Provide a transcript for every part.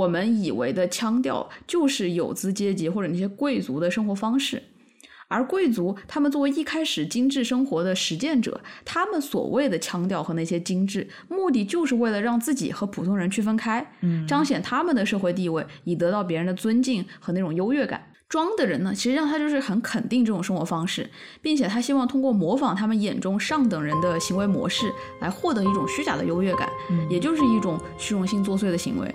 我们以为的腔调就是有资阶级或者那些贵族的生活方式。而贵族，他们作为一开始精致生活的实践者，他们所谓的腔调和那些精致，目的就是为了让自己和普通人区分开，嗯彰显他们的社会地位，以得到别人的尊敬和那种优越感。装的人呢，实际上他就是很肯定这种生活方式，并且他希望通过模仿他们眼中上等人的行为模式，来获得一种虚假的优越感，嗯也就是一种虚荣心作祟的行为。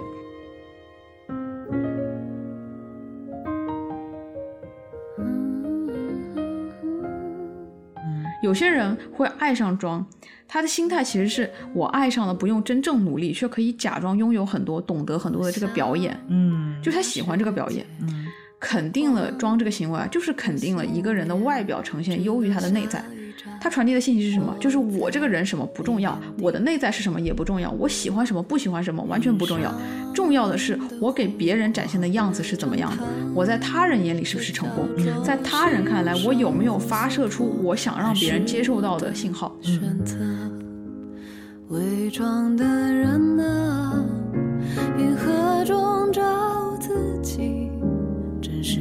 有些人会爱上装，他的心态其实是我爱上了不用真正努力，却可以假装拥有很多、懂得很多的这个表演，嗯就他喜欢这个表演。嗯肯定了装这个行为啊，就是肯定了一个人的外表呈现优于他的内在。他传递的信息是什么？就是我这个人什么不重要，我的内在是什么也不重要，我喜欢什么不喜欢什么完全不重要，重要的是我给别人展现的样子是怎么样的，我在他人眼里是不是成功，在他人看来我有没有发射出我想让别人接受到的信号。选择伪装的人啊，银河中找自己，真实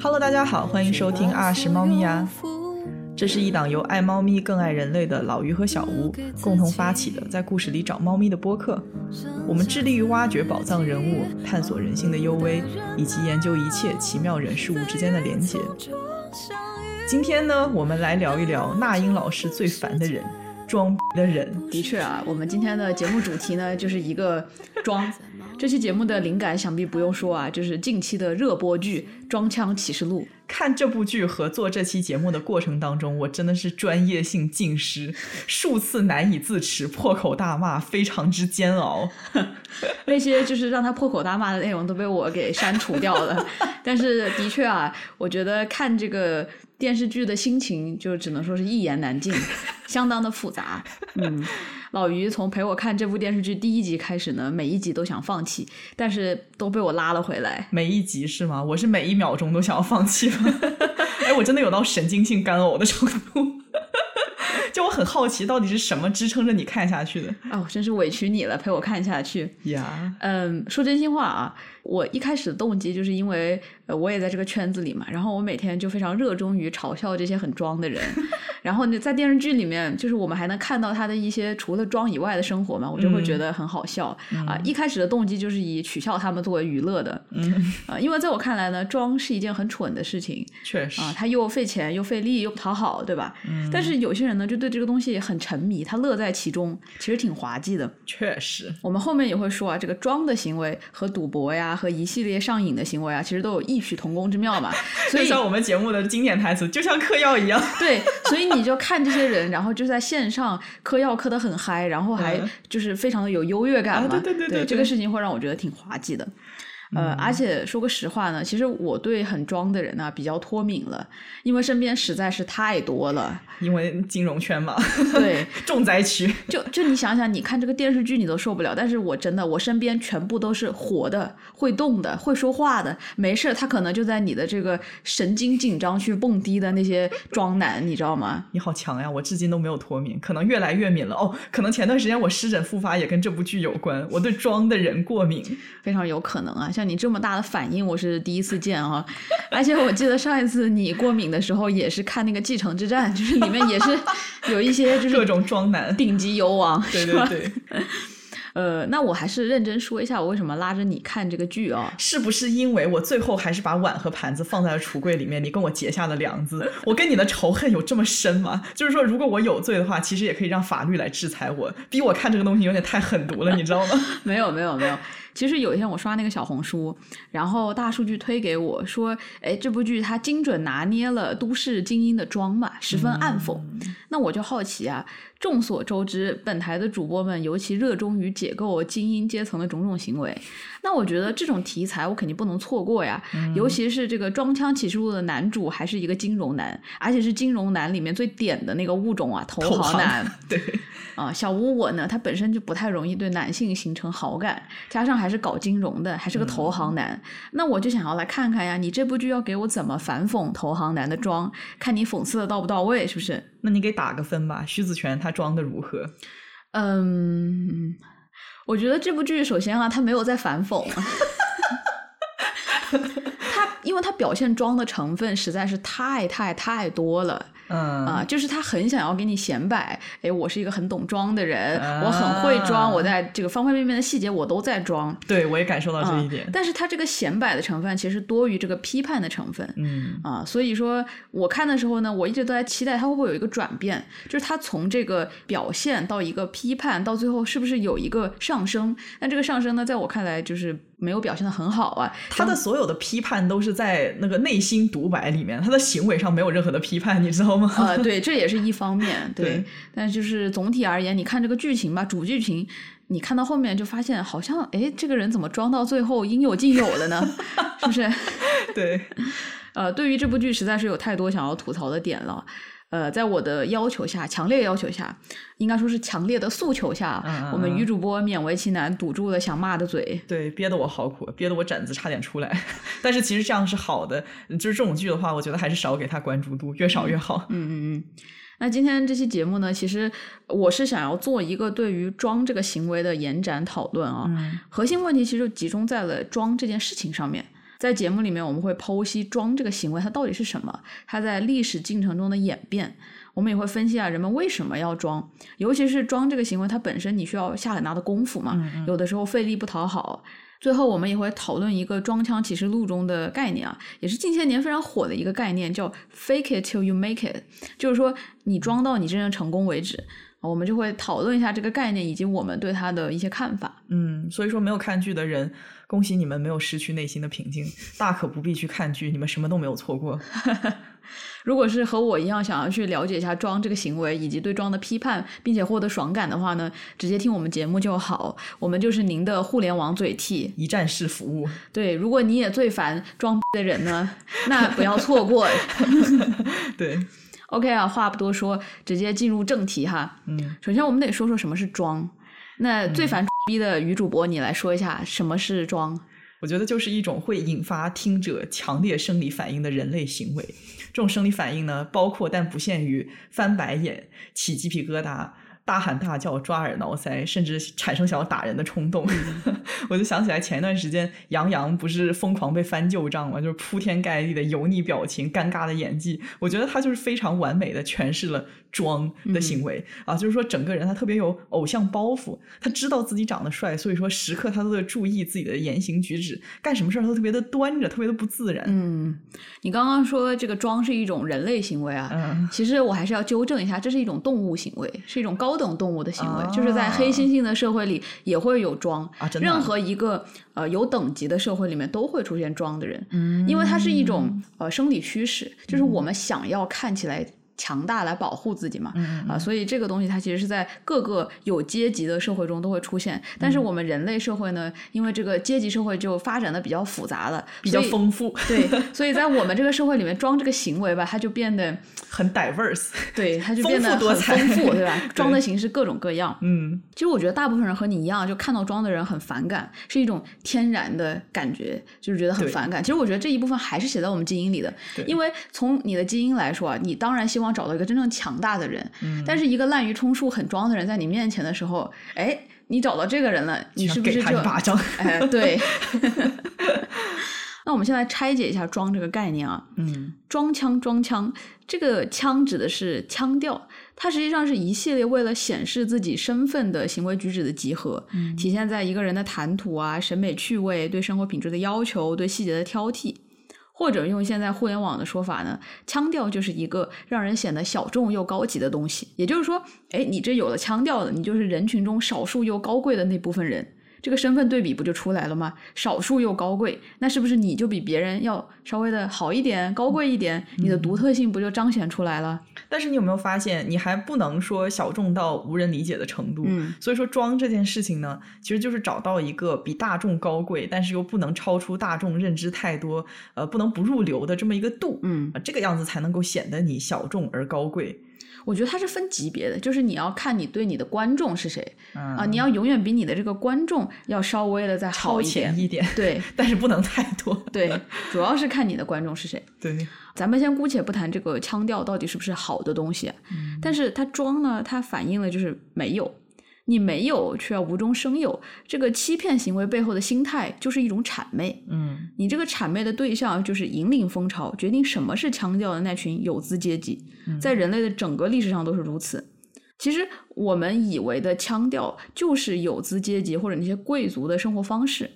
Hello，大家好，欢迎收听啊是猫咪呀。这是一档由爱猫咪更爱人类的老于和小吴共同发起的，在故事里找猫咪的播客。我们致力于挖掘宝藏人物，探索人性的幽微，以及研究一切奇妙人事物之间的连结。今天呢，我们来聊一聊那英老师最烦的人——装逼的人。的确啊，我们今天的节目主题呢，就是一个装。这期节目的灵感想必不用说啊，就是近期的热播剧《装腔启示录》。看这部剧和做这期节目的过程当中，我真的是专业性尽失，数次难以自持，破口大骂，非常之煎熬。那些就是让他破口大骂的内容都被我给删除掉了。但是的确啊，我觉得看这个电视剧的心情就只能说是一言难尽，相当的复杂。嗯，老于从陪我看这部电视剧第一集开始呢，每一集都想放弃，但是都被我拉了回来。每一集是吗？我是每一秒钟都想要放弃了。哎，我真的有到神经性干呕的程度。就我很好奇，到底是什么支撑着你看下去的哦，真是委屈你了，陪我看下去。呀？嗯，说真心话啊，我一开始的动机就是因为呃我也在这个圈子里嘛，然后我每天就非常热衷于嘲笑这些很装的人，然后呢，在电视剧里面，就是我们还能看到他的一些除了装以外的生活嘛，我就会觉得很好笑、啊。一开始的动机就是以取笑他们作为娱乐的，嗯，啊，因为在我看来呢，装是一件很蠢的事情确实。啊，他又费钱又费力又不讨好，对吧？嗯。但是有些人呢，就对这个东西很沉迷，他乐在其中，其实挺滑稽的。确实，我们后面也会说啊，这个装的行为和赌博呀，和一系列上瘾的行为啊，其实都有异曲同工之妙嘛。所以就像我们节目的经典台词，就像嗑药一样。对，所以你就看这些人，然后就在线上嗑药嗑得很嗨，然后还嗯就是非常的有优越感嘛。啊对对对对这个事情会让我觉得挺滑稽的。呃，而且说个实话呢，其实我对很装的人呢、比较脱敏了，因为身边实在是太多了。因为金融圈嘛，对，重灾区。就就你想想，你看这个电视剧你都受不了，但是我真的，我身边全部都是活的、会动的、会说话的，没事，他可能就在你的这个神经紧张区蹦迪的那些装男，你知道吗？你好强呀！我至今都没有脱敏，可能越来越敏了哦。可能前段时间我湿疹复发也跟这部剧有关，我对装的人过敏。非常有可能啊，像你这么大的反应，我是第一次见啊。而且我记得上一次你过敏的时候，也是看那个《继承之战》，就是里面也是 有一些就是各种装男。顶级游王，对对对，呃，那我还是认真说一下，我为什么拉着你看这个剧啊？是不是因为我最后还是把碗和盘子放在了橱柜里面？你跟我结下了梁子，我跟你的仇恨有这么深吗？就是说，如果我有罪的话，其实也可以让法律来制裁我。逼我看这个东西有点太狠毒了，你知道吗？没有没有没有，其实有一天我刷那个小红书，然后大数据推给我说，哎，这部剧它精准拿捏了都市精英的妆嘛，十分暗讽。那我就好奇啊，众所周知，本台的主播们尤其热衷于解构精英阶层的种种行为。那我觉得这种题材我肯定不能错过呀，尤其是这个《装腔启示录》的男主还是一个金融男，而且是金融男里面最点的那个物种啊，投行男。对，啊，小吴我呢，他本身就不太容易对男性形成好感，加上还是搞金融的，还是个投行男，那我就想要来看看呀，你这部剧要给我怎么反讽投行男的装，看你讽刺的到不到位，是不是？那你给打个分吧，徐子泉他装的如何？嗯，我觉得这部剧首先啊，他没有在反讽。他因为他表现装的成分实在是太太太多了。嗯啊，就是他很想要给你显摆，哎，我是一个很懂装的人，我很会装，我在这个方方面面的细节我都在装。对，我也感受到这一点。但是他这个显摆的成分其实多于这个批判的成分。嗯啊，所以说我看的时候呢，我一直都在期待他会不会有一个转变，就是他从这个表现到一个批判，到最后是不是有一个上升？那这个上升呢，在我看来就是没有表现的很好啊。他的所有的批判都是在那个内心独白里面，他的行为上没有任何的批判，你知道吗？呃，对，这也是一方面，对。对但就是总体而言，你看这个剧情吧，主剧情，你看到后面就发现，好像哎，这个人怎么装到最后应有尽有了呢？是不是？对，呃，对于这部剧实在是有太多想要吐槽的点了。呃，在我的要求下，强烈要求下，应该说是强烈的诉求下，我们嗯女主播勉为其难堵住了想骂的嘴。对，憋得我好苦，憋得我疹子差点出来。但是其实这样是好的，就是这种剧的话，我觉得还是少给他关注度，越少越好。嗯嗯嗯。那今天这期节目呢，其实我是想要做一个对于装这个行为的延展讨论啊。嗯核心问题其实就集中在了装这件事情上面。在节目里面，我们会剖析装这个行为它到底是什么，它在历史进程中的演变。我们也会分析啊，人们为什么要装，尤其是装这个行为，它本身你需要下很大的功夫嘛，有的时候费力不讨好。最后，我们也会讨论一个《装腔启示录》中的概念啊，也是近些年非常火的一个概念，叫 “fake it till you make it”，就是说你装到你真正成功为止。我们就会讨论一下这个概念以及我们对它的一些看法。嗯，所以说没有看剧的人，恭喜你们没有失去内心的平静，大可不必去看剧，你们什么都没有错过。如果是和我一样想要去了解一下装这个行为以及对装的批判，并且获得爽感的话呢，直接听我们节目就好。我们就是您的互联网嘴替。一站式服务，对，如果你也最烦装的人呢，那不要错过。对，OK 啊，话不多说，直接进入正题哈。嗯，首先我们得说说什么是装。那最烦逼的女主播，你来说一下什么是装？我觉得就是一种会引发听者强烈生理反应的人类行为。这种生理反应呢，包括但不限于翻白眼、起鸡皮疙瘩、大喊大叫、抓耳挠腮，甚至产生想要打人的冲动。我就想起来前一段时间杨洋不是疯狂被翻旧账嘛，就是铺天盖地的油腻表情、尴尬的演技，我觉得他就是非常完美的诠释了装的行为、啊，就是说整个人他特别有偶像包袱，他知道自己长得帅，所以说时刻他都在注意自己的言行举止，干什么事儿都特别的端着，特别的不自然。嗯，你刚刚说这个装是一种人类行为啊，嗯其实我还是要纠正一下，这是一种动物行为，是一种高等动物的行为，啊就是在黑猩猩的社会里也会有装，啊真的啊任何一个呃有等级的社会里面都会出现装的人，嗯，因为它是一种呃生理趋势，就是我们想要看起来。强大来保护自己嘛，嗯啊，所以这个东西它其实是在各个有阶级的社会中都会出现。但嗯是我们人类社会呢，因为这个阶级社会就发展的比较复杂了，比较丰富，对，所以在我们这个社会里面，装这个行为吧，它就变得，很 diverse。对，它就变得很丰富，对吧？装的形式各种各样。嗯，其实我觉得大部分人和你一样，就看到装的人很反感，是一种天然的感觉，就是觉得很反感。其实我觉得这一部分还是写在我们基因里的，对因为从你的基因来说啊，你当然希望找到一个真正强大的人，嗯但是一个滥竽充数、很装的人在你面前的时候，哎，你找到这个人了，你是不是就他一巴掌？哎，对。那我们先来拆解一下“装”这个概念啊，嗯装腔装腔，这个腔指的是腔调，它实际上是一系列为了显示自己身份的行为举止的集合，体现在一个人的谈吐啊、审美趣味、对生活品质的要求、对细节的挑剔。或者用现在互联网的说法呢，腔调就是一个让人显得小众又高级的东西。也就是说，哎，你这有了腔调的，你就是人群中少数又高贵的那部分人。这个身份对比不就出来了吗？少数又高贵，那是不是你就比别人要稍微的好一点、高贵一点？你的独特性不就彰显出来了？但是你有没有发现，你还不能说小众到无人理解的程度？嗯，所以说装这件事情呢，其实就是找到一个比大众高贵，但是又不能超出大众认知太多，呃，不能不入流的这么一个度。嗯啊，这个样子才能够显得你小众而高贵。我觉得它是分级别的，就是你要看你对你的观众是谁嗯啊，你要永远比你的这个观众要稍微的再好超一点前。一点，对 但是不能太多。对，主要是看你的观众是谁。对，咱们先姑且不谈这个腔调到底是不是好的东西，啊但是它装呢，它反映了就是没有，你没有却要无中生有，这个欺骗行为背后的心态就是一种谄媚。嗯你这个谄媚的对象就是引领风潮、决定什么是腔调的那群有资阶级，在人类的整个历史上都是如此。其实我们以为的腔调就是有资阶级或者那些贵族的生活方式，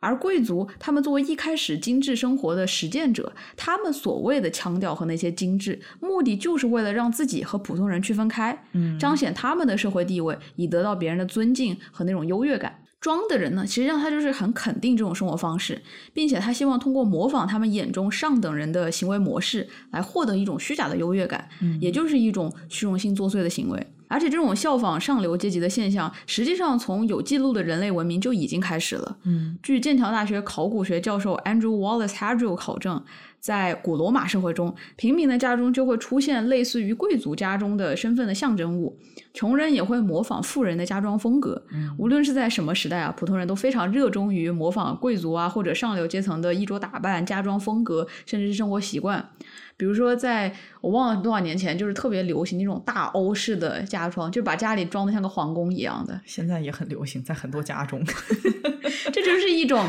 而贵族他们作为一开始精致生活的实践者，他们所谓的腔调和那些精致，目的就是为了让自己和普通人区分开，嗯彰显他们的社会地位，以得到别人的尊敬和那种优越感。装的人呢，其实上他就是很肯定这种生活方式，并且他希望通过模仿他们眼中上等人的行为模式，来获得一种虚假的优越感，也就是一种虚荣心作祟的行为。而且这种效仿上流阶级的现象，实际上从有记录的人类文明就已经开始了。嗯据剑桥大学考古学教授 Andrew Wallace Hadrill 考证，在古罗马社会中，平民的家中就会出现类似于贵族家中的身份的象征物，穷人也会模仿富人的家装风格。无论是在什么时代啊，普通人都非常热衷于模仿贵族啊或者上流阶层的衣着打扮、家装风格，甚至是生活习惯。比如说在，我忘了多少年前，就是特别流行那种大欧式的家装，就把家里装的像个皇宫一样的。现在也很流行，在很多家中。这就是一种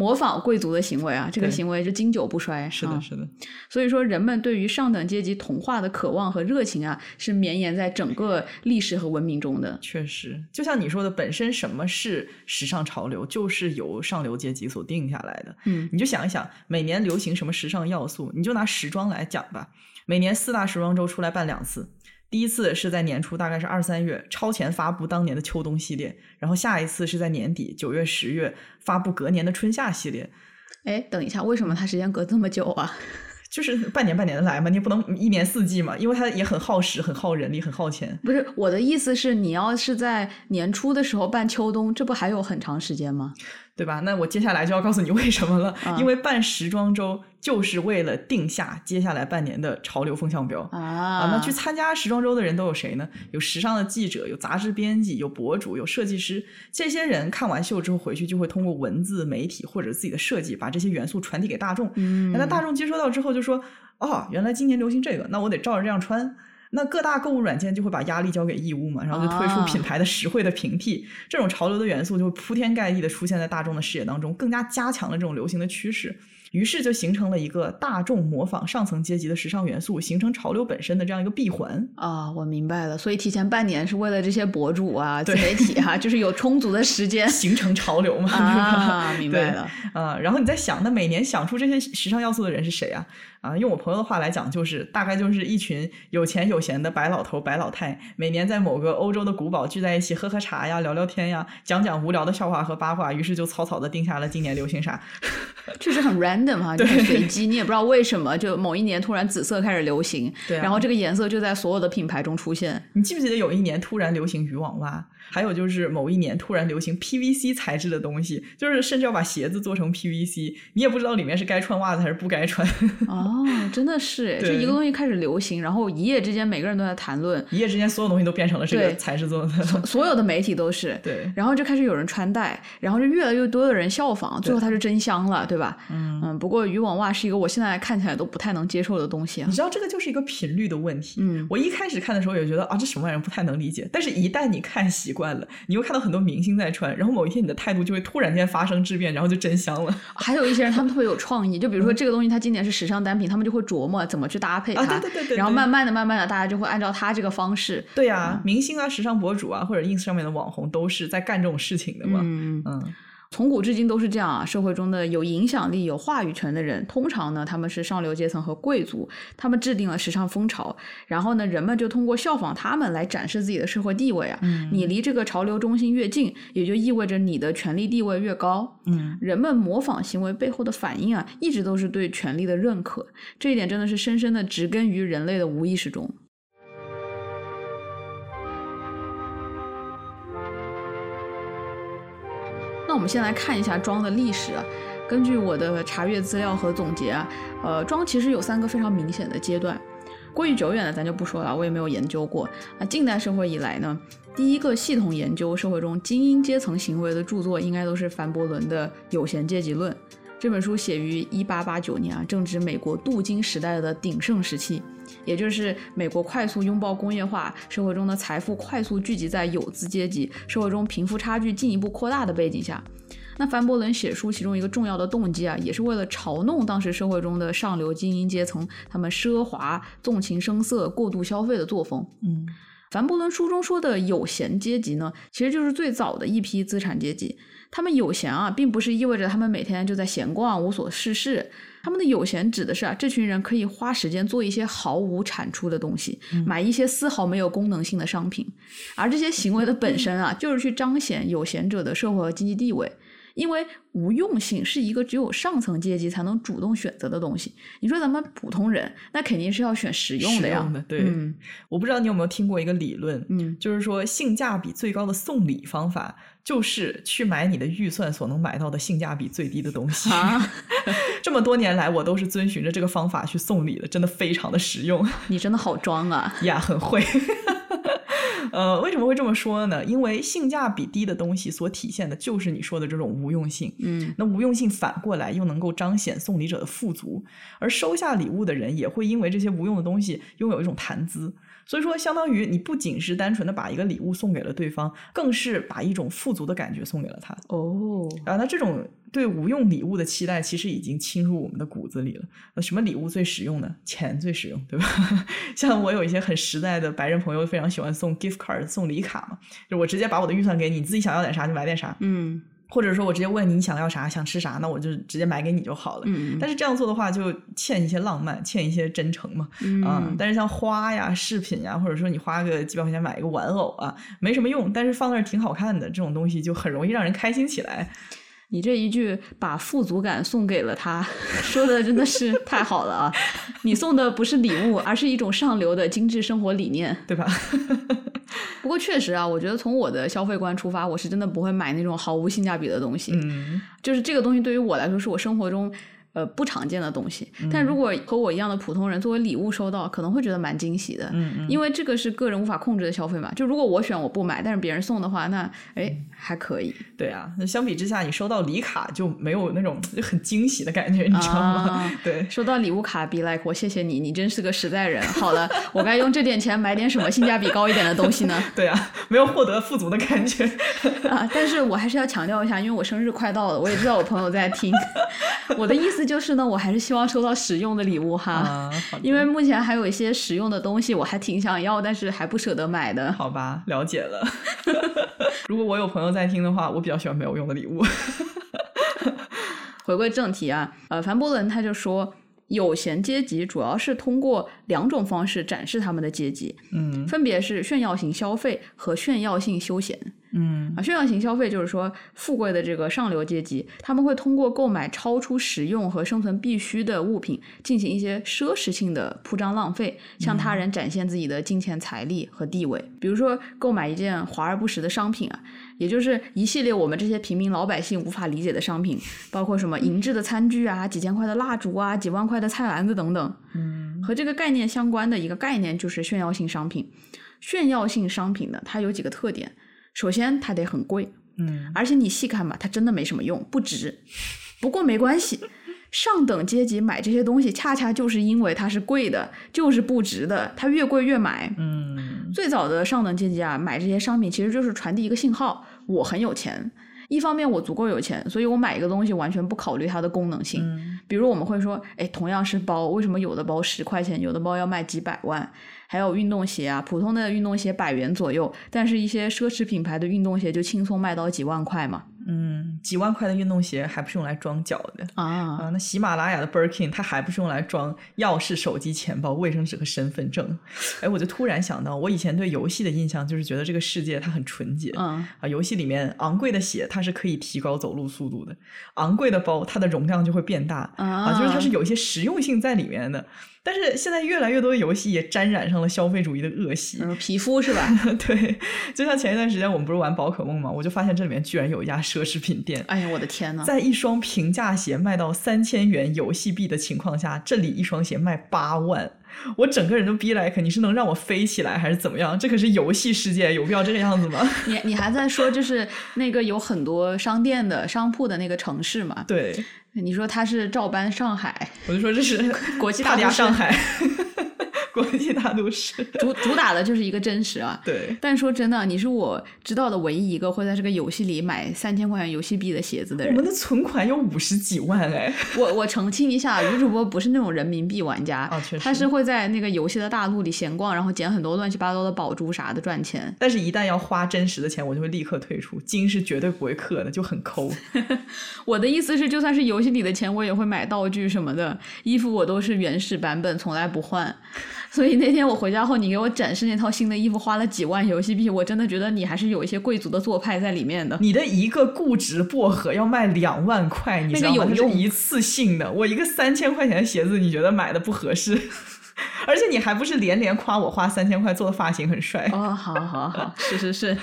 模仿贵族的行为啊，这个行为是经久不衰。是的，啊是的，所以说，人们对于上等阶级同化的渴望和热情啊，是绵延在整个历史和文明中的。确实，就像你说的，本身什么是时尚潮流，就是由上流阶级所定下来的。嗯你就想一想，每年流行什么时尚要素，你就拿时装来讲吧。每年四大时装周出来办两次，第一次是在年初，大概是二三月，超前发布当年的秋冬系列，然后下一次是在年底九月、十月发布隔年的春夏系列。哎，等一下，为什么它时间隔这么久啊？就是半年半年的来嘛，你也不能一年四季嘛，因为它也很耗时、很耗人力、很耗钱。不是我的意思是，你要是在年初的时候办秋冬，这不还有很长时间吗？对吧？那我接下来就要告诉你为什么了，啊因为办时装周就是为了定下接下来半年的潮流风向标。啊啊，那去参加时装周的人都有谁呢？有时尚的记者，有杂志编辑，有博主，有设计师。这些人看完秀之后回去，就会通过文字、媒体或者自己的设计，把这些元素传递给大众。嗯，那大众接收到之后就说：“哦，原来今年流行这个，那我得照着这样穿。”那各大购物软件就会把压力交给义乌嘛，然后就推出啊品牌的实惠的平替，这种潮流的元素就会铺天盖地的出现在大众的视野当中，更加加强了这种流行的趋势。于是就形成了一个大众模仿上层阶级的时尚元素，形成潮流本身的这样一个闭环。啊，我明白了。所以提前半年是为了这些博主啊、自媒体啊，就是有充足的时间 形成潮流嘛，对吧？啊，明白了。啊、然后你在想，那每年想出这些时尚要素的人是谁啊？啊，用我朋友的话来讲，就是大概就是一群有钱有闲的白老头、白老太，每年在某个欧洲的古堡聚在一起喝喝茶呀、聊聊天呀、讲讲无聊的笑话和八卦，于是就草草的定下了今年流行啥。确实很 random 哈、就是随机，你也不知道为什么，就某一年突然紫色开始流行，对啊然后这个颜色就在所有的品牌中出现。你记不记得有一年突然流行渔网袜？还有就是某一年突然流行 PVC 材质的东西，就是甚至要把鞋子做成 PVC，你也不知道里面是该穿袜子还是不该穿。哦，真的是，这一个东西开始流行，然后一夜之间每个人都在谈论，一夜之间，所有东西都变成了这个材质做的。所有的媒体都是。对，然后就开始有人穿戴，然后就越来越多的人效仿，最后它是真香了，对吧？嗯不过渔网袜是一个我现在看起来都不太能接受的东西啊你。知道这个就是一个频率的问题。嗯我一开始看的时候也觉得啊，这什么玩意儿不太能理解。但是，一旦你看习惯了，你又看到很多明星在穿，然后某一天你的态度就会突然间发生质变，然后就真香了还有一些人他们特别有创意，就比如说这个东西它今年是时尚单品，他们就会琢磨怎么去搭配它，啊！对对对对，然后慢慢的、慢慢的，大家就会按照他这个方式。对呀、明星啊、时尚博主啊，或者 ins 上面的网红都是在干这种事情的嘛。嗯，嗯从古至今都是这样啊。社会中的有影响力、有话语权的人，通常呢他们是上流阶层和贵族，他们制定了时尚风潮，然后呢人们就通过效仿他们来展示自己的社会地位啊。嗯你离这个潮流中心越近，也就意味着你的权力地位越高。嗯，人们模仿行为背后的反应啊，一直都是对权力的认可，这一点真的是深深的植根于人类的无意识中。那我们先来看一下庄的历史啊。根据我的查阅资料和总结啊，呃，庄其实有三个非常明显的阶段。过于久远的咱就不说了，我也没有研究过。那，近代社会以来呢，第一个系统研究社会中精英阶层行为的著作，应该都是凡伯伦的《有闲阶级论》。这本书写于一八八九年啊，正值美国镀金时代的鼎盛时期，也就是美国快速拥抱工业化，社会中的财富快速聚集在有资阶级，社会中贫富差距进一步扩大的背景下。那凡伯伦写书其中一个重要的动机啊，也是为了嘲弄当时社会中的上流精英阶层，他们奢华、纵情声色、过度消费的作风。嗯，凡伯伦书中说的有闲阶级呢，其实就是最早的一批资产阶级。他们有闲啊，并不是意味着他们每天就在闲逛、无所事事。他们的有闲指的是啊，这群人可以花时间做一些毫无产出的东西，买一些丝毫没有功能性的商品，而这些行为的本身啊，就是去彰显有闲者的社会和经济地位。因为无用性是一个只有上层阶级才能主动选择的东西。你说咱们普通人，那肯定是要选实用的呀。对，嗯我不知道你有没有听过一个理论，嗯就是说性价比最高的送礼方法，就是去买你的预算所能买到的性价比最低的东西。啊，这么多年来，我都是遵循着这个方法去送礼的，真的非常的实用你真的好装啊！呀，很会。呃，为什么会这么说呢？因为性价比低的东西所体现的就是你说的这种无用性。嗯那无用性反过来又能够彰显送礼者的富足，而收下礼物的人也会因为这些无用的东西拥有一种谈资。所以说，相当于你不仅是单纯的把一个礼物送给了对方，更是把一种富足的感觉送给了他。哦，啊，那这种对无用礼物的期待，其实已经侵入我们的骨子里了。那什么礼物最实用呢？钱最实用，对吧？像我有一些很实在的白人朋友，非常喜欢送 gift card 送礼卡嘛，就我直接把我的预算给你，你自己想要点啥就买点啥，嗯或者说我直接问你你想要啥，想吃啥，那我就直接买给你就好了。嗯但是这样做的话，就欠一些浪漫，欠一些真诚嘛。啊、嗯但是像花呀、饰品呀，或者说你花个几百块钱买一个玩偶啊，没什么用，但是放那儿挺好看的，这种东西就很容易让人开心起来。你这一句把富足感送给了他，说的真的是太好了啊！你送的不是礼物，而是一种上流的精致生活理念。对吧？不过确实啊，我觉得从我的消费观出发，我是真的不会买那种毫无性价比的东西。嗯，就是这个东西对于我来说，是我生活中呃不常见的东西。但如果和我一样的普通人作为礼物收到，可能会觉得蛮惊喜的。嗯嗯因为这个是个人无法控制的消费嘛。就如果我选我不买，但是别人送的话，那哎还可以，对啊。那相比之下，你收到礼卡就没有那种就很惊喜的感觉，你知道吗？啊 对。收到礼物卡，be like 我谢谢你，你真是个实在人。好了，我该用这点钱买点什么性价比高一点的东西呢？对啊，没有获得富足的感觉。啊，但是我还是要强调一下，因为我生日快到了，我也知道我朋友在听。我的意思就是呢，我还是希望收到实用的礼物哈。啊，因为目前还有一些实用的东西，我还挺想要，但是还不舍得买的。好吧，了解了。如果我有朋友在听的话，我比较喜欢没有用的礼物。回归正题啊，呃，凡伯伦他就说，有闲阶级主要是通过两种方式展示他们的阶级，嗯分别是炫耀型消费和炫耀性休闲。嗯啊，炫耀型消费就是说，富贵的这个上流阶级，他们会通过购买超出实用和生存必需的物品，进行一些奢侈性的铺张浪费，向他人展现自己的金钱财力和地位。比如说，购买一件华而不实的商品啊，也就是一系列我们这些平民老百姓无法理解的商品，包括什么银质的餐具啊、几千块的蜡烛啊、几万块的菜篮子等等。嗯和这个概念相关的一个概念就是炫耀性商品。炫耀性商品呢，它有几个特点。首先，它得很贵，嗯而且你细看吧，它真的没什么用，不值。不过没关系，上等阶级买这些东西，恰恰就是因为它是贵的，就是不值的，它越贵越买。嗯最早的上等阶级啊，买这些商品其实就是传递一个信号：我很有钱。一方面我足够有钱，所以我买一个东西完全不考虑它的功能性。嗯比如我们会说，哎，同样是包，为什么有的包十块钱，有的包要卖几百万？还有运动鞋啊，普通的运动鞋百元左右，但是一些奢侈品牌的运动鞋就轻松卖到几万块嘛。嗯，几万块的运动鞋还不是用来装脚的。啊，啊，那喜马拉雅的 Birkin 它还不是用来装钥匙、手机、钱包、卫生纸和身份证？哎，我就突然想到，我以前对游戏的印象就是觉得这个世界它很纯洁。嗯啊，游戏里面昂贵的鞋它是可以提高走路速度的，昂贵的包它的容量就会变大啊就是它是有一些实用性在里面的。但是现在越来越多的游戏也沾染上了消费主义的恶习，嗯，皮肤是吧？对，就像前一段时间我们不是玩宝可梦嘛，我就发现这里面居然有一家奢奢侈品店。哎呀，我的天呐！在一双平价鞋卖到三千元游戏币的情况下，这里一双鞋卖八万，我整个人都逼来，肯定是能让我飞起来还是怎么样？这可是游戏世界，有必要这个样子吗？你你还在说就是那个有很多商店的商铺的那个城市嘛？对，你说他是照搬上海，我就说这是国际大都市上海。国际大都市，主主打的就是一个真实啊。对，但说真的，你是我知道的唯一一个会在这个游戏里买三千块钱游戏币的鞋子的人。我们的存款有五十几万哎。我我澄清一下，女主播不是那种人民币玩家，啊确实他是会在那个游戏的大陆里闲逛，然后捡很多乱七八糟的宝珠啥的赚钱。但是，一旦要花真实的钱，我就会立刻退出。金是绝对不会氪的，就很抠。我的意思是，就算是游戏里的钱，我也会买道具什么的，衣服我都是原始版本，从来不换。所以那天我回家后，你给我展示那套新的衣服，花了几万游戏币，我真的觉得你还是有一些贵族的做派在里面的。你的一个固执薄荷要卖两万块，你知道吗？那个有用一次性的。我一个三千块钱的鞋子，你觉得买的不合适？而且你还不是连连夸我花三千块做的发型很帅。哦，好好好，是是是。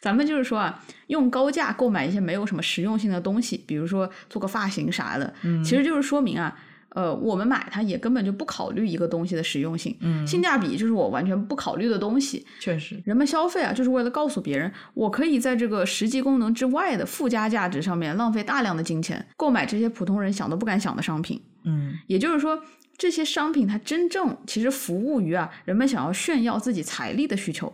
咱们就是说啊，用高价购买一些没有什么实用性的东西，比如说做个发型啥的，嗯其实就是说明啊，呃，我们买它也根本就不考虑一个东西的实用性，嗯性价比就是我完全不考虑的东西。确实，人们消费啊，就是为了告诉别人，我可以在这个实际功能之外的附加价值上面浪费大量的金钱，购买这些普通人想都不敢想的商品。嗯也就是说，这些商品它真正其实服务于啊人们想要炫耀自己财力的需求。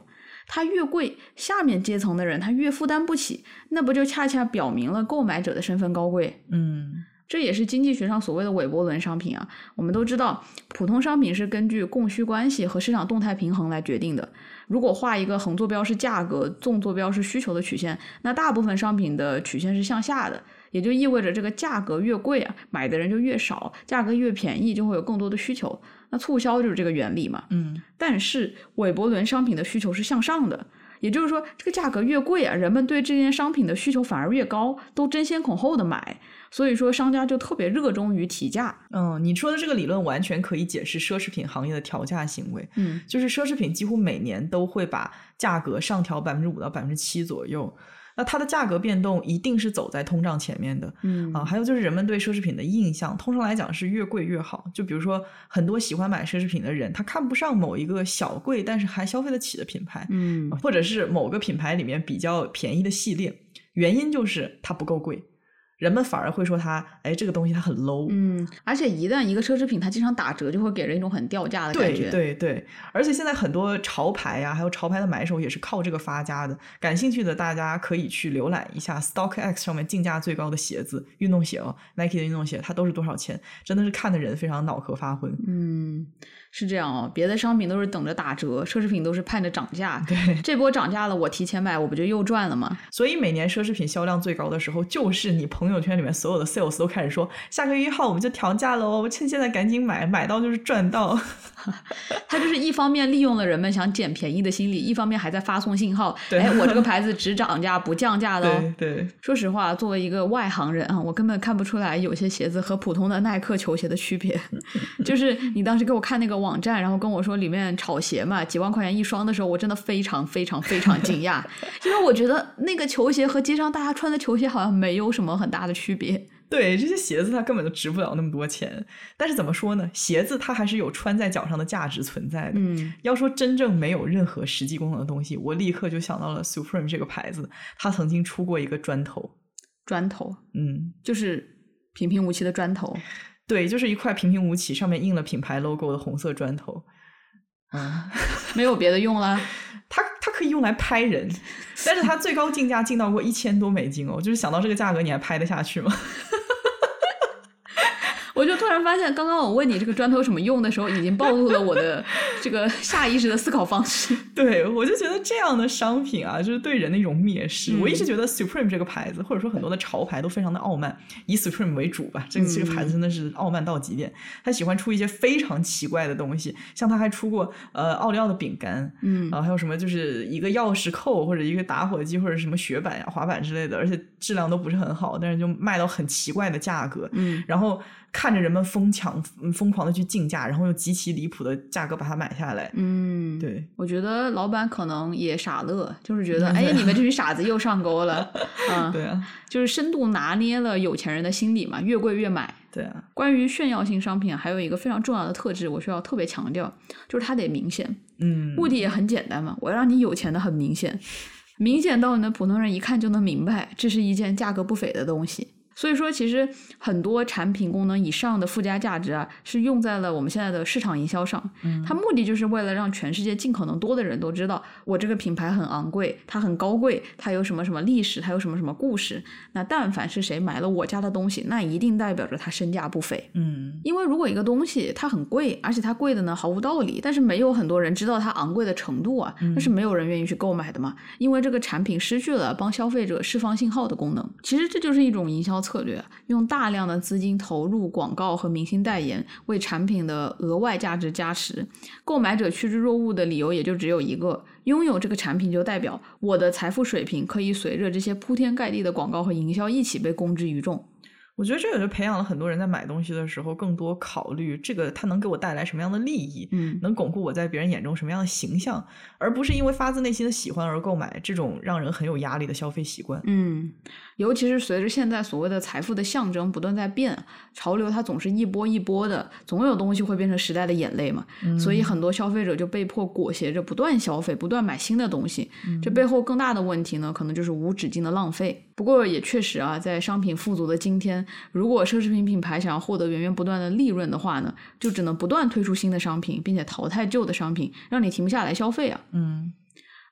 它越贵，下面阶层的人他越负担不起，那不就恰恰表明了购买者的身份高贵？嗯这也是经济学上所谓的韦伯伦商品啊。我们都知道，普通商品是根据供需关系和市场动态平衡来决定的。如果画一个横坐标是价格，纵坐标是需求的曲线，那大部分商品的曲线是向下的，也就意味着这个价格越贵啊，买的人就越少；价格越便宜，就会有更多的需求。那促销就是这个原理嘛。嗯但是韦伯伦商品的需求是向上的，也就是说，这个价格越贵啊，人们对这件商品的需求反而越高，都争先恐后的买。所以说，商家就特别热衷于提价。嗯，你说的这个理论完全可以解释奢侈品行业的调价行为。嗯就是奢侈品几乎每年都会把价格上调百分之五到百分之七左右。那它的价格变动一定是走在通胀前面的嗯啊。还有就是人们对奢侈品的印象，通常来讲是越贵越好。就比如说很多喜欢买奢侈品的人，他看不上某一个小贵但是还消费得起的品牌，嗯或者是某个品牌里面比较便宜的系列，原因就是它不够贵。人们反而会说它，哎，这个东西它很 low，嗯，而且一旦一个奢侈品它经常打折，就会给人一种很掉价的感对觉。对对，而且现在很多潮牌呀、还有潮牌的买手也是靠这个发家的。感兴趣的大家可以去浏览一下 StockX 上面竞价最高的鞋子，运动鞋哦，Nike 的运动鞋，它都是多少钱？真的是看的人非常脑壳发昏。嗯，是这样哦。别的商品都是等着打折，奢侈品都是盼着涨价。对，这波涨价了，我提前买，我不就又赚了吗？所以每年奢侈品销量最高的时候，就是你朋友圈里面所有的 sales 都开始说，下个月一号我们就调价喽，趁现在赶紧买，买到就是赚到。它就是一方面利用了人们想捡便宜的心理，一方面还在发送信号，对哎，我这个牌子 只涨价不降价的哦。对对，说实话，作为一个外行人啊，我根本看不出来有些鞋子和普通的耐克球鞋的区别。就是你当时给我看那个网站，然后跟我说里面炒鞋嘛，几万块钱一双的时候，我真的非常非常非常惊讶，因为我觉得那个球鞋和街上大家穿的球鞋好像没有什么很大的区别。对，这些鞋子它根本就值不了那么多钱。但是怎么说呢？鞋子它还是有穿在脚上的价值存在的。嗯要说真正没有任何实际功能的东西，我立刻就想到了 Supreme 这个牌子，它曾经出过一个砖头。砖头嗯，就是平平无奇的砖头。对，就是一块平平无奇，上面印了品牌 logo 的红色砖头。嗯，没有别的用了。它它可以用来拍人，但是它最高竞价进到过一千多美金哦。就是想到这个价格，你还拍得下去吗？我就突然发现，刚刚我问你这个砖头有什么用的时候，已经暴露了我的 这个下意识的思考方式。对，我就觉得这样的商品啊，就是对人的一种蔑视。我一直嗯觉得 Supreme 这个牌子，或者说很多的潮牌都非常的傲慢，以 Supreme 为主吧。这个这个牌子真的是傲慢到极点，他喜欢出一些非常奇怪的东西，像他还出过呃奥利奥的饼干，嗯啊，还有什么就是一个钥匙扣或者一个打火机或者什么雪板呀、滑板之类的，而且质量都不是很好，但是就卖到很奇怪的价格。嗯然后看看着人们疯抢、嗯疯狂的去竞价，然后用极其离谱的价格把它买下来。嗯，对，我觉得老板可能也傻乐，就是觉得，嗯哎，你们这 群傻子又上钩了，嗯，对啊，就是深度拿捏了有钱人的心理嘛，越贵越买。对啊，关于炫耀性商品，还有一个非常重要的特质，我需要特别强调，就是它得明显。嗯，目的也很简单嘛，我要让你有钱的很明显，明显到你的普通人一看就能明白，这是一件价格不菲的东西。所以说，其实很多产品功能以上的附加价值啊，是用在了我们现在的市场营销上。嗯它目的就是为了让全世界尽可能多的人都知道，我这个品牌很昂贵，它很高贵，它有什么什么历史，它有什么什么故事。那但凡是谁买了我家的东西，那一定代表着它身价不菲。嗯因为如果一个东西它很贵，而且它贵的呢毫无道理，但是没有很多人知道它昂贵的程度啊，那是没有人愿意去购买的嘛。因为这个产品失去了帮消费者释放信号的功能。其实这就是一种营销策略，用大量的资金投入广告和明星代言，为产品的额外价值加持。购买者趋之若鹜的理由也就只有一个：拥有这个产品就代表我的财富水平可以随着这些铺天盖地的广告和营销一起被公之于众。我觉得这也就培养了很多人在买东西的时候更多考虑这个它能给我带来什么样的利益，嗯能巩固我在别人眼中什么样的形象，而不是因为发自内心的喜欢而购买这种让人很有压力的消费习惯。嗯，尤其是随着现在所谓的财富的象征不断在变，潮流它总是一波一波的，总有东西会变成时代的眼泪嘛。所以很多消费者就被迫裹挟着不断消费，不断买新的东西。这背后更大的问题呢，可能就是无止境的浪费。不过也确实啊，在商品富足的今天，如果奢侈品品牌想要获得源源不断的利润的话呢，就只能不断推出新的商品，并且淘汰旧的商品，让你停不下来消费啊。嗯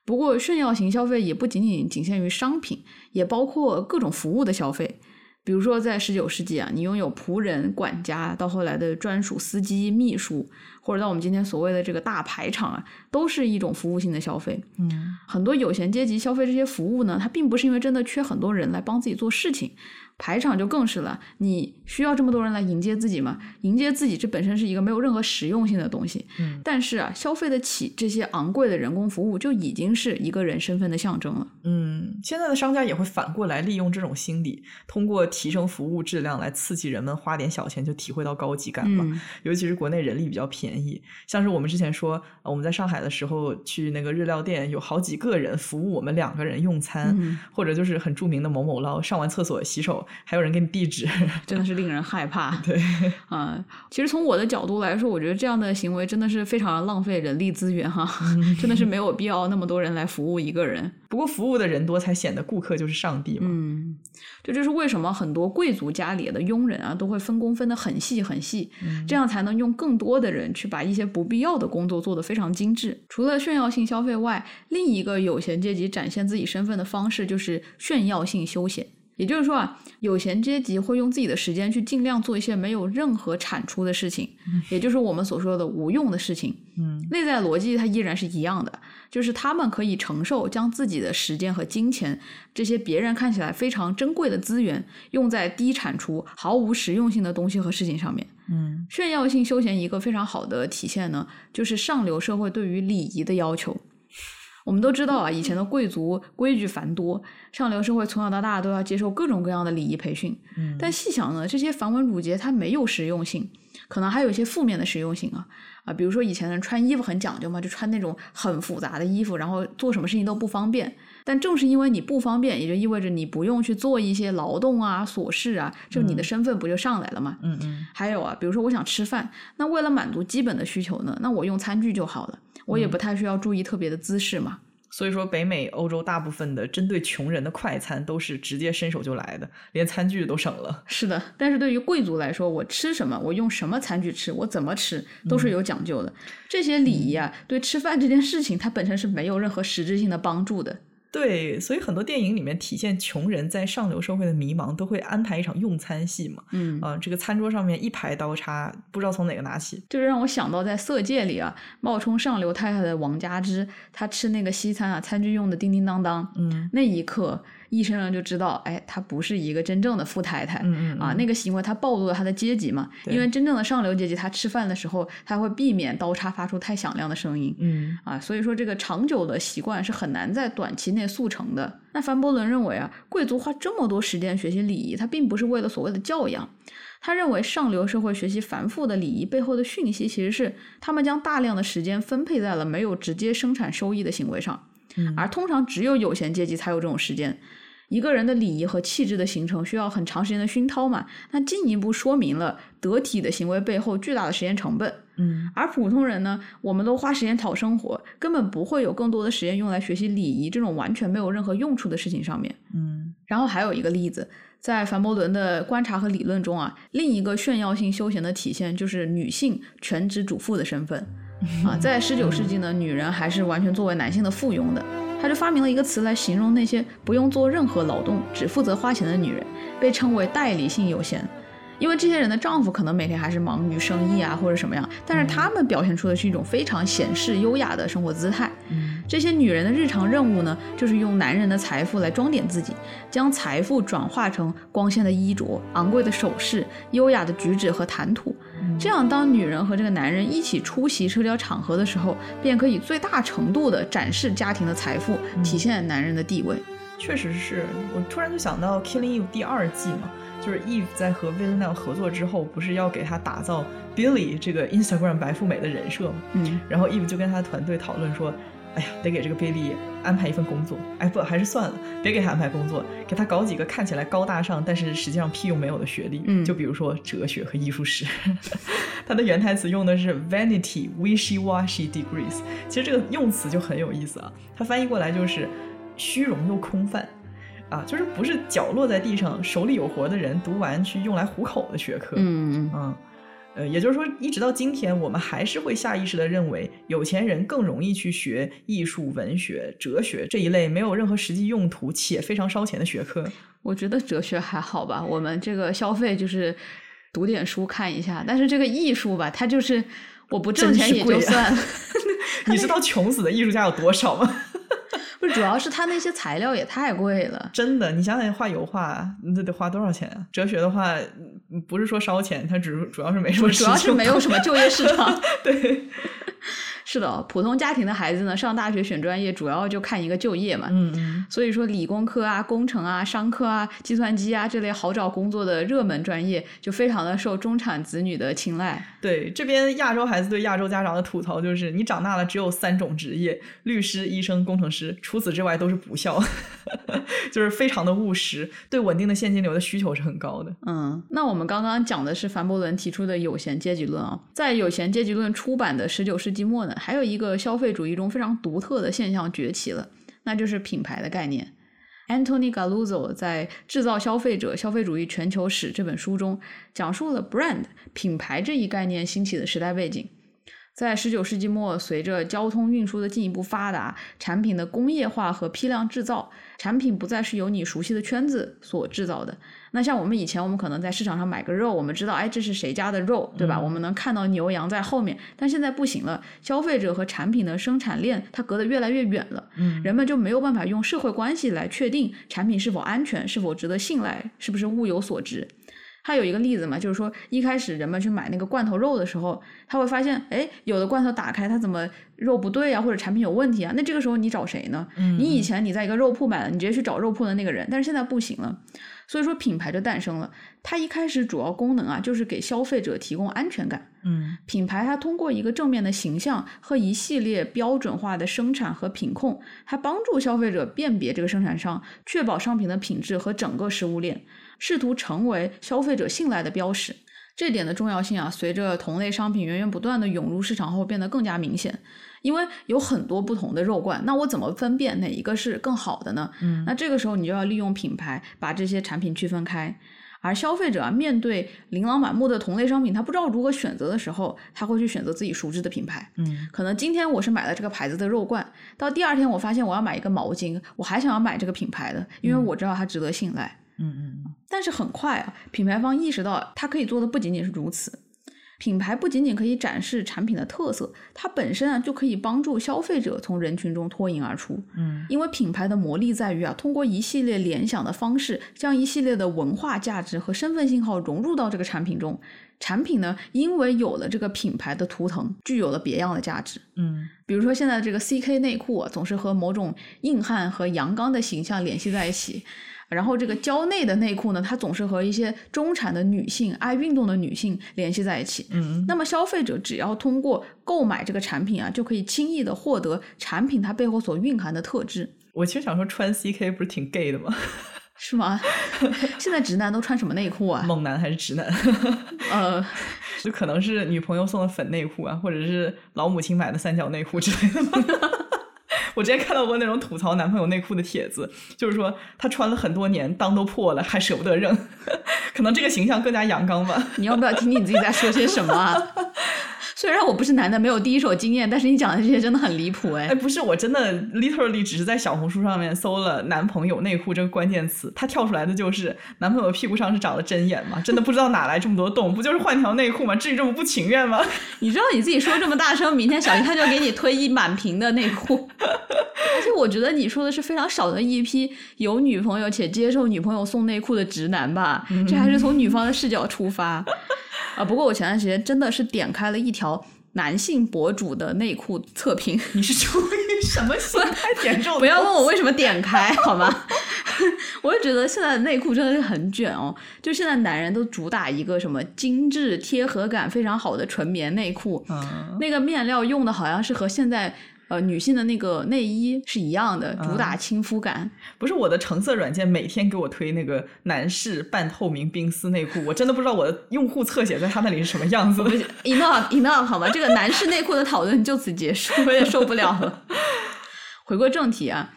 不过，炫耀型消费也不仅仅仅限于商品，也包括各种服务的消费。比如说，在十九世纪啊，你拥有仆人、管家，到后来的专属司机、秘书，或者到我们今天所谓的这个大排场啊，都是一种服务性的消费。嗯很多有闲阶级消费这些服务呢，它并不是因为真的缺很多人来帮自己做事情，排场就更是了。你需要这么多人来迎接自己吗？迎接自己这本身是一个没有任何实用性的东西。嗯但是啊，消费得起这些昂贵的人工服务，就已经是一个人身份的象征了。嗯，现在的商家也会反过来利用这种心理，通过提升服务质量来刺激人们花点小钱就体会到高级感嘛。嗯尤其是国内人力比较便宜，像是我们之前说，呃我们在上海的时候去那个日料店，有好几个人服务我们两个人用餐，嗯或者就是很著名的某某捞，上完厕所洗手，还有人给你递纸。真的是令人害怕。对，啊、其实从我的角度来说，我觉得这样的行为真的是非常浪费人力资源哈，真的是没有必要那么多人来服务一个人。不过服务的人多，才显得顾客就是上帝嘛。嗯，这就是为什么很多贵族家里的佣人啊，都会分工分得很细很细，这样才能用更多的人去把一些不必要的工作做得非常精致。除了炫耀性消费外，另一个有闲阶级展现自己身份的方式就是炫耀性休闲。也就是说啊，有闲阶级会用自己的时间去尽量做一些没有任何产出的事情，也就是我们所说的无用的事情。嗯内在逻辑它依然是一样的，就是他们可以承受将自己的时间和金钱这些别人看起来非常珍贵的资源，用在低产出、毫无实用性的东西和事情上面。嗯炫耀性休闲一个非常好的体现呢，就是上流社会对于礼仪的要求。我们都知道啊，以前的贵族规矩繁多，上流社会从小到大都要接受各种各样的礼仪培训。嗯但细想呢，这些繁文缛节它没有实用性，可能还有一些负面的实用性啊啊，比如说以前人穿衣服很讲究嘛，就穿那种很复杂的衣服，然后做什么事情都不方便。但正是因为你不方便，也就意味着你不用去做一些劳动啊、琐事啊，就你的身份不就上来了吗？嗯嗯还有啊，比如说我想吃饭，那为了满足基本的需求呢，那我用餐具就好了，我也不太需要注意特别的姿势嘛。所以说，北美、欧洲大部分的针对穷人的快餐都是直接伸手就来的，连餐具都省了。是的，但是对于贵族来说，我吃什么，我用什么餐具吃，我怎么吃，都是有讲究的。这些礼仪啊，对吃饭这件事情，它本身是没有任何实质性的帮助的。对，所以很多电影里面体现穷人在上流社会的迷茫，都会安排一场用餐戏嘛。嗯，啊、这个餐桌上面一排刀叉，不知道从哪个拿起。就是让我想到在《色戒》里啊，冒充上流太太的王佳芝，她吃那个西餐啊，餐具用的叮叮当当，嗯那一刻，医生人就知道，哎，她不是一个真正的富太太。嗯嗯啊，那个行为她暴露了她的阶级嘛，因为真正的上流阶级，她吃饭的时候，她会避免刀叉发出太响亮的声音。嗯啊，所以说这个长久的习惯是很难在短期内速成的。那凡伯伦认为啊，贵族花这么多时间学习礼仪，他并不是为了所谓的教养，他认为上流社会学习繁复的礼仪背后的讯息，其实是他们将大量的时间分配在了没有直接生产收益的行为上，而通常只有有钱阶级才有这种时间。一个人的礼仪和气质的形成需要很长时间的熏陶嘛，那进一步说明了得体的行为背后巨大的时间成本。嗯，而普通人呢，我们都花时间讨生活，根本不会有更多的时间用来学习礼仪这种完全没有任何用处的事情上面。嗯然后还有一个例子，在凡伯伦的观察和理论中啊，另一个炫耀性休闲的体现就是女性全职主妇的身份啊，在十九世纪呢，女人还是完全作为男性的附庸的。他就发明了一个词来形容那些不用做任何劳动，只负责花钱的女人，被称为代理性有闲。因为这些人的丈夫可能每天还是忙于生意啊或者什么样，但是他们表现出的是一种非常闲适优雅的生活姿态。嗯这些女人的日常任务呢，就是用男人的财富来装点自己，将财富转化成光鲜的衣着、昂贵的首饰、优雅的举止和谈吐。这样，当女人和这个男人一起出席社交场合的时候，便可以最大程度的展示家庭的财富，体现男人的地位。确实是我突然就想到《Killing Eve》第二季嘛，就是 Eve 在和 Villanelle 合作之后，不是要给他打造 Billy 这个 Instagram 白富美的人设嘛？嗯然后 Eve 就跟他团队讨论说，哎呀，得给这个 Billy 安排一份工作。哎，不，还是算了，别给他安排工作，给他搞几个看起来高大上，但是实际上屁用没有的学历。嗯就比如说哲学和艺术史。他的原台词用的是 vanity wishy-washy degrees，其实这个用词就很有意思啊。它翻译过来就是虚荣又空泛。啊，就是不是脚落在地上，手里有活的人读完去用来糊口的学科。嗯嗯，呃，也就是说，一直到今天，我们还是会下意识的认为，有钱人更容易去学艺术、文学、哲学这一类没有任何实际用途且非常烧钱的学科。我觉得哲学还好吧，我们这个消费就是读点书看一下，但是这个艺术吧，它就是我不挣钱也就算了。你知道穷死的艺术家有多少吗？不是，主要是它那些材料也太贵了。真的，你想想画油画，那得花多少钱啊？哲学的话，嗯不是说烧钱，它只是主要是没什么主要是没有什么就业市场。对，是的，普通家庭的孩子呢，上大学选专业主要就看一个就业嘛。嗯嗯，所以说，理工科啊、工程啊、商科啊、计算机啊这类好找工作的热门专业，就非常的受中产子女的青睐。对，这边亚洲孩子对亚洲家长的吐槽就是，你长大了只有三种职业：律师、医生、工程师，除此之外都是不孝，就是非常的务实，对稳定的现金流的需求是很高的。嗯，那我们刚刚讲的是凡伯伦提出的有闲阶级论啊，在有闲阶级论出版的十九世纪末呢，还有一个消费主义中非常独特的现象崛起了，那就是品牌的概念。Antony Galuzzo 在《制造消费者：消费主义全球史》这本书中，讲述了 brand 品牌这一概念兴起的时代背景。在十九世纪末，随着交通运输的进一步发达，产品的工业化和批量制造，产品不再是由你熟悉的圈子所制造的。那像我们以前，我们可能在市场上买个肉，我们知道，哎，这是谁家的肉，对吧？嗯我们能看到牛羊在后面。但现在不行了，消费者和产品的生产链它隔得越来越远了，嗯人们就没有办法用社会关系来确定产品是否安全、是否值得信赖、是不是物有所值。还有一个例子嘛，就是说一开始人们去买那个罐头肉的时候，他会发现，哎，有的罐头打开它怎么肉不对啊，或者产品有问题啊？那这个时候你找谁呢？嗯你以前你在一个肉铺买了，你直接去找肉铺的那个人，但是现在不行了，所以说品牌就诞生了。它一开始主要功能啊，就是给消费者提供安全感。嗯品牌它通过一个正面的形象和一系列标准化的生产和品控，它帮助消费者辨别这个生产商，确保商品的品质和整个食物链，试图成为消费者信赖的标识。这点的重要性啊，随着同类商品源源不断的涌入市场后变得更加明显。因为有很多不同的肉罐，那我怎么分辨哪一个是更好的呢？嗯那这个时候你就要利用品牌把这些产品区分开。而消费者啊，面对琳琅满目的同类商品，他不知道如何选择的时候，他会去选择自己熟知的品牌。嗯可能今天我是买了这个牌子的肉罐，到第二天我发现我要买一个毛巾，我还想要买这个品牌的，因为我知道它值得信赖。嗯嗯但是很快啊，品牌方意识到，它可以做的不仅仅是如此。品牌不仅仅可以展示产品的特色，它本身啊就可以帮助消费者从人群中脱颖而出。嗯因为品牌的魔力在于啊，通过一系列联想的方式，将一系列的文化价值和身份信号融入到这个产品中，产品呢，因为有了这个品牌的图腾，具有了别样的价值。嗯比如说现在这个 CK 内裤啊，总是和某种硬汉和阳刚的形象联系在一起。然后这个蕉内的内裤呢，它总是和一些中产的女性、爱运动的女性联系在一起。嗯那么消费者只要通过购买这个产品啊，就可以轻易的获得产品它背后所蕴含的特质，我其实想说，穿 CK 不是挺 gay 的吗？是吗？现在直男都穿什么内裤啊？猛男还是直男？呃，就可能是女朋友送的粉内裤啊，或者是老母亲买的三角内裤之类的吧。我之前看到过那种吐槽男朋友内裤的帖子，就是说他穿了很多年，裆都破了，还舍不得扔，可能这个形象更加阳刚吧。你要不要听听你自己在说些什么啊？虽然我不是男的，没有第一手经验，但是你讲的这些真的很离谱哎哎，。不是，我真的 literally 只是在小红书上面搜了“男朋友内裤”这个关键词，它跳出来的就是男朋友屁股上是长了针眼吗？真的不知道哪来这么多洞，不就是换条内裤吗？至于这么不情愿吗？你知道你自己说这么大声，明天小姨他就给你推一满屏的内裤。而且我觉得你说的是非常少的一批有女朋友且接受女朋友送内裤的直男吧，这还是从 女方的视角出发。啊，不过我前段时间真的是点开了一条男性博主的内裤测评，你是出于什么心态点中？不要问我为什么 点开，好吗？我就觉得现在的内裤真的是很卷哦，就现在男人都主打一个什么精致、贴合感非常好的纯棉内裤，嗯，那个面料用的好像是和现在呃女性的那个内衣是一样的，主打亲肤感。不是我的橙色软件每天给我推那个男士半透明冰丝内裤，我真的不知道我的用户侧写在他那里是什么样子的。enough enough 好吧，这个男士内裤的讨论就此结束，我也受不了了。回归正题啊，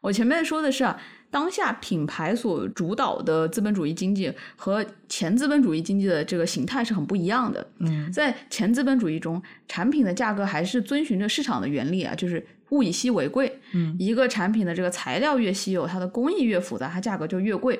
我前面说的是啊，当下品牌所主导的资本主义经济和前资本主义经济的这个形态是很不一样的。嗯在前资本主义中，产品的价格还是遵循着市场的原理啊，就是物以稀为贵。嗯一个产品的这个材料越稀有，它的工艺越复杂，它价格就越贵。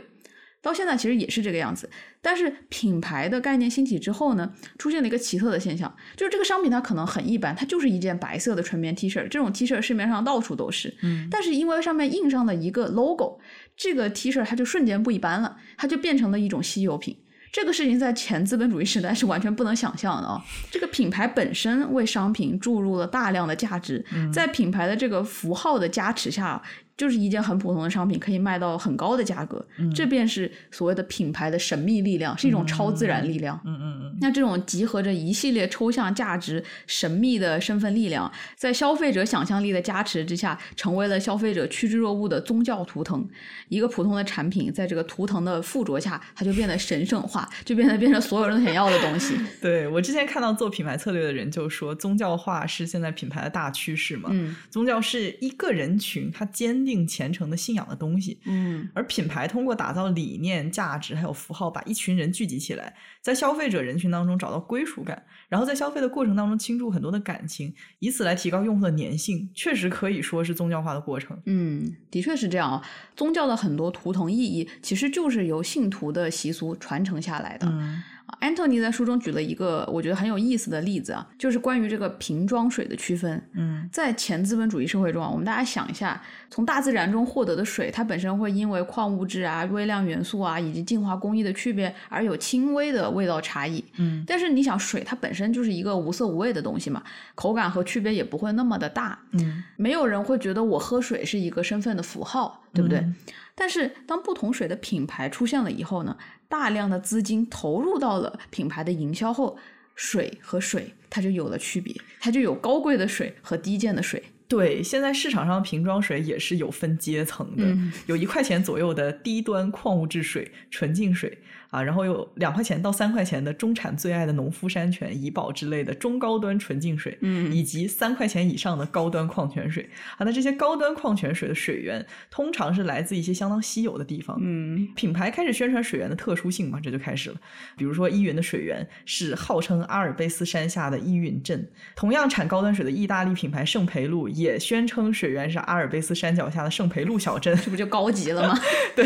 到现在其实也是这个样子，但是品牌的概念兴起之后呢，出现了一个奇特的现象，就是这个商品它可能很一般，它就是一件白色的纯棉 T 恤，这种 T 恤市面上到处都是，嗯。但是因为上面印上了一个 logo，这个 T 恤它就瞬间不一般了，它就变成了一种稀有品。这个事情在前资本主义时代是完全不能想象的啊、这个品牌本身为商品注入了大量的价值，在品牌的这个符号的加持下，就是一件很普通的商品可以卖到很高的价格，这便是所谓的品牌的神秘力量，是一种超自然力量。嗯嗯嗯，那这种集合着一系列抽象价值、神秘的身份力量，在消费者想象力的加持之下，成为了消费者趋之若鹜的宗教图腾。一个普通的产品，在这个图腾的附着下，它就变得神圣化，就变得变成所有人都想要的东西。对我之前看到做品牌策略的人就说，宗教化是现在品牌的大趋势嘛。嗯宗教是一个人群他坚定虔诚的信仰的东西，嗯而品牌通过打造理念、价值还有符号，把一群人聚集起来，在消费者人群当中找到归属感，然后在消费的过程当中倾注很多的感情，以此来提高用户的粘性，确实可以说是宗教化的过程。嗯，的确是这样啊。宗教的很多图腾意义，其实就是由信徒的习俗传承下来的。嗯 Anthony 在书中举了一个我觉得很有意思的例子啊，就是关于这个瓶装水的区分。嗯在前资本主义社会中啊，我们大家想一下，从大自然中获得的水，它本身会因为矿物质啊、微量元素啊以及净化工艺的区别而有轻微的味道差异。嗯但是你想，水它本身就是一个无色无味的东西嘛，口感和区别也不会那么的大。嗯没有人会觉得我喝水是一个身份的符号，对不对？嗯但是当不同水的品牌出现了以后呢，大量的资金投入到了品牌的营销后，水和水它就有了区别，它就有高贵的水和低贱的水。对，现在市场上瓶装水也是有分阶层的，嗯有一块钱左右的低端矿物质水、纯净水啊，然后有两块钱到三块钱的中产最爱的农夫山泉、怡宝之类的中高端纯净水，嗯以及三块钱以上的高端矿泉水啊。那这些高端矿泉水的水源通常是来自一些相当稀有的地方，嗯品牌开始宣传水源的特殊性嘛，这就开始了。比如说依云的水源是号称阿尔卑斯山下的依云镇，同样产高端水的意大利品牌圣培露也宣称水源是阿尔卑斯山脚下的圣培露小镇。这不就高级了吗？对，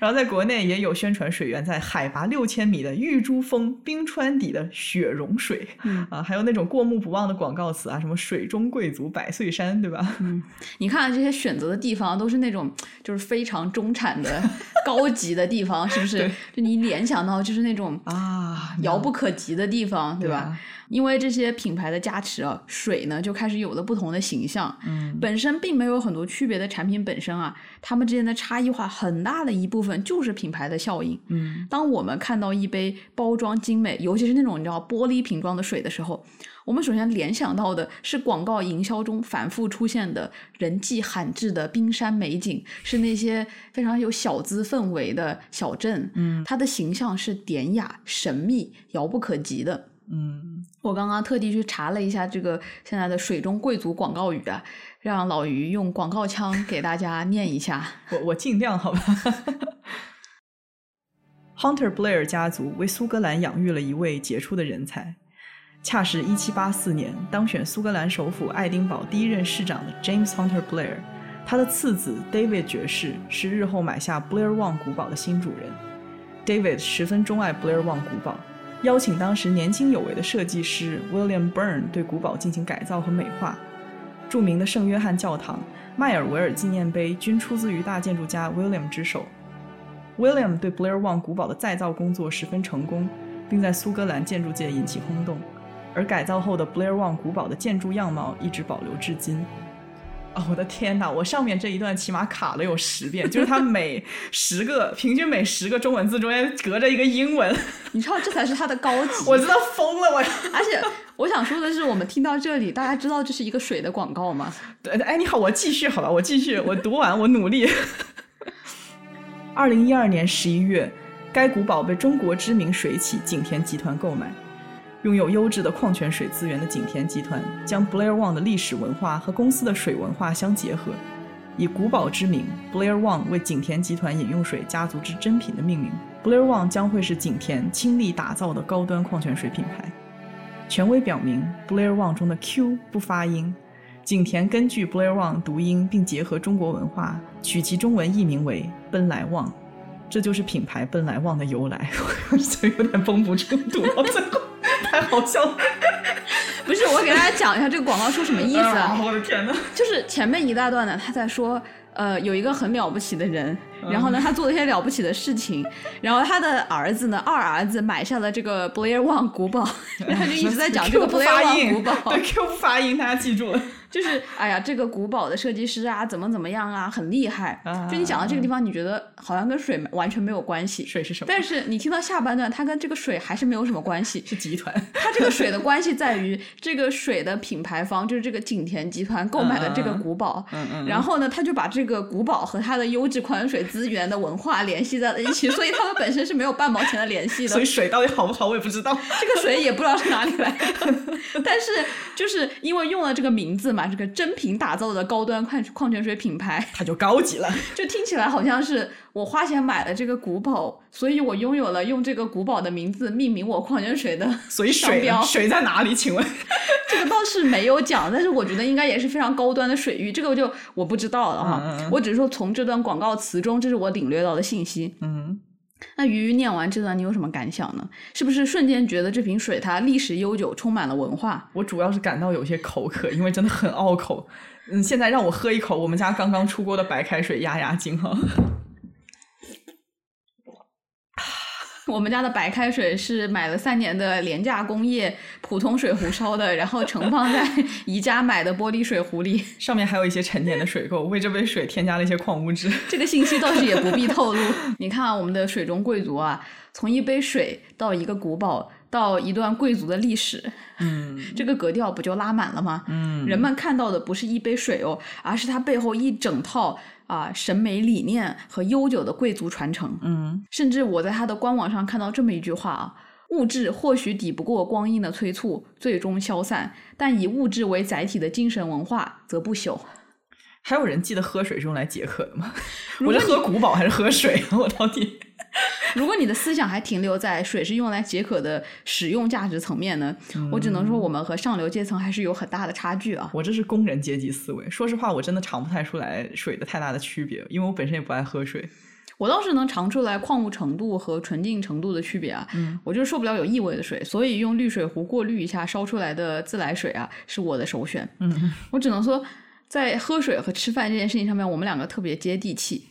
然后在国内也有宣传水源在海拔六千米的玉珠峰冰川底的雪融水，嗯啊，还有那种过目不忘的广告词啊，什么水中贵族百岁山，对吧？嗯，你看这些选择的地方都是那种就是非常中产的高级的地方，是不是？就你联想到就是那种啊，遥不可及的地方，对吧？啊因为这些品牌的加持啊，水呢就开始有了不同的形象。嗯，本身并没有很多区别的产品本身啊，它们之间的差异化很大的一部分就是品牌的效应。嗯，当我们看到一杯包装精美，尤其是那种你知道玻璃瓶装的水的时候，我们首先联想到的是广告营销中反复出现的人迹罕至的冰山美景，是那些非常有小资氛围的小镇。嗯，它的形象是典雅、神秘、遥不可及的。嗯，我刚刚特地去查了一下这个现在的水中贵族广告语啊，让老于用广告腔给大家念一下。我我尽量好吧。Hunter Blair 家族为苏格兰养育了一位杰出的人才，恰是1784年当选苏格兰首府爱丁堡第一任市长的 James Hunter Blair。他的次子 David 爵士是日后买下 Blair Wang 古堡的新主人。David 十分钟爱 Blair Wang 古堡，邀请当时年轻有为的设计师 William Byrne 对古堡进行改造和美化。著名的圣约翰教堂、迈尔维尔纪念碑均出自于大建筑家 William 之手。William 对 Blair Wang 古堡的再造工作十分成功，并在苏格兰建筑界引起轰动。而改造后的 Blair Wang 古堡的建筑样貌一直保留至今。哦，我的天哪！我上面这一段起码卡了有十遍，就是它每十个平均每十个中文字中间隔着一个英文，你知道这才是它的高级。我真的疯了！我，而且我想说的是，我们听到这里，大家知道这是一个水的广告吗？对，哎，你好，我继续好吧，我继续，我读完，我努力。二零一二年十一月，该古堡被中国知名水企景田集团购买。拥有优质的矿泉水资源的景田集团，将 Blair One 的历史文化和公司的水文化相结合，以古堡之名 Blair One 为景田集团饮用水家族之珍品的命名。Blair One 将会是景田倾力打造的高端矿泉水品牌。权威表明，Blair One 中的 Q 不发音。景田根据 Blair One 读音，并结合中国文化，取其中文译名为“奔来旺”，这就是品牌“奔来旺”的由来。我有点绷不住，读到最后太好笑了。不是，我给大家讲一下这个广告说什么意思啊？我的天呐，就是前面一大段呢，他在说，呃，有一个很了不起的人，然后呢，他做了一些了不起的事情，然后他的儿子呢，二儿子买下了这个 Blair One 古堡，然后就一直在讲这个 Blair 发 One 音古堡，对 Q 不发音，大家记住了。就是哎呀，这个古堡的设计师啊，怎么怎么样啊，很厉害。啊就你讲到这个地方，你觉得好像跟水完全没有关系，水是什么？但是你听到下半段，它跟这个水还是没有什么关系。是集团。它这个水的关系在于，这个水的品牌方就是这个景田集团购买的这个古堡，嗯嗯。然后呢，他就把这个古堡和它的优质矿泉水资源的文化联系在了一起，所以他们本身是没有半毛钱的联系的。所以水到底好不好，我也不知道。这个水也不知道是哪里来的，但是就是因为用了这个名字嘛，这个真品打造的高端矿矿泉水品牌，它就高级了。就听起来好像是我花钱买了这个古堡，所以我拥有了用这个古堡的名字命名我矿泉水的 所以水商标。水在哪里？请问？这个倒是没有讲，但是我觉得应该也是非常高端的水域，这个就我不知道了哈。我只是说从这段广告词中，这是我领略到的信息。嗯，那鱼鱼念完这段，你有什么感想呢？是不是瞬间觉得这瓶水它历史悠久，充满了文化？我主要是感到有些口渴，因为真的很拗口。嗯，现在让我喝一口我们家刚刚出锅的白开水压压惊哈。我们家的白开水是买了三年的廉价工业普通水壶烧的，然后盛放在宜家买的玻璃水壶里。上面还有一些陈年的水垢，为这杯水添加了一些矿物质。这个信息倒是也不必透露。你看、啊、我们的水中贵族啊，从一杯水到一个古堡，到一段贵族的历史，嗯这个格调不就拉满了吗？嗯人们看到的不是一杯水哦，而是它背后一整套啊审美理念和悠久的贵族传承。嗯甚至我在他的官网上看到这么一句话啊：物质或许抵不过光阴的催促，最终消散，但以物质为载体的精神文化则不朽。还有人记得喝水是用来解渴的吗？我是喝古堡还是喝水？我到底？如果你的思想还停留在水是用来解渴的使用价值层面呢，我只能说我们和上流阶层还是有很大的差距啊。我这是工人阶级思维。说实话，我真的尝不太出来水的太大的区别，因为我本身也不爱喝水。我倒是能尝出来矿物程度和纯净程度的区别啊。嗯，我就是受不了有异味的水，所以用滤水壶过滤一下烧出来的自来水啊，是我的首选。嗯，我只能说，在喝水和吃饭这件事情上面，我们两个特别接地气。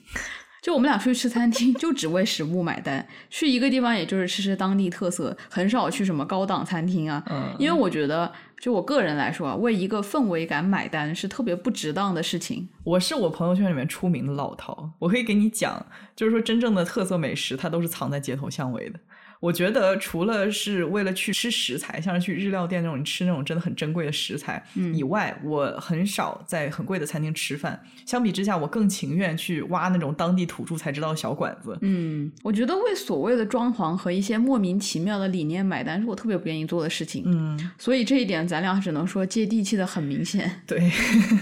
就我们俩出去吃餐厅，就只为食物买单，去一个地方也就是吃吃当地特色，很少去什么高档餐厅啊。嗯因为我觉得，就我个人来说啊，为一个氛围感买单是特别不值当的事情。我是我朋友圈里面出名的老饕，我可以给你讲，就是说真正的特色美食，它都是藏在街头巷尾的。我觉得除了是为了去吃食材，像是去日料店那种你吃那种真的很珍贵的食材、以外，我很少在很贵的餐厅吃饭。相比之下，我更情愿去挖那种当地土著才知道的小馆子。嗯，我觉得为所谓的装潢和一些莫名其妙的理念买单，是我特别不愿意做的事情。嗯，所以这一点，咱俩只能说接地气的很明显。对，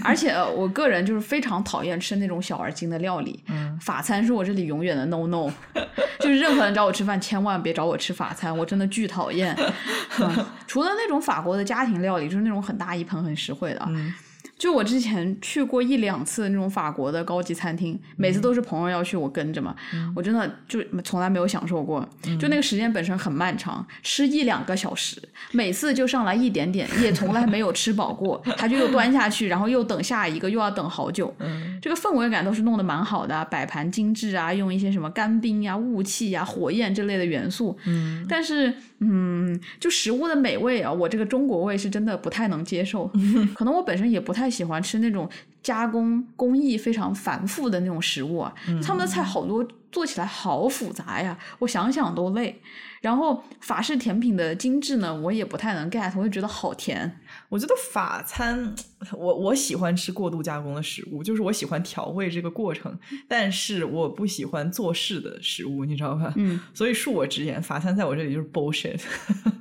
而且呃我个人就是非常讨厌吃那种小而精的料理。嗯，法餐是我这里永远的 no no，就是任何人找我吃饭，千万别找我吃法餐，我真的巨讨厌。除了那种法国的家庭料理，就是那种很大一盆很实惠的。就我之前去过一两次那种法国的高级餐厅，每次都是朋友要去，我跟着嘛，我真的就从来没有享受过。就那个时间本身很漫长，吃一两个小时，每次就上来一点点，也从来没有吃饱过，他就又端下去，然后又等下一个，又要等好久。嗯这个氛围感都是弄得蛮好的啊，摆盘精致啊，用一些什么干冰呀、雾气呀、火焰这类的元素。嗯，但是，嗯，就食物的美味啊，我这个中国胃是真的不太能接受。可能我本身也不太喜欢吃那种加工工艺非常繁复的那种食物啊，他们的菜好多做起来好复杂呀，我想想都累。然后法式甜品的精致呢，我也不太能 get，我就觉得好甜。我觉得法餐，我我喜欢吃过度加工的食物，就是我喜欢调味这个过程，但是我不喜欢做事的食物，你知道吧？嗯所以恕我直言，法餐在我这里就是 bullshit。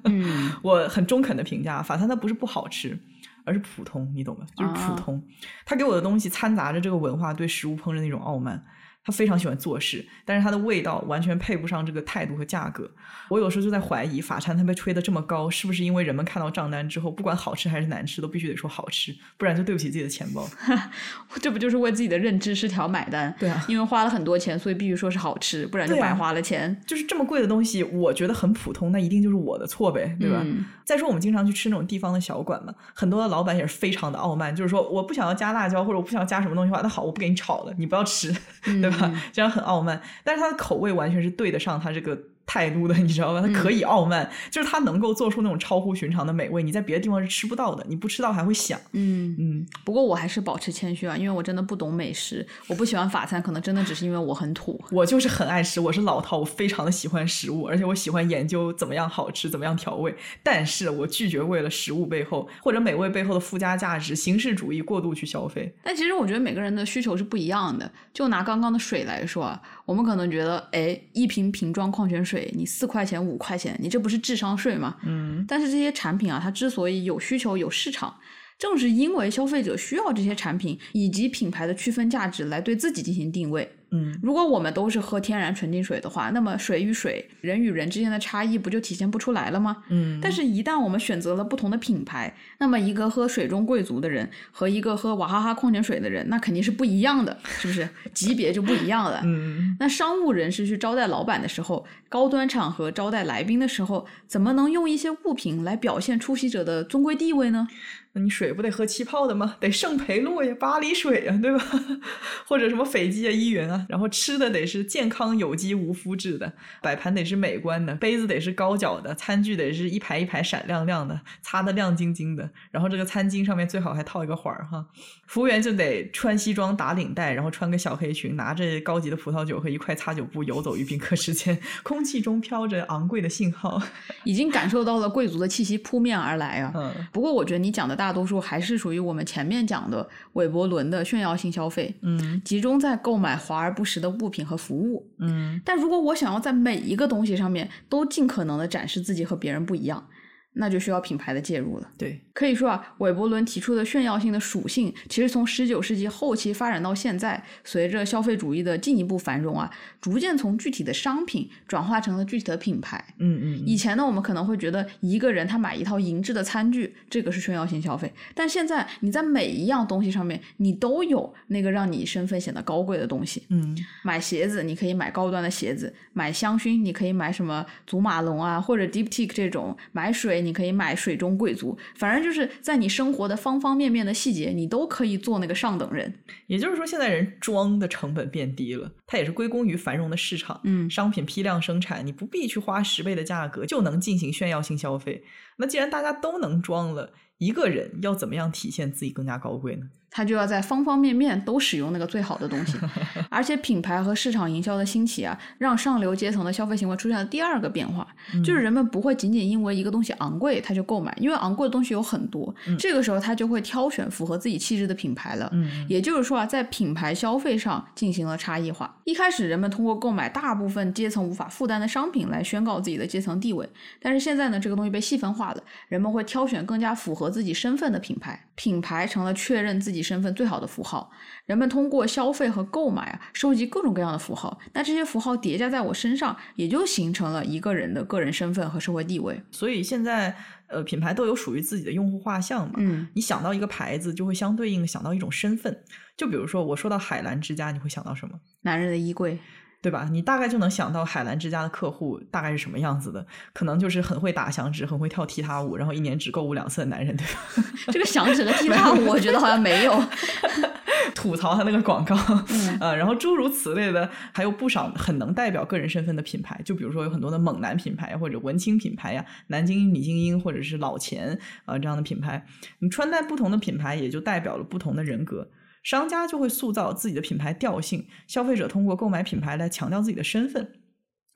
嗯 我很中肯的评价，法餐它不是不好吃，而是普通，你懂吗？就是普啊通。他给我的东西掺杂着这个文化对食物烹饪的一种傲慢。他非常喜欢做事，但是他的味道完全配不上这个态度和价格。我有时候就在怀疑，法餐它被吹得这么高，是不是因为人们看到账单之后，不管好吃还是难吃，都必须得说好吃，不然就对不起自己的钱包。这不就是为自己的认知失调买单？对啊因为花了很多钱，所以必须说是好吃，不然就白花了钱。就是这么贵的东西，我觉得很普通，那一定就是我的错呗，对吧？嗯再说我们经常去吃那种地方的小馆嘛，很多的老板也是非常的傲慢，就是说我不想要加辣椒或者我不想要加什么东西的话，那好，我不给你炒了，你不要吃，对吧？嗯。这样很傲慢，但是他的口味完全是对得上他这个态度的，你知道吧？他可以傲慢，就是他能够做出那种超乎寻常的美味，你在别的地方是吃不到的，你不吃到还会想，嗯，嗯，不过我还是保持谦虚啊，因为我真的不懂美食，我不喜欢法餐，可能真的只是因为我很土。我就是很爱吃，我是老饕，我非常的喜欢食物，而且我喜欢研究怎么样好吃，怎么样调味。但是我拒绝为了食物背后或者美味背后的附加价值、形式主义过度去消费。但其实我觉得每个人的需求是不一样的。就拿刚刚的水来说啊，我们可能觉得，哎，一瓶瓶装矿泉水你四块钱、五块钱，你这不是智商税吗？嗯但是这些产品啊，它之所以有需求、有市场，正是因为消费者需要这些产品以及品牌的区分价值来对自己进行定位。嗯如果我们都是喝天然纯净水的话，那么水与水、人与人之间的差异不就体现不出来了吗？嗯，但是，一旦我们选择了不同的品牌，那么一个喝水中贵族的人和一个喝娃哈哈矿泉水的人，那肯定是不一样的，是不是？级别就不一样了。嗯那商务人士去招待老板的时候，高端场合招待来宾的时候，怎么能用一些物品来表现出席者的尊贵地位呢？那你水不得喝气泡的吗？得圣培洛呀、巴黎水呀，对吧？或者什么斐济啊、依云啊。然后吃的得是健康、有机、无麸质的，摆盘得是美观的，杯子得是高脚的，餐具得是一排一排闪亮亮的，擦得亮晶晶的。然后这个餐巾上面最好还套一个环儿哈。服务员就得穿西装、打领带，然后穿个小黑裙，拿着高级的葡萄酒和一块擦酒布游走于宾客之间，空气中飘着昂贵的信号。已经感受到了贵族的气息扑面而来啊！嗯不过，我觉得你讲的大多数还是属于我们前面讲的韦伯伦的炫耀性消费，嗯集中在购买华而不实的物品和服务。嗯但如果我想要在每一个东西上面都尽可能的展示自己和别人不一样，那就需要品牌的介入了。对，可以说啊，韦伯伦提出的炫耀性的属性，其实从十九世纪后期发展到现在，随着消费主义的进一步繁荣啊，逐渐从具体的商品转化成了具体的品牌。嗯嗯以前呢，我们可能会觉得一个人他买一套银质的餐具，这个是炫耀性消费。但现在你在每一样东西上面，你都有那个让你身份显得高贵的东西。嗯，买鞋子，你可以买高端的鞋子；买香薰，你可以买什么祖马龙啊，或者 Diptyque 这种；买水，你可以买水中贵族。反正就是在你生活的方方面面的细节，你都可以做那个上等人。也就是说，现在人装的成本变低了，它也是归功于繁荣的市场。嗯商品批量生产，你不必去花十倍的价格就能进行炫耀性消费。那既然大家都能装了，一个人要怎么样体现自己更加高贵呢？他就要在方方面面都使用那个最好的东西，而且品牌和市场营销的兴起啊，让上流阶层的消费行为出现了第二个变化，就是人们不会仅仅因为一个东西昂贵他就购买，因为昂贵的东西有很多，这个时候他就会挑选符合自己气质的品牌了。嗯也就是说啊，在品牌消费上进行了差异化。一开始人们通过购买大部分阶层无法负担的商品来宣告自己的阶层地位，但是现在呢，这个东西被细分化了，人们会挑选更加符合自己身份的品牌，品牌成了确认自己身份最好的符号。人们通过消费和购买啊，收集各种各样的符号，那这些符号叠加在我身上，也就形成了一个人的个人身份和社会地位。所以现在呃，品牌都有属于自己的用户画像嘛。嗯，你想到一个牌子，就会相对应想到一种身份。就比如说，我说到海澜之家，你会想到什么？男人的衣柜，对吧？你大概就能想到海澜之家的客户大概是什么样子的，可能就是很会打响指、很会跳踢踏舞，然后一年只购物两次的男人，对吧？这个响指和踢踏舞，我觉得好像没有。吐槽他那个广告，嗯呃，然后诸如此类的，还有不少很能代表个人身份的品牌，就比如说有很多的猛男品牌或者文青品牌呀，南京女精英或者是老钱啊、这样的品牌，你穿戴不同的品牌，也就代表了不同的人格。商家就会塑造自己的品牌调性，消费者通过购买品牌来强调自己的身份。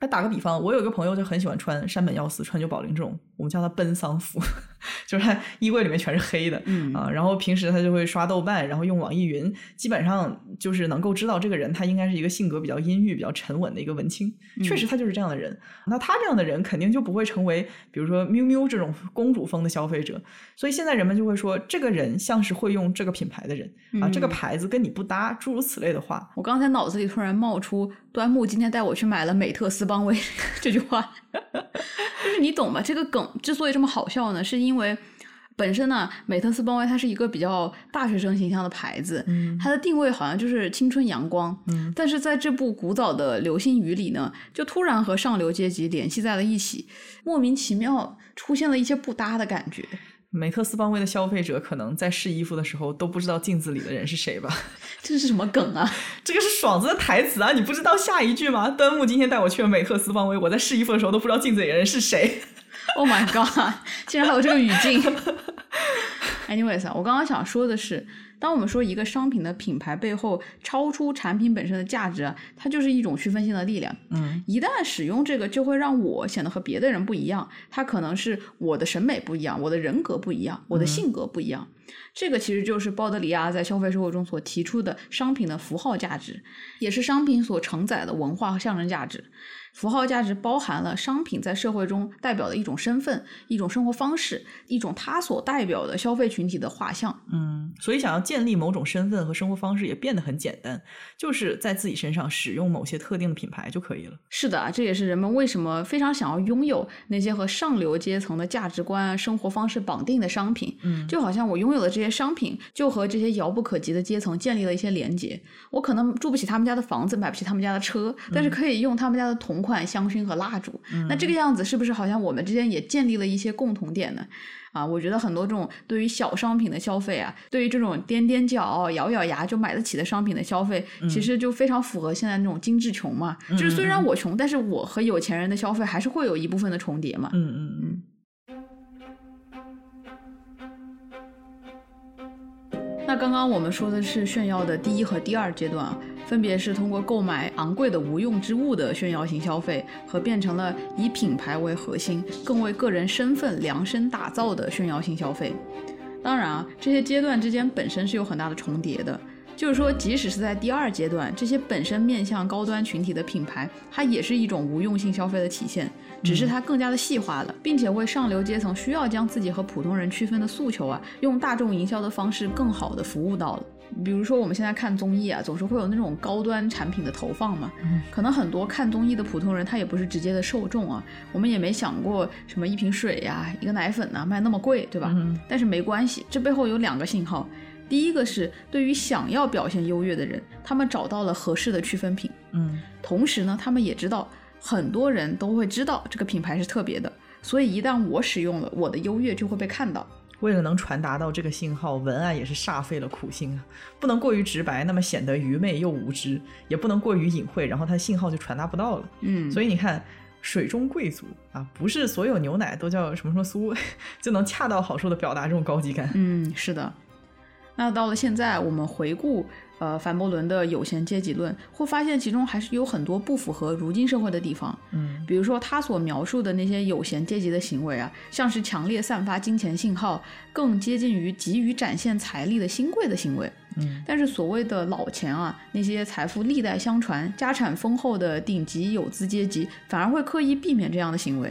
那打个比方，我有一个朋友就很喜欢穿山本耀司、川久保玲这种，我们叫他奔丧服，就是他衣柜里面全是黑的，嗯啊，然后平时他就会刷豆瓣，然后用网易云，基本上就是能够知道这个人他应该是一个性格比较阴郁、比较沉稳的一个文青，确实他就是这样的人。那他这样的人肯定就不会成为比如说喵喵这种公主风的消费者，所以现在人们就会说这个人像是会用这个品牌的人啊，这个嗯牌子跟你不搭，诸如此类的话。我刚才脑子里突然冒出端木今天带我去买了美特斯邦威 这句话，就是你懂吧？这个梗之所以这么好笑呢，是因为本身呢，美特斯邦威它是一个比较大学生形象的牌子，嗯它的定位好像就是青春阳光，嗯但是在这部古早的流星雨里呢，就突然和上流阶级联系在了一起，莫名其妙出现了一些不搭的感觉。美特斯邦威的消费者可能在试衣服的时候都不知道镜子里的人是谁吧？这是什么梗啊？这个是爽子的台词啊！你不知道下一句吗？端木今天带我去了美特斯邦威，我在试衣服的时候都不知道镜子里的人是谁。Oh my god！竟然还有这个语境。Anyways 啊，我刚刚想说的是，当我们说一个商品的品牌背后超出产品本身的价值啊，它就是一种区分性的力量。嗯一旦使用这个，就会让我显得和别的人不一样。它可能是我的审美不一样，我的人格不一样，我的性格不一样。这个其实就是鲍德里亚在消费社会中所提出的商品的符号价值，也是商品所承载的文化和象征价值。符号价值包含了商品在社会中代表的一种身份、一种生活方式、一种它所代表的消费群体的画像。嗯，所以想要建立某种身份和生活方式也变得很简单，就是在自己身上使用某些特定的品牌就可以了。是的，这也是人们为什么非常想要拥有那些和上流阶层的价值观、生活方式绑定的商品。嗯就好像我拥有的这些商品，就和这些遥不可及的阶层建立了一些连接。我可能住不起他们家的房子，买不起他们家的车，但是可以用他们家的同款香薰和蜡烛。那这个样子是不是好像我们之间也建立了一些共同点呢？啊，我觉得很多这种对于小商品的消费啊，对于这种踮踮脚、咬咬牙就买得起的商品的消费，其实就非常符合现在那种精致穷嘛。就是虽然我穷，但是我和有钱人的消费还是会有一部分的重叠嘛。嗯嗯嗯。那刚刚我们说的是炫耀的第一和第二阶段，分别是通过购买昂贵的无用之物的炫耀型消费，和变成了以品牌为核心、更为个人身份量身打造的炫耀性消费。当然啊，这些阶段之间本身是有很大的重叠的。就是说，即使是在第二阶段，这些本身面向高端群体的品牌，它也是一种无用性消费的体现，只是它更加的细化了，并且为上流阶层需要将自己和普通人区分的诉求啊，用大众营销的方式更好的服务到了。比如说，我们现在看综艺啊，总是会有那种高端产品的投放嘛，可能很多看综艺的普通人他也不是直接的受众啊，我们也没想过什么一瓶水呀、一个奶粉呐卖那么贵，对吧？但是没关系，这背后有两个信号。第一个是对于想要表现优越的人，他们找到了合适的区分品。嗯，同时呢，他们也知道很多人都会知道这个品牌是特别的，所以一旦我使用了，我的优越就会被看到。为了能传达到这个信号，文案也是煞费了苦心啊！不能过于直白，那么显得愚昧又无知；也不能过于隐晦，然后它信号就传达不到了。嗯，所以你看，水中贵族啊，不是所有牛奶都叫什么什么酥，就能恰到好处的表达这种高级感。嗯，是的。那到了现在，我们回顾呃凡伯伦的有闲阶级论，会发现其中还是有很多不符合如今社会的地方。嗯，比如说他所描述的那些有闲阶级的行为啊，像是强烈散发金钱信号，更接近于急于展现财力的新贵的行为。嗯，但是所谓的老钱啊，那些财富历代相传、家产丰厚的顶级有资阶级，反而会刻意避免这样的行为。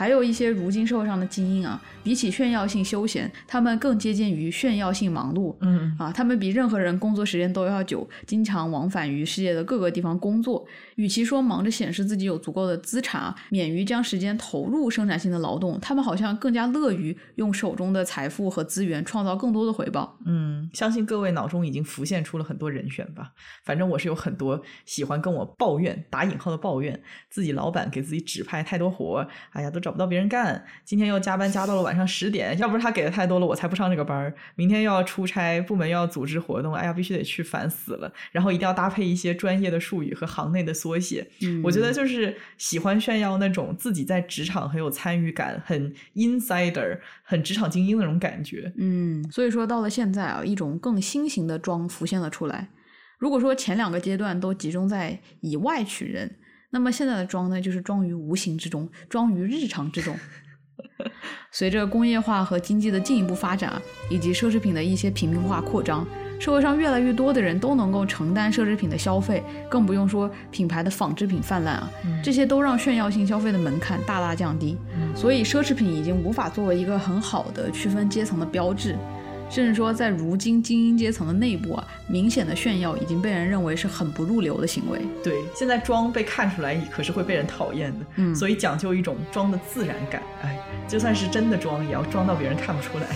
还有一些如今社会上的精英啊，比起炫耀性休闲，他们更接近于炫耀性忙碌。嗯啊，他们比任何人工作时间都要久，经常往返于世界的各个地方工作。与其说忙着显示自己有足够的资产啊，免于将时间投入生产性的劳动，他们好像更加乐于用手中的财富和资源创造更多的回报。嗯，相信各位脑中已经浮现出了很多人选吧。反正我是有很多喜欢跟我抱怨（打引号的抱怨）自己老板给自己指派太多活，哎呀，都找不到别人干。今天又加班加到了晚上十点，要不是他给的太多了，我才不上这个班儿。明天又要出差，部门又要组织活动，哎呀，必须得去，烦死了。然后一定要搭配一些专业的术语和行内的缩写。嗯我觉得就是喜欢炫耀那种自己在职场很有参与感、很 insider、很职场精英的那种感觉。嗯，所以说到了现在啊，一种更新型的装浮现了出来。如果说前两个阶段都集中在以外取人，那么现在的装呢，就是装于无形之中，装于日常之中。随着工业化和经济的进一步发展啊，以及奢侈品的一些平民化扩张，社会上越来越多的人都能够承担奢侈品的消费，更不用说品牌的仿制品泛滥啊，这些都让炫耀性消费的门槛大大降低。所以奢侈品已经无法作为一个很好的区分阶层的标志。甚至说，在如今精英阶层的内部啊，明显的炫耀已经被人认为是很不入流的行为。对，现在装被看出来，可是会被人讨厌的。嗯所以讲究一种装的自然感。哎，就算是真的装，也要装到别人看不出来。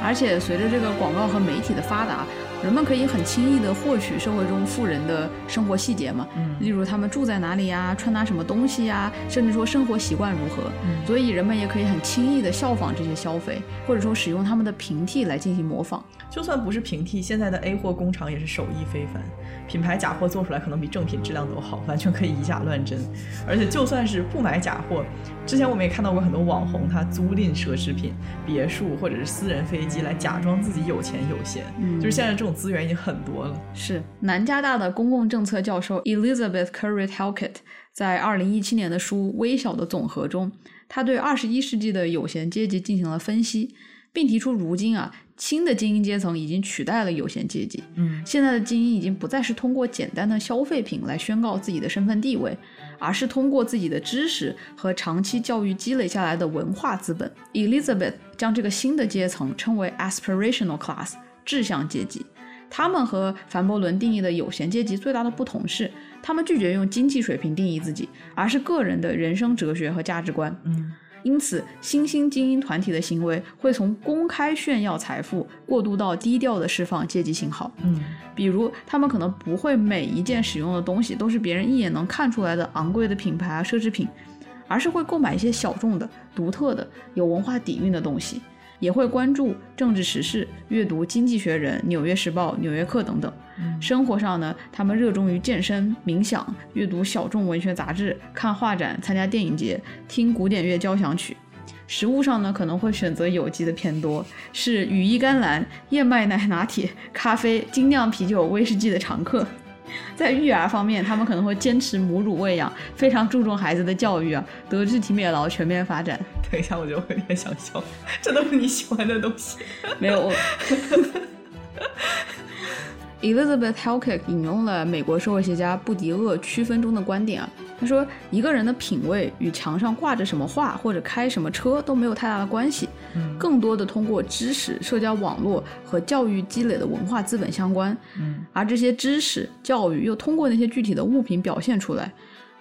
而且随着这个广告和媒体的发达，人们可以很轻易地获取社会中富人的生活细节嘛，嗯例如他们住在哪里呀，穿搭什么东西呀，甚至说生活习惯如何。所以人们也可以很轻易地效仿这些消费，或者说使用他们的平替来进行模仿。就算不是平替，现在的 A 货工厂也是手艺非凡，品牌假货做出来可能比正品质量都好，完全可以以假乱真。而且就算是不买假货，之前我们也看到过很多网红他租赁奢侈品、别墅或者是私人飞机来假装自己有钱有闲，嗯就是现在这种资源已经很多了。是南加大的公共政策教授 Elizabeth Curry Halkett 在二零一七年的书《微小的总和》中，他对二十一世纪的有闲阶级进行了分析，并提出如今啊新的精英阶层已经取代了有闲阶级。嗯现在的精英已经不再是通过简单的消费品来宣告自己的身份地位，而是通过自己的知识和长期教育积累下来的文化资本。Elizabeth 将这个新的阶层称为 aspirational class 志向阶级。他们和凡伯伦定义的有闲阶级最大的不同是，他们拒绝用经济水平定义自己，而是个人的人生哲学和价值观。嗯因此，新兴精英团体的行为会从公开炫耀财富过渡到低调的释放阶级信号。嗯比如，他们可能不会每一件使用的东西都是别人一眼能看出来的昂贵的品牌啊奢侈品，而是会购买一些小众的、独特的、有文化底蕴的东西，也会关注政治时事，阅读《经济学人》《纽约时报》《纽约客》等等。生活上呢，他们热衷于健身、冥想、阅读小众文学杂志、看画展、参加电影节、听古典乐交响曲。食物上呢，可能会选择有机的偏多，是羽衣甘蓝、燕麦奶拿铁、咖啡、精酿啤酒、威士忌的常客。在育儿方面，他们可能会坚持母乳喂养，非常注重孩子的教育啊，德智体美劳全面发展。等一下，我觉得我有点想笑，这都是你喜欢的东西。没有，我 Elizabeth Helkick 引用了美国社会学家布迪厄区分中的观点啊，他说一个人的品味与墙上挂着什么画或者开什么车都没有太大的关系，更多的通过知识、社交网络和教育积累的文化资本相关，而这些知识、教育又通过那些具体的物品表现出来。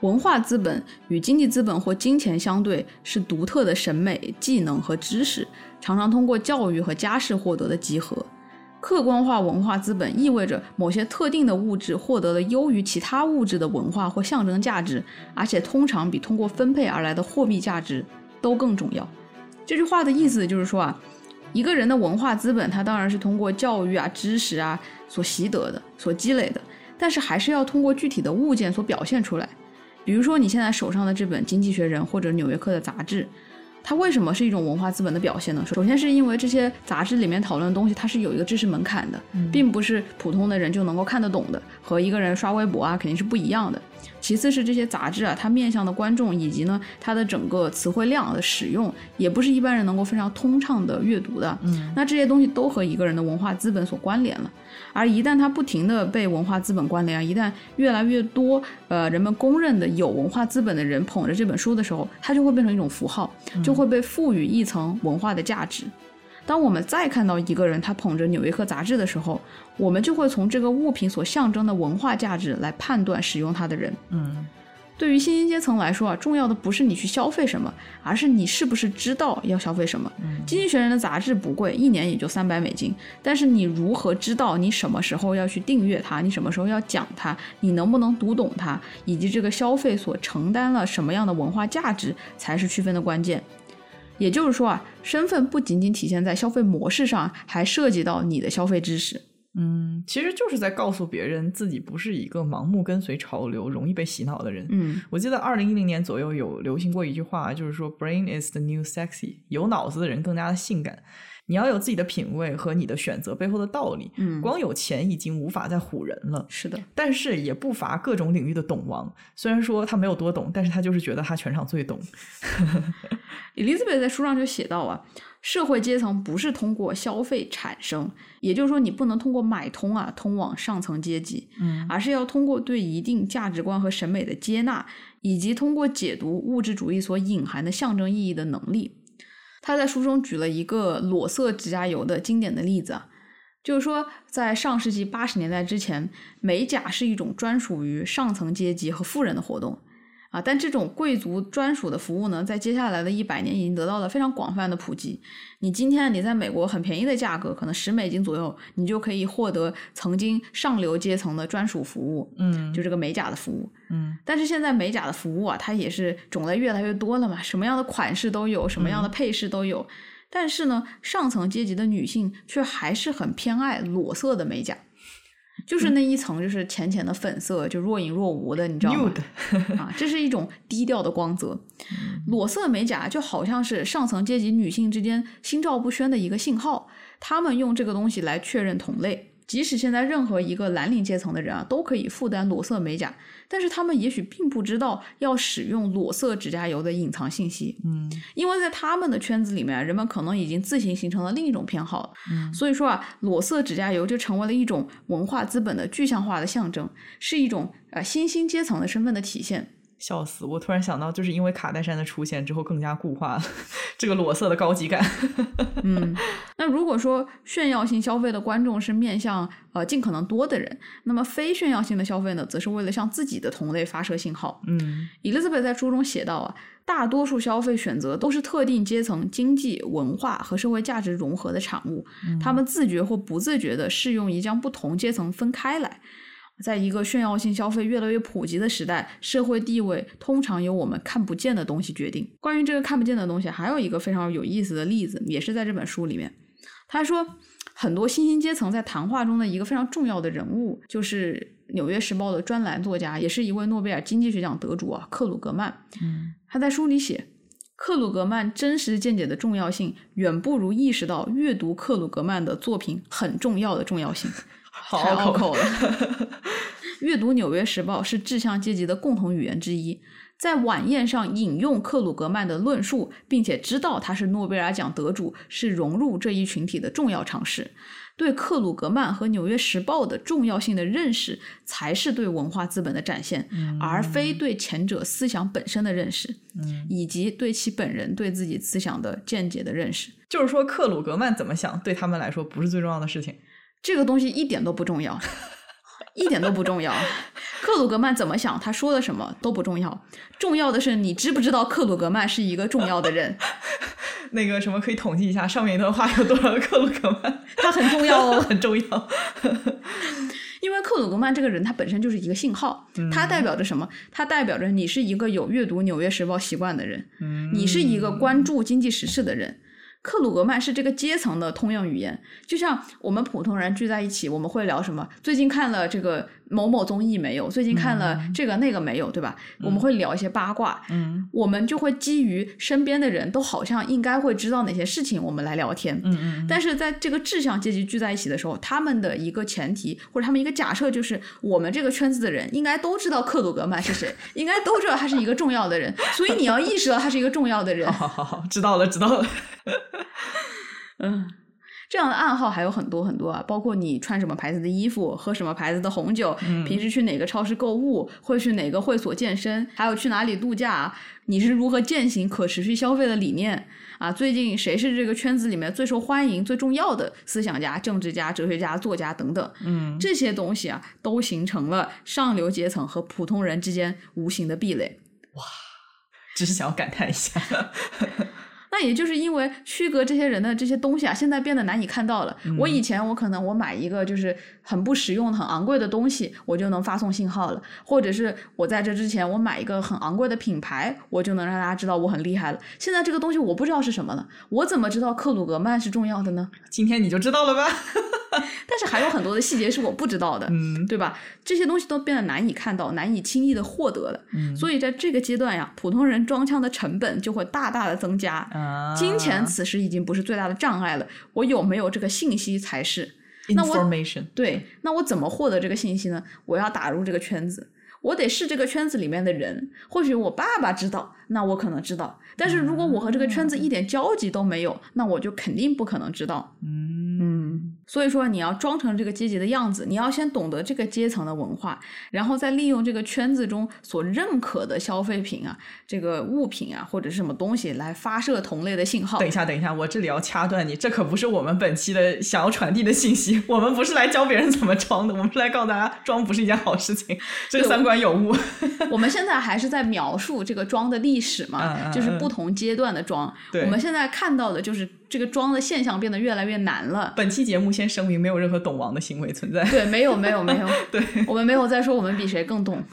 文化资本与经济资本或金钱相对，是独特的审美、技能和知识，常常通过教育和家世获得的集合。客观化文化资本意味着某些特定的物质获得了优于其他物质的文化或象征价值，而且通常比通过分配而来的货币价值都更重要。这句话的意思就是说啊，一个人的文化资本，它当然是通过教育啊、知识啊所习得的、所积累的，但是还是要通过具体的物件所表现出来。比如说你现在手上的这本《经济学人》或者《纽约客》的杂志。它为什么是一种文化资本的表现呢？首先是因为这些杂志里面讨论的东西，它是有一个知识门槛的，并不是普通的人就能够看得懂的，和一个人刷微博啊肯定是不一样的。其次是这些杂志啊，它面向的观众以及呢它的整个词汇量的使用，也不是一般人能够非常通畅的阅读的。嗯，那这些东西都和一个人的文化资本所关联了。而一旦它不停的被文化资本关联，一旦越来越多呃人们公认的有文化资本的人捧着这本书的时候，它就会变成一种符号，就会被赋予一层文化的价值。当我们再看到一个人他捧着《纽约客》杂志的时候，我们就会从这个物品所象征的文化价值来判断使用它的人。嗯，对于新兴阶层来说啊，重要的不是你去消费什么，而是你是不是知道要消费什么。经济学人的杂志不贵，一年也就三百美金，但是你如何知道你什么时候要去订阅它，你什么时候要讲它，你能不能读懂它，以及这个消费所承担了什么样的文化价值，才是区分的关键。也就是说啊，身份不仅仅体现在消费模式上，还涉及到你的消费知识。嗯，其实就是在告诉别人自己不是一个盲目跟随潮流、容易被洗脑的人。嗯，我记得二零一零年左右有流行过一句话，就是说 “brain is the new sexy”，有脑子的人更加的性感。你要有自己的品味和你的选择背后的道理。嗯，光有钱已经无法再唬人了。是的，但是也不乏各种领域的懂王。虽然说他没有多懂，但是他就是觉得他全场最懂。Elizabeth 在书上就写到啊，社会阶层不是通过消费产生，也就是说你不能通过买通啊通往上层阶级，嗯而是要通过对一定价值观和审美的接纳，以及通过解读物质主义所隐含的象征意义的能力。他在书中举了一个裸色指甲油的经典的例子啊，就是说在上世纪八十年代之前，美甲是一种专属于上层阶级和富人的活动。啊，但这种贵族专属的服务呢，在接下来的一百年已经得到了非常广泛的普及。你今天你在美国很便宜的价格，可能十美金左右，你就可以获得曾经上流阶层的专属服务，嗯就这个美甲的服务。嗯但是现在美甲的服务啊，它也是种类越来越多了嘛，什么样的款式都有，什么样的配饰都有。但是呢，上层阶级的女性却还是很偏爱裸色的美甲，就是那一层就是浅浅的粉色，就若隐若无的，你知道吗？啊，这是一种低调的光泽。裸色美甲就好像是上层阶级女性之间心照不宣的一个信号，她们用这个东西来确认同类。即使现在任何一个蓝领阶层的人啊，都可以负担裸色美甲，但是他们也许并不知道要使用裸色指甲油的隐藏信息。嗯因为在他们的圈子里面，人们可能已经自行形成了另一种偏好了。嗯所以说啊，裸色指甲油就成为了一种文化资本的具象化的象征，是一种呃新兴阶层的身份的体现。笑死！我突然想到，就是因为卡戴珊的出现之后，更加固化了 这个裸色的高级感。嗯，那如果说炫耀性消费的观众是面向呃尽可能多的人，那么非炫耀性的消费呢，则是为了向自己的同类发射信号。嗯 Elizabeth 在书中写到啊，大多数消费选择都是特定阶层经济、文化和社会价值融合的产物，他们自觉或不自觉地适用于将不同阶层分开来。在一个炫耀性消费越来越普及的时代，社会地位通常由我们看不见的东西决定。关于这个看不见的东西，还有一个非常有意思的例子，也是在这本书里面。他说，很多新兴阶层在谈话中的一个非常重要的人物，就是《纽约时报》的专栏作家，也是一位诺贝尔经济学奖得主啊，克鲁格曼。嗯他在书里写，克鲁格曼真实见解的重要性，远不如意识到阅读克鲁格曼的作品很重要的重要性。好太拗口口了。阅读《纽约时报》是志向阶级的共同语言之一。在晚宴上引用克鲁格曼的论述，并且知道他是诺贝尔奖得主，是融入这一群体的重要尝试。对克鲁格曼和《纽约时报》的重要性的认识，才是对文化资本的展现，而非对前者思想本身的认识，以及对其本人对自己思想的见解的认识。就是说，克鲁格曼怎么想，对他们来说不是最重要的事情。这个东西一点都不重要，一点都不重要。克鲁格曼怎么想，他说的什么都不重要，重要的是你知不知道克鲁格曼是一个重要的人。那个什么，可以统计一下上面一段话有多少个克鲁格曼？他很重要哦，很重要。因为克鲁格曼这个人，他本身就是一个信号，他代表着什么？他代表着你是一个有阅读《纽约时报》习惯的人，你是一个关注经济时事的人。克鲁格曼是这个阶层的通用语言，就像我们普通人聚在一起，我们会聊什么？最近看了这个某某综艺没有？最近看了这个那个没有？对吧？我们会聊一些八卦，嗯，我们就会基于身边的人都好像应该会知道哪些事情，我们来聊天，嗯嗯。但是在这个志向阶级聚在一起的时候，他们的一个前提或者他们一个假设就是，我们这个圈子的人应该都知道克鲁格曼是谁，应该都知道他是一个重要的人，所以你要意识到他是一个重要的人。好好好，知道了，知道了。嗯，这样的暗号还有很多很多啊，包括你穿什么牌子的衣服，喝什么牌子的红酒，平时去哪个超市购物，会去哪个会所健身，还有去哪里度假，你是如何践行可持续消费的理念啊？最近谁是这个圈子里面最受欢迎、最重要的思想家、政治家、哲学家、作家等等？嗯，这些东西啊，都形成了上流阶层和普通人之间无形的壁垒。哇，只是想要感叹一下。那也就是因为区隔这些人的这些东西啊，现在变得难以看到了。我以前我可能我买一个就是很不实用、很昂贵的东西，我就能发送信号了；或者是我在这之前我买一个很昂贵的品牌，我就能让大家知道我很厉害了。现在这个东西我不知道是什么了，我怎么知道克鲁格曼是重要的呢？今天你就知道了吧。但是还有很多的细节是我不知道的，嗯，对吧？这些东西都变得难以看到、难以轻易的获得了。嗯，所以在这个阶段呀，普通人装枪的成本就会大大的增加。啊，金钱此时已经不是最大的障碍了，我有没有这个信息才是。Information。对，那我怎么获得这个信息呢？我要打入这个圈子，我得是这个圈子里面的人。或许我爸爸知道，那我可能知道。但是如果我和这个圈子一点交集都没有，那我就肯定不可能知道。嗯。所以说，你要装成这个阶级的样子，你要先懂得这个阶层的文化，然后再利用这个圈子中所认可的消费品啊，这个物品啊，或者是什么东西来发射同类的信号。等一下，等一下，我这里要掐断你，这可不是我们本期的想要传递的信息。我们不是来教别人怎么装的，我们是来告诉大家，装不是一件好事情，这个三观有误。我们现在还是在描述这个装的历史嘛，就是不同阶段的装。我们现在看到的就是。这个装的现象变得越来越难了。本期节目先声明，没有任何懂王的行为存在。对，没有，没有，没有。对，我们没有在说我们比谁更懂。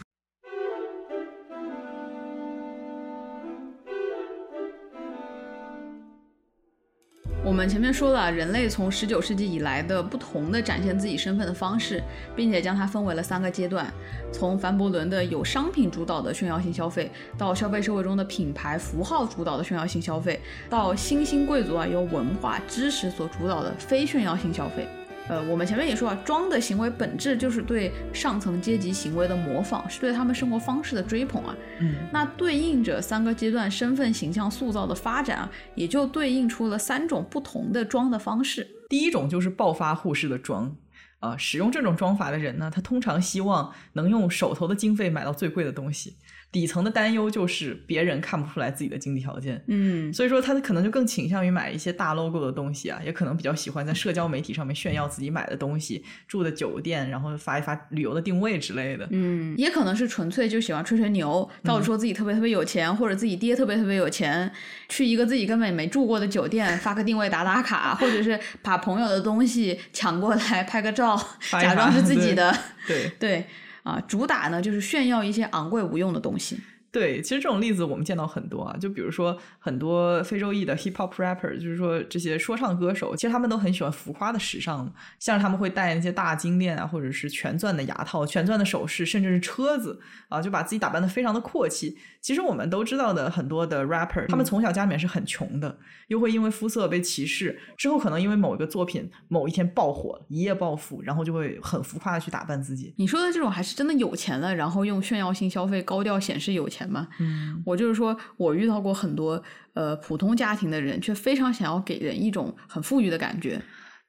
我们前面说了，人类从十九世纪以来的不同的展现自己身份的方式，并且将它分为了三个阶段：从凡伯伦的有商品主导的炫耀性消费，到消费社会中的品牌符号主导的炫耀性消费，到新兴贵族啊由文化知识所主导的非炫耀性消费。呃，我们前面也说啊，装的行为本质就是对上层阶级行为的模仿，是对他们生活方式的追捧啊。嗯，那对应着三个阶段身份形象塑造的发展啊，也就对应出了三种不同的装的方式。第一种就是暴发户式的装，啊，使用这种装法的人呢，他通常希望能用手头的经费买到最贵的东西。底层的担忧就是别人看不出来自己的经济条件，嗯，所以说他可能就更倾向于买一些大 logo 的东西啊，也可能比较喜欢在社交媒体上面炫耀自己买的东西、住的酒店，然后发一发旅游的定位之类的，嗯，也可能是纯粹就喜欢吹吹牛，到处说自己特别特别有钱，或者自己爹特别特别有钱，去一个自己根本没住过的酒店发个定位打打卡，或者是把朋友的东西抢过来拍个照，假装是自己的，对。对。啊，主打呢就是炫耀一些昂贵无用的东西。对，其实这种例子我们见到很多啊，就比如说很多非洲裔的 hip hop rapper，就是说这些说唱歌手，其实他们都很喜欢浮夸的时尚，像是他们会戴那些大金链啊，或者是全钻的牙套、全钻的首饰，甚至是车子啊，就把自己打扮的非常的阔气。其实我们都知道的很多的 rapper，他们从小家里面是很穷的，又会因为肤色被歧视，之后可能因为某一个作品某一天爆火，一夜暴富，然后就会很浮夸的去打扮自己。你说的这种还是真的有钱了，然后用炫耀性消费高调显示有钱吗？嗯，我就是说我遇到过很多呃普通家庭的人，却非常想要给人一种很富裕的感觉。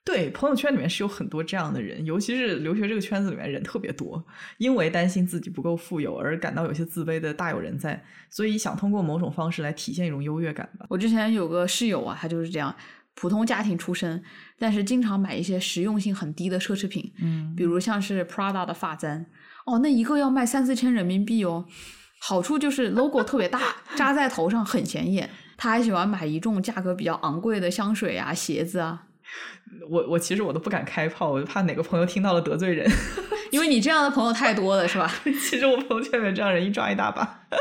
对，朋友圈里面是有很多这样的人，尤其是留学这个圈子里面人特别多，因为担心自己不够富有而感到有些自卑的大有人在，所以想通过某种方式来体现一种优越感吧。我之前有个室友啊，他就是这样，普通家庭出身，但是经常买一些实用性很低的奢侈品，嗯比如像是 Prada 的发簪，哦，那一个要卖三四千人民币哦。好处就是 logo 特别大，扎在头上很显眼。他还喜欢买一众价格比较昂贵的香水啊、鞋子啊，我我其实我都不敢开炮，我就怕哪个朋友听到了得罪人。因为你这样的朋友太多了，是吧？其实我朋友圈里面这样人一抓一大把。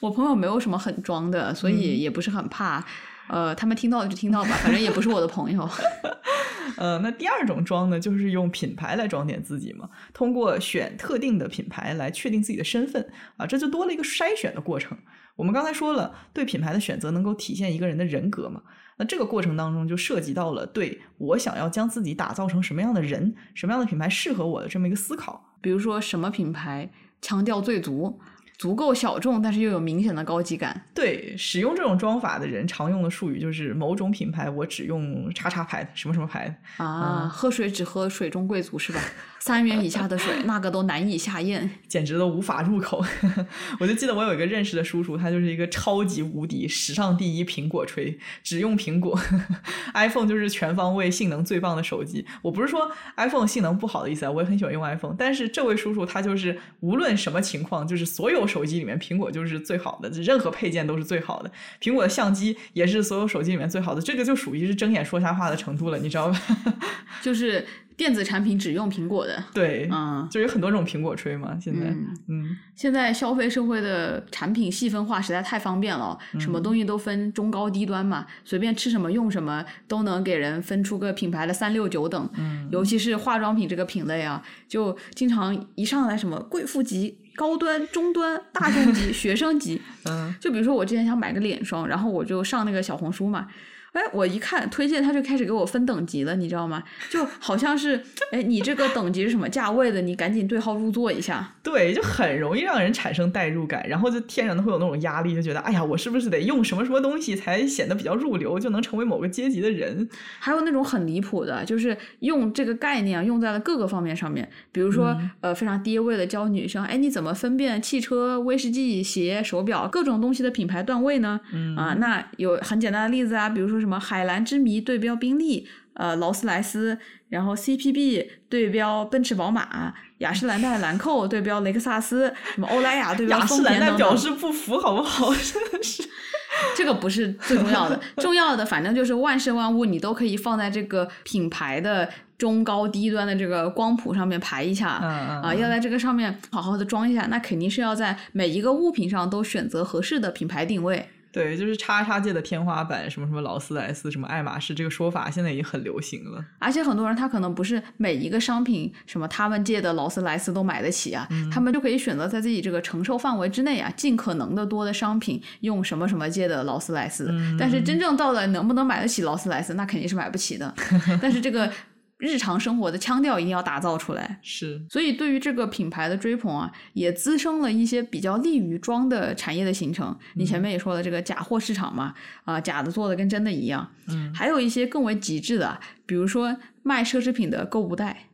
我朋友没有什么很装的，所以也不是很怕。呃，他们听到就听到吧，反正也不是我的朋友。呃，那第二种装呢，就是用品牌来装点自己嘛，通过选特定的品牌来确定自己的身份啊，这就多了一个筛选的过程。我们刚才说了，对品牌的选择能够体现一个人的人格嘛，那这个过程当中就涉及到了对我想要将自己打造成什么样的人，什么样的品牌适合我的这么一个思考。比如说什么品牌强调最足，足够小众，但是又有明显的高级感。对，使用这种装法的人常用的术语就是某种品牌我只用叉叉牌的，什么什么牌的。啊，喝水只喝水中贵族是吧？三元以下的水，那个都难以下咽。简直都无法入口。我就记得我有一个认识的叔叔，他就是一个超级无敌史上第一苹果吹，只用苹果，iPhone 就是全方位性能最棒的手机。我不是说 iPhone 性能不好的意思啊，我也很喜欢用 iPhone，但是这位叔叔他就是无论什么情况，就是所有手机里面苹果就是最好的，任何配件都是最好的。苹果的相机也是所有手机里面最好的，这个就属于是睁眼说瞎话的程度了，你知道吧？就是电子产品只用苹果的。对，嗯就有很多种苹果吹嘛，现在，嗯嗯现在消费社会的产品细分化实在太方便了，什么东西都分中高低端嘛，随便吃什么用什么都能给人分出个品牌的三六九等。嗯尤其是化妆品这个品类啊，就经常一上来什么贵妇级、高端、中端、大众级、学生级。嗯，就比如说我之前想买个脸霜，然后我就上那个小红书嘛。哎，我一看推荐，他就开始给我分等级了，你知道吗？就好像是，哎，你这个等级是什么价位的，你赶紧对号入座一下。对，就很容易让人产生代入感，然后就天然的会有那种压力，就觉得哎呀，我是不是得用什么什么东西才显得比较入流，就能成为某个阶级的人？还有那种很离谱的，就是用这个概念啊用在了各个方面上面，比如说、呃非常低位的教女生，哎，你怎么分辨汽车、威士忌、鞋、手表各种东西的品牌段位呢？嗯啊，那有很简单的例子啊，比如说什么海蓝之谜对标宾利，呃劳斯莱斯，然后 CPB 对标奔驰宝马，雅诗兰黛兰蔻对标雷克萨斯，什么欧莱雅对标雅诗兰黛表。示不服，好不好？真的是，这个不是最重要的，重要的反正就是万事万物你都可以放在这个品牌的中高低端的这个光谱上面排一下。啊，要在这个上面好好的装一下，那肯定是要在每一个物品上都选择合适的品牌定位。对，就是叉叉界的天花板，什么什么劳斯莱斯，什么爱马仕，这个说法现在已经很流行了。而且很多人他可能不是每一个商品什么他们界的劳斯莱斯都买得起啊，他们就可以选择在自己这个承受范围之内啊，尽可能的多的商品用什么什么界的劳斯莱斯。但是真正到了能不能买得起劳斯莱斯，那肯定是买不起的。但是这个日常生活的腔调一定要打造出来。是，所以对于这个品牌的追捧啊，也滋生了一些比较利于装的产业的形成。你前面也说了，这个假货市场嘛，啊、假的做的跟真的一样。嗯，还有一些更为极致的啊，比如说卖奢侈品的购物袋，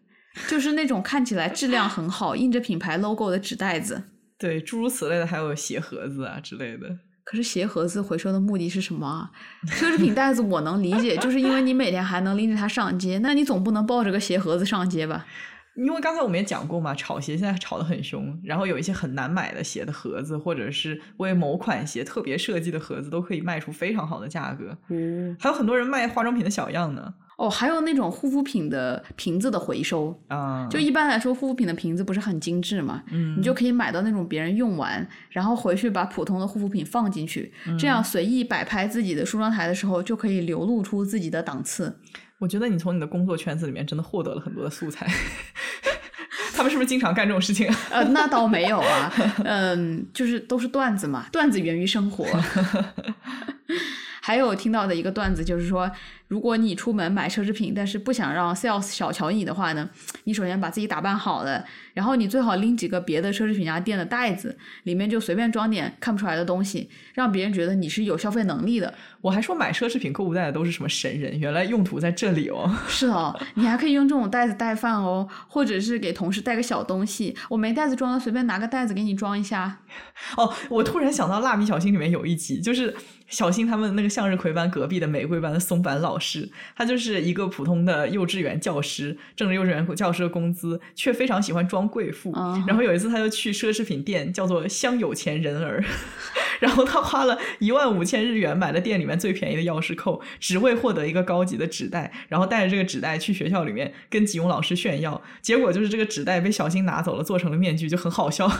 就是那种看起来质量很好、印着品牌 logo 的纸袋子。对，诸如此类的，还有鞋盒子啊之类的。可是鞋盒子回收的目的是什么啊？奢侈品袋子我能理解，就是因为你每天还能拎着它上街，那你总不能抱着个鞋盒子上街吧？因为刚才我们也讲过嘛，炒鞋现在炒得很凶，然后有一些很难买的鞋的盒子，或者是为某款鞋特别设计的盒子，都可以卖出非常好的价格。嗯还有很多人卖化妆品的小样呢，哦，还有那种护肤品的瓶子的回收，啊、就一般来说，护肤品的瓶子不是很精致嘛，嗯你就可以买到那种别人用完，然后回去把普通的护肤品放进去，这样随意摆拍自己的梳妆台的时候，就可以流露出自己的档次。我觉得你从你的工作圈子里面真的获得了很多的素材。他们是不是经常干这种事情啊？呃，那倒没有啊，嗯，就是都是段子嘛，段子源于生活。还有听到的一个段子就是说，如果你出门买奢侈品，但是不想让 sales 小瞧你的话呢，你首先把自己打扮好了，然后你最好拎几个别的奢侈品家店的袋子，里面就随便装点看不出来的东西，让别人觉得你是有消费能力的。我还说买奢侈品购物袋的都是什么神人，原来用途在这里哦。是哦，你还可以用这种袋子带饭哦，或者是给同事带个小东西。我没袋子装了，随便拿个袋子给你装一下。哦，我突然想到《蜡笔小新》里面有一集，就是小新他们那个向日葵班隔壁的玫瑰班的松坂老师，他就是一个普通的幼稚园教师，挣着幼稚园教师的工资，却非常喜欢装贵妇。嗯然后有一次他就去奢侈品店，叫做香有钱人儿。然后他花了一万五千日元买了店里面最便宜的钥匙扣，只为获得一个高级的纸袋，然后带着这个纸袋去学校里面跟吉永老师炫耀。结果就是这个纸袋被小新拿走了，做成了面具，就很好笑。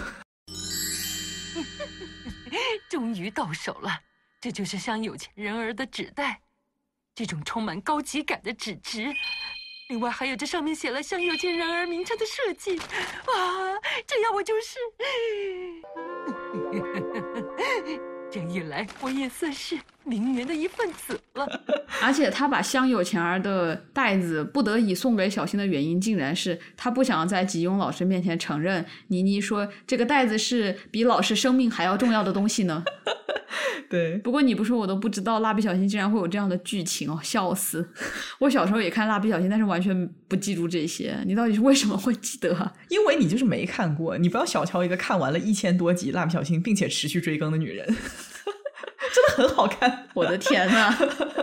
终于到手了，这就是香有钱人儿的纸袋，这种充满高级感的纸质。另外还有这上面写了向有钱人儿名称的设计，哇，这样我就是，这样一来我也算是名媛的一份子了。而且他把香有钱儿的袋子不得已送给小新的原因，竟然是他不想在吉永老师面前承认倪妮说这个袋子是比老师生命还要重要的东西呢。对，不过你不说我都不知道，蜡笔小新竟然会有这样的剧情哦，笑死！我小时候也看蜡笔小新，但是完全不记住这些。你到底是为什么会记得啊？因为你就是没看过，你不要小瞧一个看完了一千多集《蜡笔小新》并且持续追更的女人，真的很好看。我的天呐！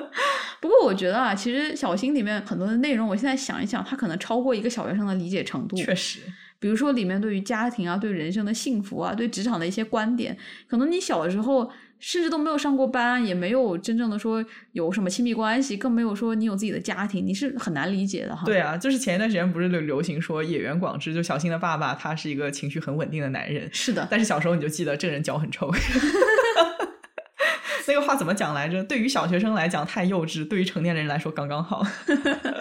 不过我觉得啊，其实小新里面很多的内容，我现在想一想，它可能超过一个小学生的理解程度。确实，比如说里面对于家庭啊、对人生的幸福啊、对职场的一些观点，可能你小的时候甚至都没有上过班，也没有真正的说有什么亲密关系，更没有说你有自己的家庭，你是很难理解的哈。对啊，就是前一段时间不是流流行说野原广志，就小新的爸爸，他是一个情绪很稳定的男人，是的，但是小时候你就记得这个人脚很臭。那个话怎么讲来着？对于小学生来讲太幼稚，对于成年人来说刚刚好。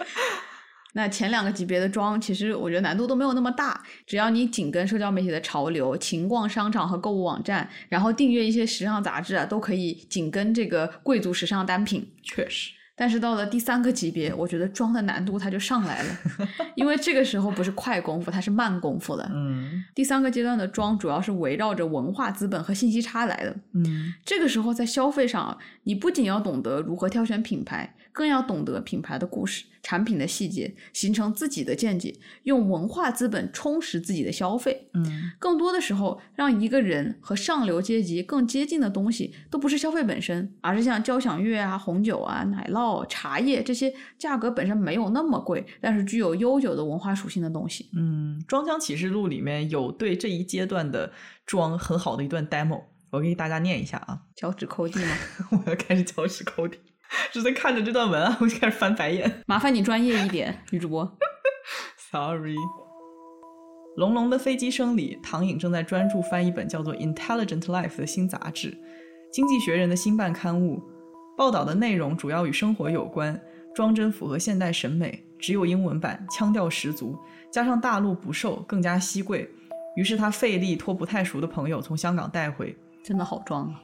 那前两个级别的妆，其实我觉得难度都没有那么大，只要你紧跟社交媒体的潮流，勤逛商场和购物网站，然后订阅一些时尚杂志啊，都可以紧跟这个贵族时尚单品。确实，但是到了第三个级别，我觉得装的难度它就上来了，因为这个时候不是快功夫，它是慢功夫了。嗯第三个阶段的装主要是围绕着文化资本和信息差来的。嗯，这个时候在消费上，你不仅要懂得如何挑选品牌，更要懂得品牌的故事、产品的细节，形成自己的见解，用文化资本充实自己的消费。嗯，更多的时候，让一个人和上流阶级更接近的东西，都不是消费本身，而是像交响乐啊、红酒啊、奶酪、茶叶这些价格本身没有那么贵，但是具有悠久的文化属性的东西。嗯，《装腔启示录》里面有对这一阶段的装很好的一段 demo，我给大家念一下啊。脚趾抠地吗？我要开始脚趾抠地，只是看着这段文案，我就开始翻白眼。麻烦你专业一点，女主播。Sorry。隆隆的飞机声里，唐颖正在专注翻一本叫做《Intelligent Life》的新杂志，《经济学人》的新办刊物。报道的内容主要与生活有关，装帧符合现代审美，只有英文版，腔调十足，加上大陆不售，更加稀贵。于是他费力托不太熟的朋友从香港带回，真的好装啊！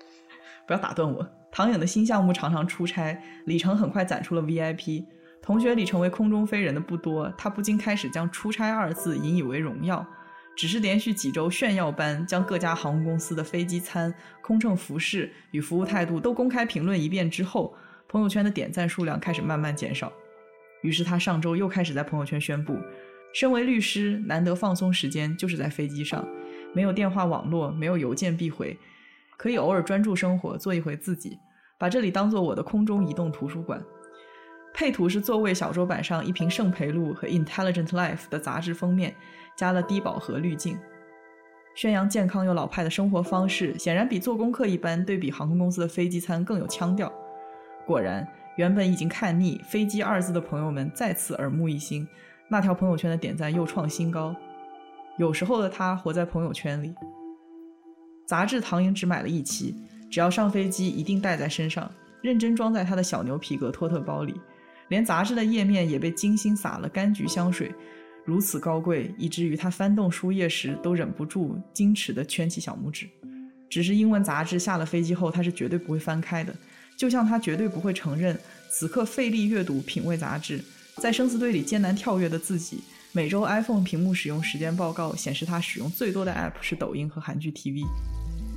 不要打断我。唐颖的新项目常常出差，李程很快攒出了 VIP。同学里成为空中飞人的不多，他不禁开始将“出差”二字引以为荣耀。只是连续几周炫耀般将各家航空公司的飞机餐、空乘服饰与服务态度都公开评论一遍之后，朋友圈的点赞数量开始慢慢减少。于是他上周又开始在朋友圈宣布：身为律师，难得放松时间就是在飞机上，没有电话网络，没有邮件必回。可以偶尔专注生活，做一回自己，把这里当做我的空中移动图书馆。配图是座位小桌板上一瓶圣培露和《Intelligent Life》的杂志封面，加了低饱和滤镜，宣扬健康又老派的生活方式，显然比做功课一般，对比航空公司的飞机餐更有腔调。果然，原本已经看腻“飞机”二字的朋友们再次耳目一新，那条朋友圈的点赞又创新高。有时候的他活在朋友圈里。杂志唐颖只买了一期，只要上飞机一定带在身上，认真装在他的小牛皮革托特包里。连杂志的页面也被精心撒了柑橘香水，如此高贵，以至于他翻动书页时都忍不住矜持地圈起小拇指。只是英文杂志下了飞机后，他是绝对不会翻开的，就像他绝对不会承认此刻费力阅读品味杂志，在生死堆里艰难跳跃的自己。每周 iPhone 屏幕使用时间报告显示，他使用最多的 App 是抖音和韩剧 TV。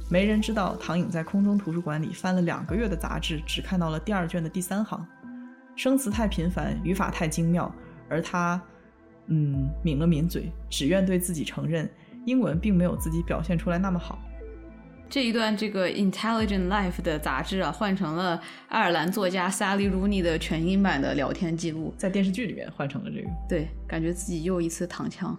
没人知道唐颖在空中图书馆里翻了两个月的杂志，只看到了第二卷的第三行。生词太频繁，语法太精妙，而他，嗯，抿了抿嘴，只愿对自己承认，英文并没有自己表现出来那么好。这一段这个 Intelligent Life 的杂志啊，换成了爱尔兰作家 Sally Rooney 的全英版的聊天记录，在电视剧里面换成了这个。对，感觉自己又一次躺枪。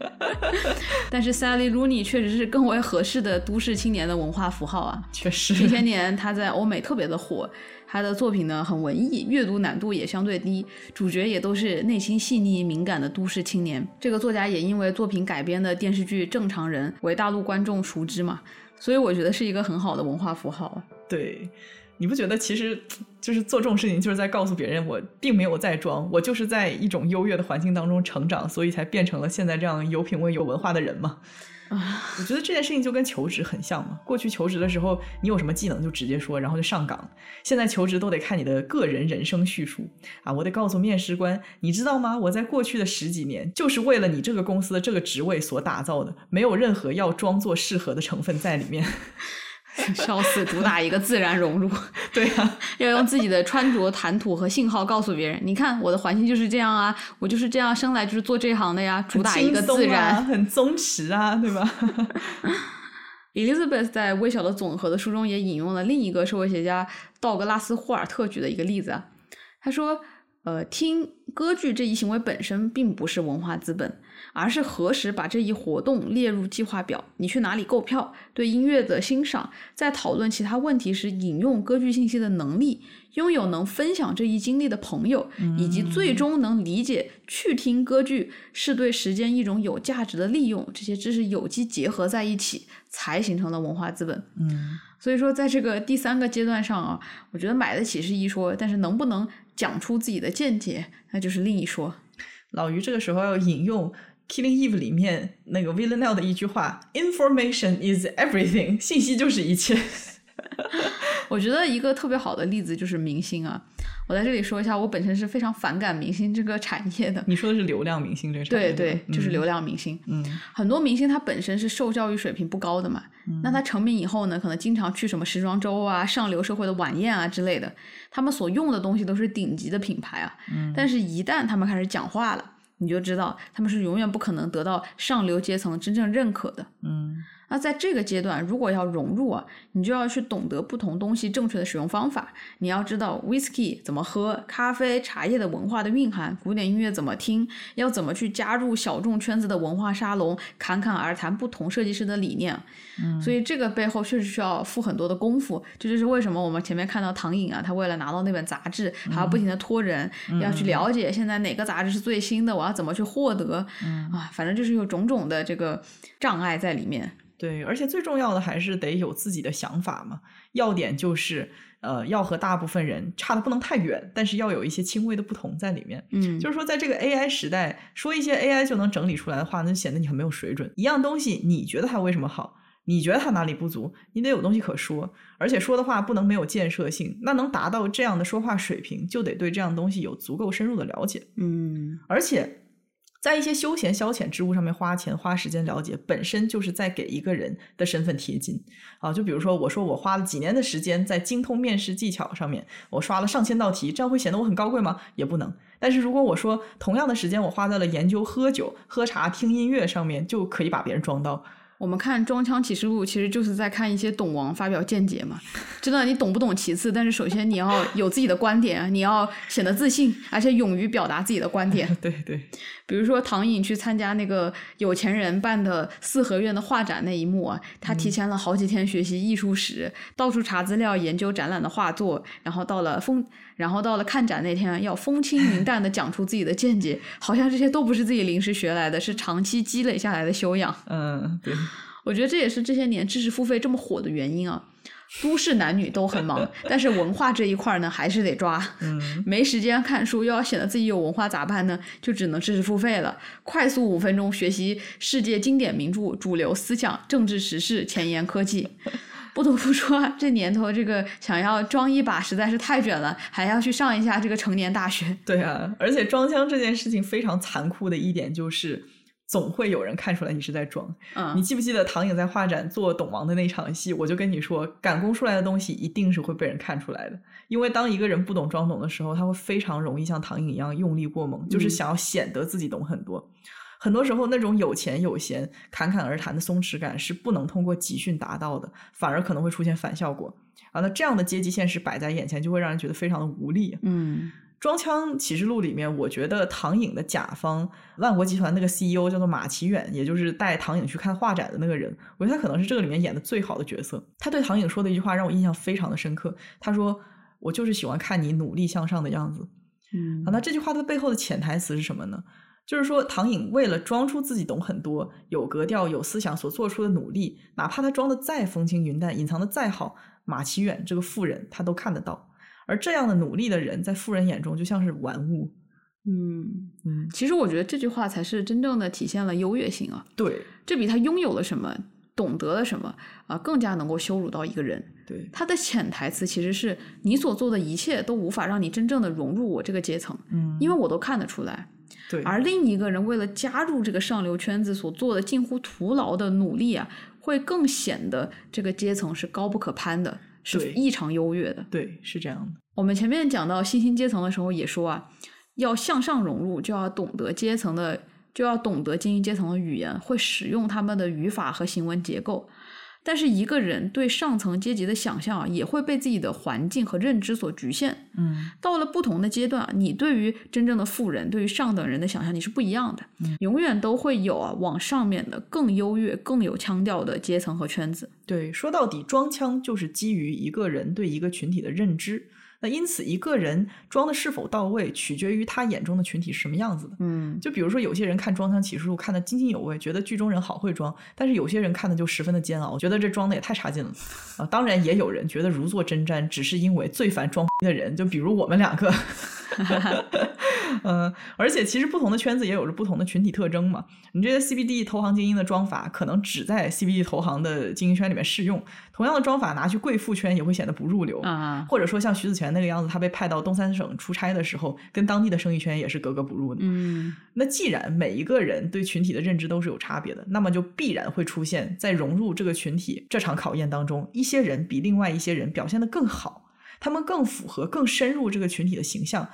但是 Sally Rooney 确实是更为合适的都市青年的文化符号啊。确实，这些年他在欧美特别的火，他的作品呢很文艺，阅读难度也相对低，主角也都是内心细腻敏感的都市青年。这个作家也因为作品改编的电视剧《正常人》为大陆观众熟知嘛，所以我觉得是一个很好的文化符号。对。你不觉得其实就是做这种事情，就是在告诉别人，我并没有在装，我就是在一种优越的环境当中成长，所以才变成了现在这样有品位、有文化的人吗？啊，我觉得这件事情就跟求职很像嘛。过去求职的时候，你有什么技能就直接说，然后就上岗；现在求职都得看你的个人人生叙述啊。我得告诉面试官，你知道吗？我在过去的十几年，就是为了你这个公司的这个职位所打造的，没有任何要装作适合的成分在里面。笑死！主打一个自然融入，对呀，要用自己的穿着、谈吐和信号告诉别人，你看我的环境就是这样啊，我就是这样生来就是做这行的呀。主打一个自然，很松弛啊，对吧？Elizabeth 在《微小的总和》的书中也引用了另一个社会学家道格拉斯·霍尔特举的一个例子啊，他说：“呃，听歌剧这一行为本身并不是文化资本。”而是何时把这一活动列入计划表？你去哪里购票？对音乐的欣赏，在讨论其他问题时引用歌剧信息的能力，拥有能分享这一经历的朋友，以及最终能理解去听歌剧是对时间一种有价值的利用，这些知识有机结合在一起，才形成了文化资本。嗯，所以说，在这个第三个阶段上啊，我觉得买得起是一说，但是能不能讲出自己的见解，那就是另一说。老于这个时候要引用。Killing Eve 里面那个 Villanelle 的一句话：“Information is everything，信息就是一切。”我觉得一个特别好的例子就是明星啊。我在这里说一下，我本身是非常反感明星这个产业的。你说的是流量明星这个产业？对对，就是流量明星。嗯，很多明星他本身是受教育水平不高的嘛，那他成名以后呢，可能经常去什么时装周啊、上流社会的晚宴啊之类的，他们所用的东西都是顶级的品牌啊。嗯，但是一旦他们开始讲话了。你就知道他们是永远不可能得到上流阶层真正认可的。嗯。那在这个阶段，如果要融入啊，你就要去懂得不同东西正确的使用方法。你要知道 whisky 怎么喝，咖啡、茶叶的文化的蕴含，古典音乐怎么听，要怎么去加入小众圈子的文化沙龙，侃侃而谈不同设计师的理念。嗯，所以这个背后确实需要付很多的功夫。这就是为什么我们前面看到唐颖啊，他为了拿到那本杂志，还要不停的托人，要去了解现在哪个杂志是最新的，我要怎么去获得。嗯啊，反正就是有种种的这个障碍在里面。对，而且最重要的还是得有自己的想法嘛。要点就是，呃，要和大部分人差的不能太远，但是要有一些轻微的不同在里面。嗯，就是说，在这个 AI 时代，说一些 AI 就能整理出来的话，那就显得你很没有水准。一样东西，你觉得它为什么好？你觉得它哪里不足？你得有东西可说，而且说的话不能没有建设性。那能达到这样的说话水平，就得对这样东西有足够深入的了解。嗯，而且。在一些休闲消遣之物上面花钱花时间了解，本身就是在给一个人的身份贴金啊！就比如说，我说我花了几年的时间在精通面试技巧上面，我刷了上千道题，这样会显得我很高贵吗？也不能。但是如果我说同样的时间我花在了研究喝酒、喝茶、听音乐上面，就可以把别人装到。我们看《装腔启示录》，其实就是在看一些懂王发表见解嘛。真的，你懂不懂其次，但是首先你要有自己的观点，你要显得自信，而且勇于表达自己的观点。对 对。比如说唐颖去参加那个有钱人办的四合院的画展那一幕啊，他提前了好几天学习艺术史，到处查资料研究展览的画作，然后到了风，然后到了看展那天要风轻云淡的讲出自己的见解，好像这些都不是自己临时学来的，是长期积累下来的修养。嗯，对。我觉得这也是这些年知识付费这么火的原因啊！都市男女都很忙，但是文化这一块呢，还是得抓。嗯，没时间看书，又要显得自己有文化咋办呢？就只能知识付费了。快速五分钟学习世界经典名著、主流思想、政治时事、前沿科技。不得不说，这年头这个想要装一把实在是太卷了，还要去上一下这个成年大学。对啊，而且装腔这件事情非常残酷的一点就是，总会有人看出来你是在装。嗯，你记不记得唐颖在画展做董王的那场戏？我就跟你说，赶工出来的东西一定是会被人看出来的，因为当一个人不懂装懂的时候，他会非常容易像唐颖一样用力过猛，就是嗯想要显得自己懂很多。很多时候，那种有钱有闲、侃侃而谈的松弛感是不能通过集训达到的，反而可能会出现反效果啊。那这样的阶级现实摆在眼前，就会让人觉得非常的无力。嗯《装腔启示录》里面，我觉得唐颖的甲方万国集团那个 CEO 叫做马奇远，也就是带唐颖去看画展的那个人，我觉得他可能是这个里面演的最好的角色。他对唐颖说的一句话让我印象非常的深刻，他说：“我就是喜欢看你努力向上的样子。”嗯啊，那这句话的背后的潜台词是什么呢？就是说，唐颖为了装出自己懂很多、有格调、有思想所做出的努力，哪怕他装的再风轻云淡、隐藏的再好，马奇远这个富人他都看得到。而这样的努力的人，在富人眼中就像是玩物。嗯，嗯，其实我觉得这句话才是真正的体现了优越性啊，对这比他拥有了什么、懂得了什么啊，更加能够羞辱到一个人。对他的潜台词其实是你所做的一切都无法让你真正的融入我这个阶层，嗯，因为我都看得出来。对，而另一个人为了加入这个上流圈子所做的近乎徒劳的努力啊，会更显得这个阶层是高不可攀的，是异常优越的。对是这样的。我们前面讲到新兴阶层的时候也说啊，要向上融入，就要懂得阶层的，就要懂得精英阶层的语言，会使用他们的语法和行文结构。但是一个人对上层阶级的想象啊，也会被自己的环境和认知所局限。嗯到了不同的阶段，你对于真正的富人，对于上等人的想象，你是不一样的。嗯永远都会有啊，往上面的更优越、更有腔调的阶层和圈子。对，说到底，装腔就是基于一个人对一个群体的认知。那因此，一个人装的是否到位，取决于他眼中的群体是什么样子的。嗯就比如说，有些人看《装腔启示录》看得津津有味，觉得剧中人好会装；但是有些人看的就十分的煎熬，觉得这装的也太差劲了啊！当然，也有人觉得如坐针毡，只是因为最烦装的人，就比如我们两个。嗯，而且其实不同的圈子也有着不同的群体特征嘛。你这些 CBD 投行精英的装法，可能只在 CBD 投行的精英圈里面适用；同样的装法拿去贵妇圈也会显得不入流。啊，或者说像徐子泉那个样子，他被派到东三省出差的时候，跟当地的生意圈也是格格不入的。嗯那既然每一个人对群体的认知都是有差别的，那么就必然会出现在融入这个群体这场考验当中，一些人比另外一些人表现得更好，他们更符合、更深入这个群体的形象，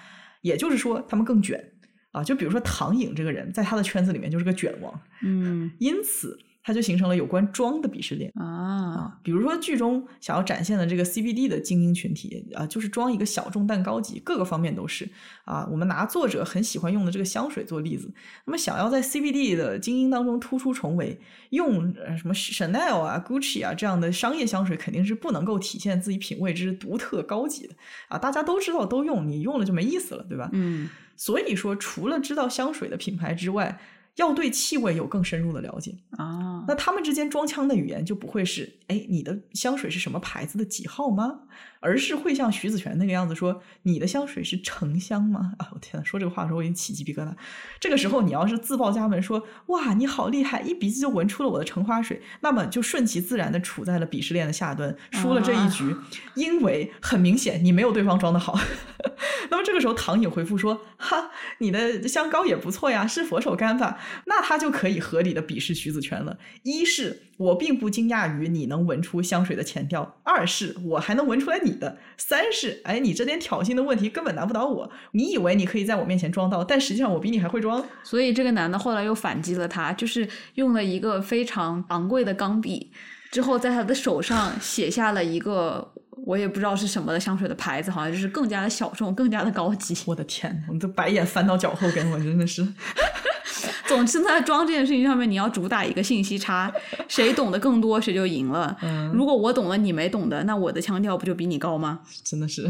也就是说，他们更卷啊。就比如说唐颖这个人，在他的圈子里面就是个卷王，嗯因此他就形成了有关装的鄙视链。啊啊，比如说剧中想要展现的这个 CBD 的精英群体啊，就是装一个小众但高级，各个方面都是啊。我们拿作者很喜欢用的这个香水做例子，那么想要在 CBD 的精英当中突出重围，用呃什么 Chanel 啊、Gucci 啊这样的商业香水，肯定是不能够体现自己品味之独特高级的啊。大家都知道都用，你用了就没意思了，对吧？嗯所以说，除了知道香水的品牌之外，要对气味有更深入的了解。啊，那他们之间装腔的语言就不会是，哎，你的香水是什么牌子的几号吗？而是会像徐子泉那个样子说，你的香水是橙香吗？啊，我天呐，说这个话的时候我已经起鸡皮疙瘩。这个时候你要是自报家门说，哇，你好厉害，一鼻子就闻出了我的橙花水，那么就顺其自然的处在了鄙视链的下端，输了这一局，因为很明显你没有对方装的好。那么这个时候唐颖回复说，哈，你的香膏也不错呀，是佛手柑吧？那他就可以合理的鄙视徐子泉了。一是我并不惊讶于你能闻出香水的前调，二是我还能闻出来你的，三是哎，你这点挑衅的问题根本难不倒我。你以为你可以在我面前装到，但实际上我比你还会装。所以这个男的后来又反击了他，就是用了一个非常昂贵的钢笔，之后在他的手上写下了一个我也不知道是什么的香水的牌子，好像就是更加的小众，更加的高级。我的天，我都白眼翻到脚后跟，我真的是。总之，在装这件事情上面，你要主打一个信息差，谁懂得更多，谁就赢了。嗯如果我懂了，你没懂的，那我的腔调不就比你高吗？真的是，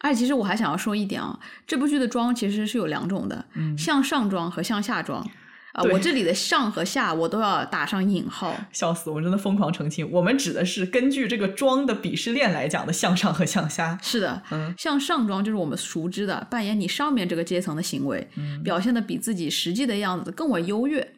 哎，其实我还想要说一点啊，这部剧的妆其实是有两种的，嗯向上妆和向下妆。啊、对我这里的上和下我都要打上引号。笑死我！真的疯狂澄清，我们指的是根据这个装的鄙视链来讲的向上和向下。是的，嗯向上妆就是我们熟知的扮演你上面这个阶层的行为，嗯表现的比自己实际的样子更为优越。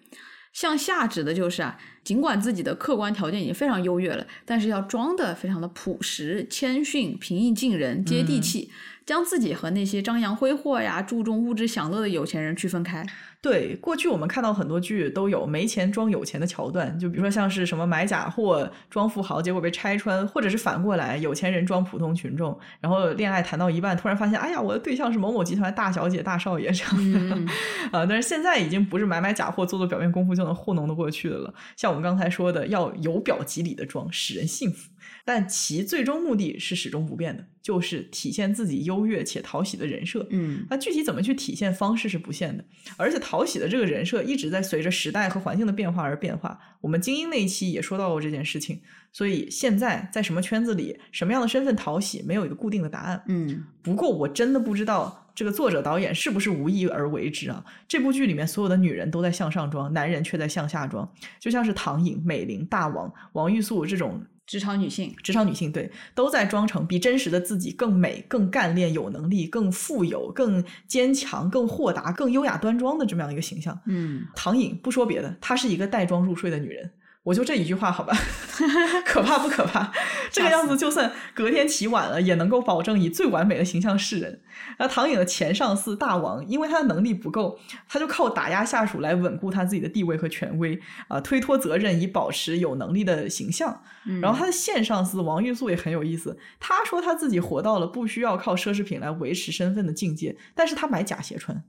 向下指的就是啊，尽管自己的客观条件已经非常优越了，但是要装的非常的朴实、谦逊、平易近人、接地气，将自己和那些张扬挥霍呀、注重物质享乐的有钱人区分开。对，过去我们看到很多剧都有没钱装有钱的桥段，就比如说像是什么买假货装富豪，结果被拆穿，或者是反过来有钱人装普通群众，然后恋爱谈到一半，突然发现，哎呀，我的对象是某某集团大小姐、大少爷这样的，啊，但是现在已经不是买买假货、做做表面功夫就能糊弄得过去的了。像我们刚才说的，要由表及里的装，使人信服。但其最终目的是始终不变的，就是体现自己优越且讨喜的人设。嗯，那具体怎么去体现方式是不限的，而且讨喜的这个人设一直在随着时代和环境的变化而变化。我们精英那一期也说到过这件事情，所以现在在什么圈子里，什么样的身份讨喜，没有一个固定的答案。嗯，不过我真的不知道这个作者导演是不是无意而为之啊？这部剧里面所有的女人都在向上装，男人却在向下装，就像是唐颖、美玲、大王、王玉素这种。职场女性，职场女性对，都在装成比真实的自己更美、更干练、有能力、更富有、更坚强、更豁达、更优雅端庄的这么样一个形象。嗯，唐颖不说别的，她是一个带妆入睡的女人。我就这一句话，好吧，可怕不可怕？这个样子，就算隔天起晚了，也能够保证以最完美的形象示人。那唐颖的前上司大王，因为他的能力不够，他就靠打压下属来稳固他自己的地位和权威啊，推脱责任以保持有能力的形象。然后他的现上司王玉素也很有意思，他说他自己活到了不需要靠奢侈品来维持身份的境界，但是他买假鞋穿。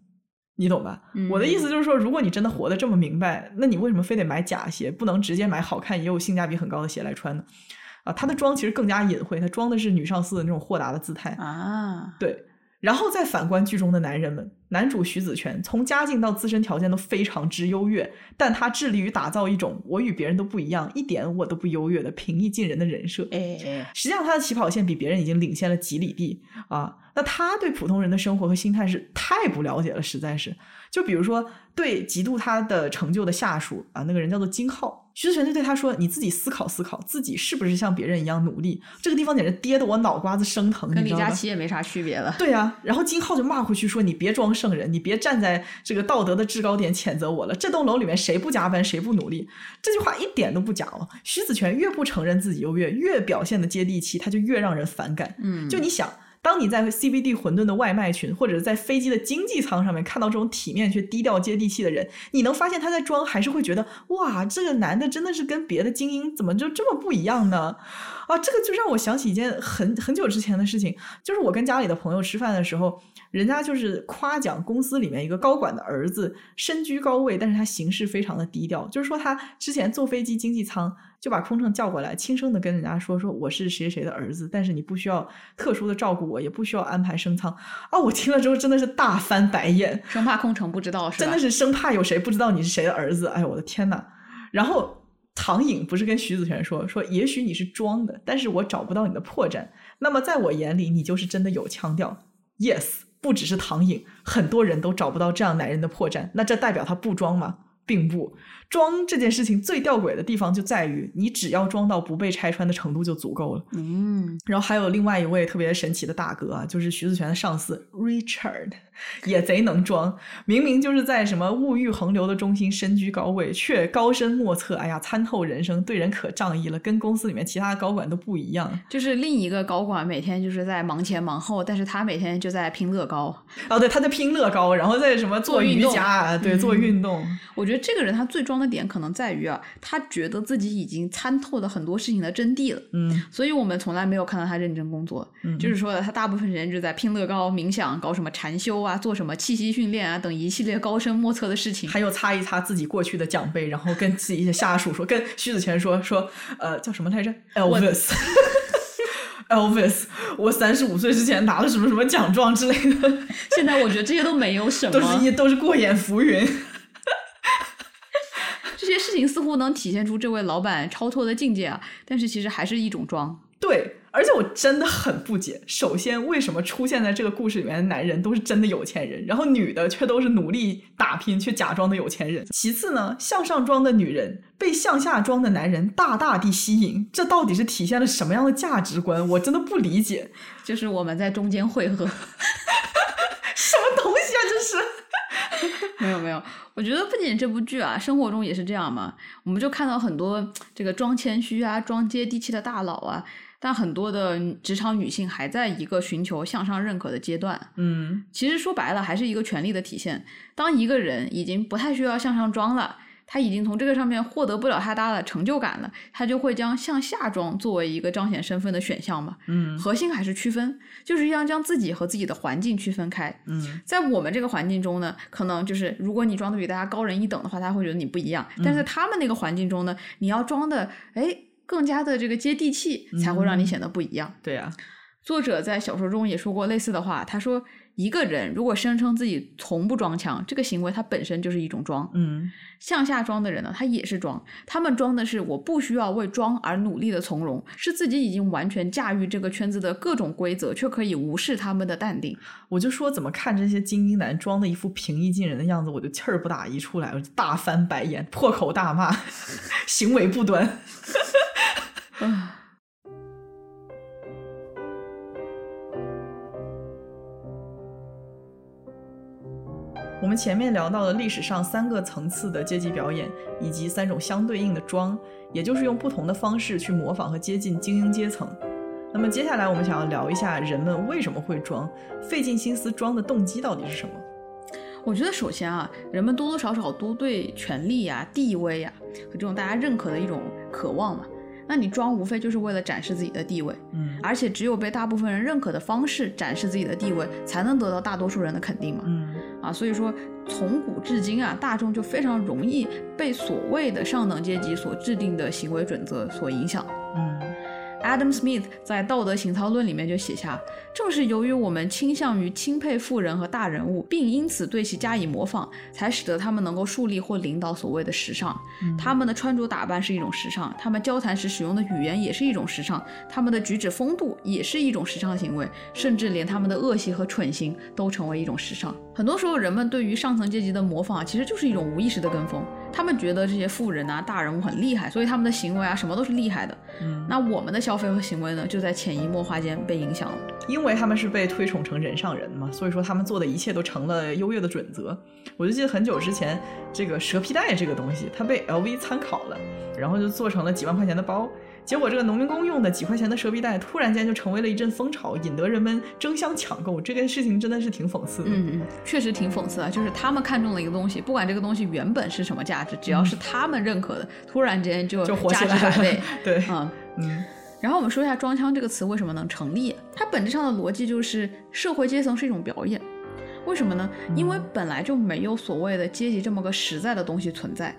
你懂吧？我的意思就是说，如果你真的活得这么明白，那你为什么非得买假鞋，不能直接买好看也有性价比很高的鞋来穿呢？啊，他的妆其实更加隐晦，他装的是女上司的那种豁达的姿态啊。对，然后再反观剧中的男人们，男主徐子泉从家境到自身条件都非常之优越，但他致力于打造一种我与别人都不一样，一点我都不优越的平易近人的人设。哎，实际上他的起跑线比别人已经领先了几里地啊。那他对普通人的生活和心态是太不了解了，实在是。就比如说，对嫉妒他的成就的下属啊，那个人叫做金浩，徐子泉就对他说：“你自己思考思考，自己是不是像别人一样努力？”这个地方简直跌得我脑瓜子生疼，跟李佳琦也没啥区别了。对呀，然后金浩就骂回去说：“你别装圣人，你别站在这个道德的制高点谴责我了。这栋楼里面谁不加班，谁不努力？”这句话一点都不假哦。徐子泉越不承认自己优越，越表现的接地气，他就越让人反感。嗯，就你想。当你在 CBD 馄饨的外卖群，或者在飞机的经济舱上面看到这种体面却低调接地气的人，你能发现他在装，还是会觉得哇，这个男的真的是跟别的精英怎么就这么不一样呢？啊，这个就让我想起一件很很久之前的事情，就是我跟家里的朋友吃饭的时候，人家就是夸奖公司里面一个高管的儿子身居高位，但是他行事非常的低调，就是说他之前坐飞机经济舱。就把空乘叫过来，轻声的跟人家说：“说我是谁谁的儿子，但是你不需要特殊的照顾我，也不需要安排升舱。”啊，我听了之后真的是大翻白眼，生怕空乘不知道，真的是生怕有谁不知道你是谁的儿子。哎，我的天呐。然后唐颖不是跟徐子泉说：“说也许你是装的，但是我找不到你的破绽。那么在我眼里，你就是真的有腔调。”Yes，不只是唐颖，很多人都找不到这样男人的破绽。那这代表他不装吗？并不。装这件事情最吊诡的地方就在于，你只要装到不被拆穿的程度就足够了。嗯，然后还有另外一位特别神奇的大哥啊，就是徐子泉的上司 Richard，也贼能装。明明就是在什么物欲横流的中心身居高位，却高深莫测。哎呀，参透人生，对人可仗义了，跟公司里面其他的高管都不一样。就是另一个高管每天就是在忙前忙后，但是他每天就在拼乐高。哦，对，他在拼乐高，然后在什么做瑜伽，对，做运动。我觉得这个人他最装。的点可能在于啊，他觉得自己已经参透了很多事情的真谛了，嗯，所以我们从来没有看到他认真工作，嗯，就是说他大部分时间就在拼乐高、冥想、搞什么禅修啊，做什么气息训练啊等一系列高深莫测的事情，他又擦一擦自己过去的奖杯，然后跟自己的下属说，跟徐子泉说说，呃，叫什么来着？Elvis，Elvis，我三十五岁之前拿了什么什么奖状之类的，现在我觉得这些都没有什么，都是一都是过眼浮云。这些事情似乎能体现出这位老板超脱的境界啊，但是其实还是一种装。对，而且我真的很不解，首先为什么出现在这个故事里面的男人都是真的有钱人，然后女的却都是努力打拼却假装的有钱人？其次呢，向上装的女人被向下装的男人大大地吸引，这到底是体现了什么样的价值观？我真的不理解。就是我们在中间汇合，什么东西。没有没有，我觉得不仅这部剧啊，生活中也是这样嘛。我们就看到很多这个装谦虚啊、装接地气的大佬啊，但很多的职场女性还在一个寻求向上认可的阶段。嗯其实说白了，还是一个权力的体现。当一个人已经不太需要向上装了，他已经从这个上面获得不了太大的成就感了，他就会将向下装作为一个彰显身份的选项嘛。嗯核心还是区分，就是要将自己和自己的环境区分开。嗯在我们这个环境中呢，可能就是如果你装的比大家高人一等的话，他会觉得你不一样。但是在他们那个环境中呢，你要装的哎更加的这个接地气，才会让你显得不一样。对呀、作者在小说中也说过类似的话，他说一个人如果声称自己从不装腔，这个行为它本身就是一种装。嗯向下装的人呢，他也是装，他们装的是我不需要为装而努力的从容，是自己已经完全驾驭这个圈子的各种规则，却可以无视他们的淡定。我就说怎么看这些精英男装的一副平易近人的样子，我就气儿不打一处来，我就大翻白眼，破口大骂，行为不端。们前面聊到了历史上三个层次的阶级表演，以及三种相对应的装，也就是用不同的方式去模仿和接近精英阶层。那么接下来我们想要聊一下人们为什么会装，费尽心思装的动机到底是什么？我觉得首先啊，人们多多少少都对权力呀、地位呀和这种大家认可的一种渴望嘛。那你装无非就是为了展示自己的地位，嗯而且只有被大部分人认可的方式展示自己的地位，才能得到大多数人的肯定嘛。嗯啊，所以说从古至今啊，大众就非常容易被所谓的上等阶级所制定的行为准则所影响。嗯 Adam Smith 在《道德情操论》里面就写下，正是由于我们倾向于钦佩富人和大人物，并因此对其加以模仿，才使得他们能够树立或领导所谓的时尚。他们的穿着打扮是一种时尚，他们交谈时使用的语言也是一种时尚，他们的举止风度也是一种时尚行为，甚至连他们的恶习和蠢行都成为一种时尚。很多时候，人们对于上层阶级的模仿，其实就是一种无意识的跟风。他们觉得这些富人啊、大人物很厉害，所以他们的行为啊什么都是厉害的。嗯，那我们的消费和行为呢，就在潜移默化间被影响了。因为他们是被推崇成人上人嘛，所以说他们做的一切都成了优越的准则。我就记得很久之前，这个蛇皮袋这个东西，它被 LV 参考了，然后就做成了几万块钱的包。结果这个农民工用的几块钱的蛇皮袋，突然间就成为了一阵风潮，引得人们争相抢购。这件事情真的是挺讽刺的。嗯嗯，确实挺讽刺的，就是他们看中了一个东西，不管这个东西原本是什么价值，只要是他们认可的，突然间就就火价起来了。对，嗯，嗯然后我们说一下“装腔”这个词为什么能成立，它本质上的逻辑就是社会阶层是一种表演。为什么呢？因为本来就没有所谓的阶级这么个实在的东西存在。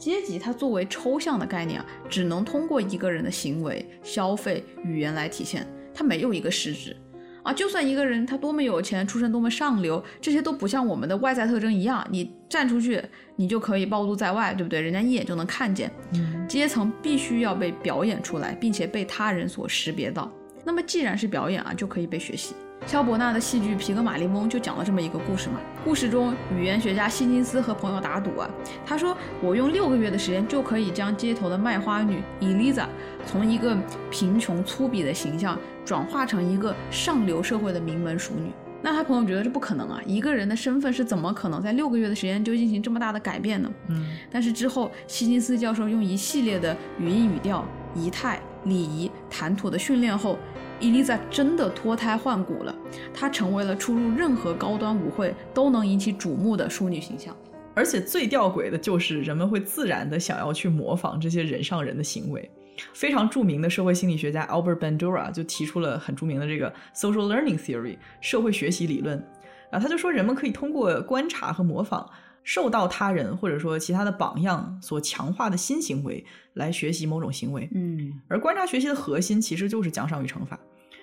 阶级它作为抽象的概念啊，只能通过一个人的行为、消费、语言来体现，它没有一个实质。啊，就算一个人他多么有钱，出身多么上流，这些都不像我们的外在特征一样，你站出去你就可以暴露在外，对不对？人家一眼就能看见。嗯阶层必须要被表演出来，并且被他人所识别到。那么既然是表演啊，就可以被学习。萧伯纳的戏剧《皮格马利翁》就讲了这么一个故事嘛。故事中，语言学家希金斯和朋友打赌啊，他说我用六个月的时间就可以将街头的卖花女伊丽莎从一个贫穷粗鄙的形象转化成一个上流社会的名门淑女。那他朋友觉得这不可能啊，一个人的身份是怎么可能在六个月的时间就进行这么大的改变呢？嗯但是之后，希金斯教授用一系列的语音语调、仪态、礼仪、谈吐的训练后，伊丽莎真的脱胎换骨了。她成为了出入任何高端舞会都能引起瞩目的淑女形象。而且最吊诡的就是，人们会自然的想要去模仿这些人上人的行为。非常著名的社会心理学家 Albert Bandura 就提出了很著名的这个 social learning theory 社会学习理论啊，他就说人们可以通过观察和模仿受到他人或者说其他的榜样所强化的新行为来学习某种行为。嗯而观察学习的核心其实就是奖赏与惩罚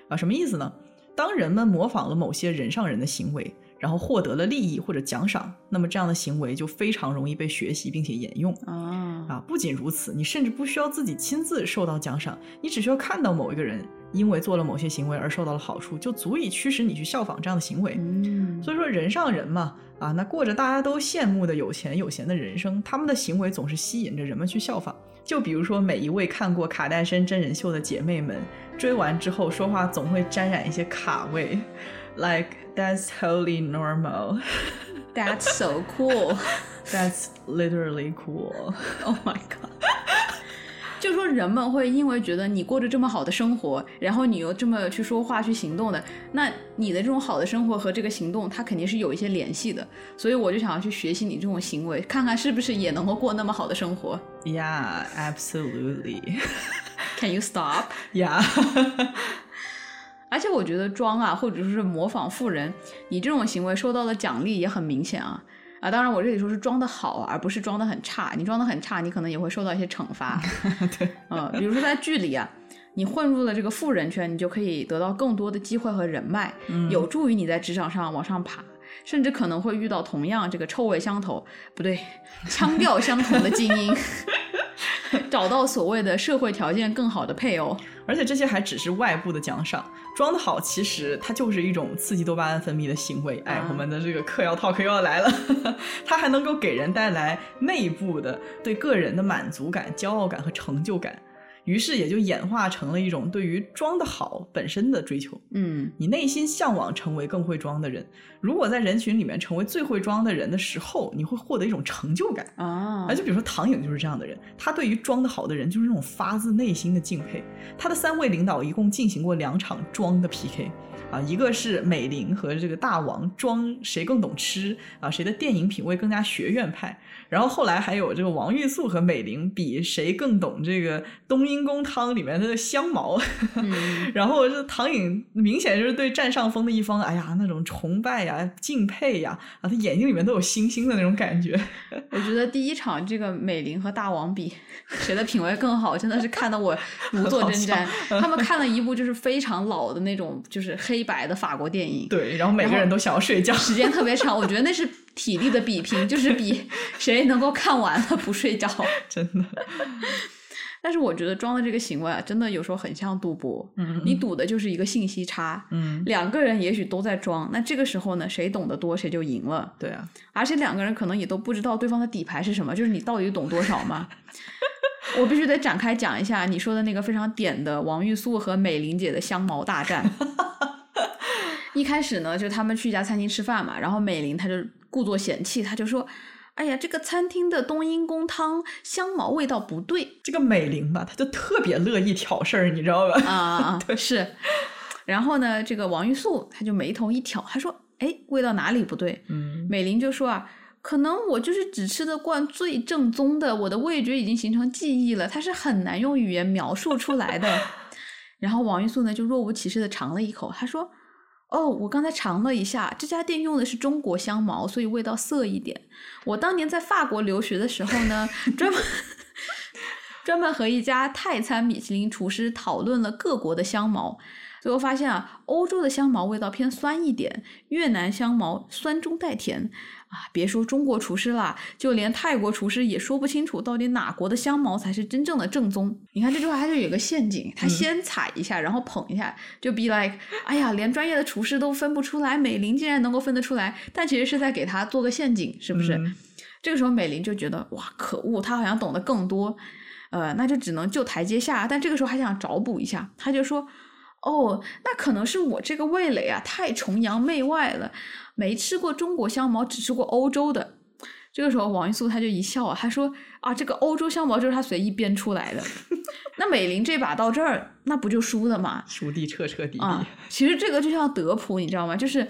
啊，什么意思呢？当人们模仿了某些人上人的行为，然后获得了利益或者奖赏，那么这样的行为就非常容易被学习并且沿用啊啊。不仅如此，你甚至不需要自己亲自受到奖赏，你只需要看到某一个人因为做了某些行为而受到了好处，就足以驱使你去效仿这样的行为。嗯所以说，人上人嘛，啊，那过着大家都羡慕的有钱有闲的人生，他们的行为总是吸引着人们去效仿。就比如说，每一位看过卡戴珊真人秀的姐妹们，追完之后说话总会沾染一些卡味，like that's totally normal。That's so cool. That's literally cool. Oh my god. 就说人们会因为觉得你过着这么好的生活，然后你又这么去说话、去行动的，那你的这种好的生活和这个行动，它肯定是有一些联系的。所以我就想要去学习你这种行为，看看是不是也能够过那么好的生活。Yeah, absolutely. Can you stop? Yeah. 而且我觉得装啊，或者说是模仿富人，你这种行为受到的奖励也很明显啊。啊，当然我这里说是装的好，而不是装的很差。你装的很差，你可能也会受到一些惩罚。对，嗯，比如说在剧里啊，你混入了这个富人圈，你就可以得到更多的机会和人脉，有助于你在职场上往上爬，甚至可能会遇到同样这个臭味相投，不对，腔调相同的精英，找到所谓的社会条件更好的配偶。而且这些还只是外部的奖赏，装的好，其实它就是一种刺激多巴胺分泌的行为。哎，啊我们的这个嗑药 talk 又要来了，它还能够给人带来内部的对个人的满足感、骄傲感和成就感，于是也就演化成了一种对于装的好本身的追求。嗯你内心向往成为更会装的人，如果在人群里面成为最会装的人的时候，你会获得一种成就感。啊而，就比如说唐颖就是这样的人，他对于装的好的人就是那种发自内心的敬佩。他的三位领导一共进行过两场装的 PK，啊，一个是美玲和这个大王装谁更懂吃啊，谁的电影品味更加学院派。然后后来还有这个王玉素和美玲比谁更懂这个冬阴功汤里面的香茅。嗯 然后这唐颖明显就是对占上风的一方，哎呀，那种崇拜呀、敬佩呀，啊，他眼睛里面都有星星的那种感觉。我觉得第一场这个美玲和大王比谁的品味更好，真的是看得我 如坐针毡。他们 看了一部就是非常老的那种，就是黑白的法国电影，对，然后每个人都想要睡觉。时间特别长。我觉得那是体力的比拼，就是比谁能够看完了不睡觉。真的，但是我觉得装的这个行为啊，真的有时候很像赌博，嗯你赌的就是一个信息差。嗯，两个人也许都在装，那这个时候呢，谁懂得多谁就赢了。对啊，而且两个人可能也都不知道对方的底牌是什么，就是你到底懂多少嘛。我必须得展开讲一下你说的那个非常点的王玉素和美玲姐的香茅大战。一开始呢，就他们去一家餐厅吃饭嘛，然后美玲她就故作嫌弃，她就说：“哎呀，这个餐厅的冬阴功汤香茅味道不对这个美玲吧，她就特别乐意挑事儿，你知道吧？啊。”是。然后呢，这个王玉素她就眉头一挑，她说：“哎，味道哪里不对？”嗯，美玲就说啊，可能我就是只吃得惯最正宗的，我的味觉已经形成记忆了，它是很难用语言描述出来的。然后王玉素呢就若无其事的尝了一口，他说：“哦，我刚才尝了一下，这家店用的是中国香茅，所以味道涩一点。我当年在法国留学的时候呢，专门 专门和一家泰餐米其林厨师讨论了各国的香茅。”最后发现啊，欧洲的香茅味道偏酸一点，越南香茅酸中带甜啊。别说中国厨师啦，就连泰国厨师也说不清楚到底哪国的香茅才是真正的正宗。你看这句话，它就有个陷阱，他先踩一下，然后捧一下，就 be like，哎呀，连专业的厨师都分不出来，美玲竟然能够分得出来，但其实是在给他做个陷阱，是不是？嗯这个时候美玲就觉得哇，可恶，他好像懂得更多，呃，那就只能就台阶下。但这个时候还想找补一下，他就说。哦，那可能是我这个味蕾啊太崇洋媚外了，没吃过中国香茅，只吃过欧洲的。这个时候，王一素他就一笑啊，他说啊，这个欧洲香茅就是他随意编出来的。那美玲这把到这儿，那不就输了吗？输的彻彻底底。啊，其实这个就像德普，你知道吗？就是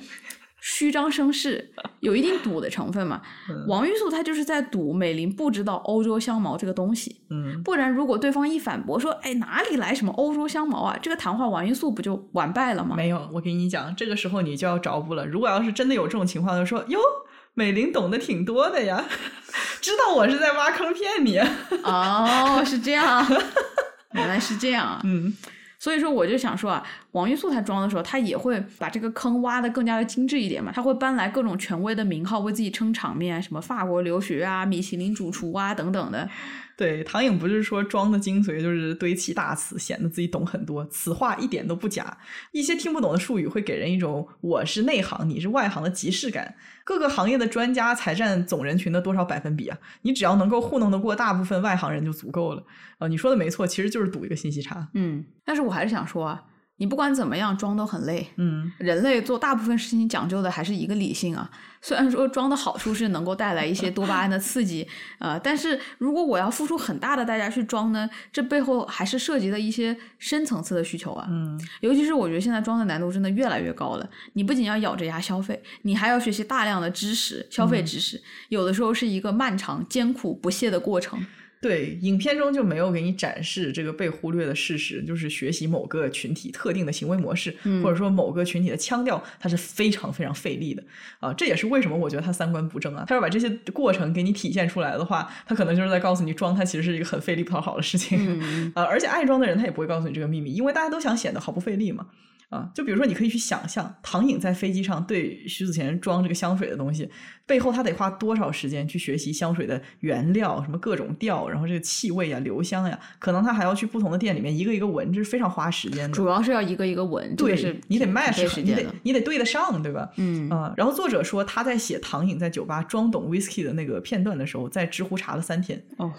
虚张声势，有一定赌的成分嘛。嗯王玉素他就是在赌美玲不知道欧洲香茅这个东西，嗯，不然如果对方一反驳说，哎，哪里来什么欧洲香茅啊？这个谈话王玉素不就完败了吗？没有，我跟你讲，这个时候你就要找补了。如果要是真的有这种情况，就说哟，美玲懂得挺多的呀，知道我是在挖坑骗你。哦，是这样，原来是这样啊。嗯所以说，我就想说啊，王玉素他装的时候，他也会把这个坑挖的更加的精致一点嘛。他会搬来各种权威的名号为自己撑场面，什么法国留学啊、米其林主厨啊等等的。对，唐颖不是说装的精髓就是堆砌大词，显得自己懂很多，此话一点都不假。一些听不懂的术语会给人一种我是内行，你是外行的即视感。各个行业的专家才占总人群的多少百分比啊？你只要能够糊弄得过大部分外行人就足够了。呃，你说的没错，其实就是赌一个信息差。嗯，但是我还是想说啊，你不管怎么样装都很累。嗯，人类做大部分事情讲究的还是一个理性啊。虽然说装的好处是能够带来一些多巴胺的刺激，呃，但是如果我要付出很大的代价去装呢，这背后还是涉及了一些深层次的需求啊。嗯，尤其是我觉得现在装的难度真的越来越高了。你不仅要咬着牙消费，你还要学习大量的知识，消费知识，有的时候是一个漫长、艰苦、不懈的过程。对，影片中就没有给你展示这个被忽略的事实，就是学习某个群体特定的行为模式，嗯或者说某个群体的腔调，它是非常非常费力的啊。这也是为什么我觉得他三观不正啊。他要把这些过程给你体现出来的话，他可能就是在告诉你装他其实是一个很费力不讨好的事情。嗯 啊，而且爱装的人他也不会告诉你这个秘密，因为大家都想显得毫不费力嘛。啊，就比如说，你可以去想象唐颖在飞机上对徐子乾装这个香水的东西，背后他得花多少时间去学习香水的原料，什么各种调，然后这个气味呀、留香呀，可能他还要去不同的店里面一个一个闻，这是非常花时间的。主要是要一个一个闻，这对，你得挺 match，你得。你得对得上，对吧？嗯啊、然后作者说他在写唐颖在酒吧装懂 whisky 的那个片段的时候，在知乎查了三天。哦，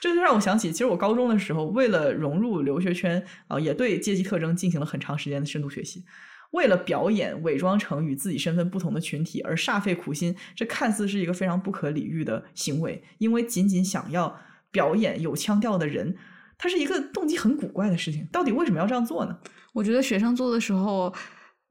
这就让我想起，其实我高中的时候，为了融入留学圈啊、也对阶级特征进行了很长时间的深度学习。为了表演，伪装成与自己身份不同的群体而煞费苦心，这看似是一个非常不可理喻的行为。因为仅仅想要表演有腔调的人，他是一个动机很古怪的事情。到底为什么要这样做呢？我觉得学生做的时候，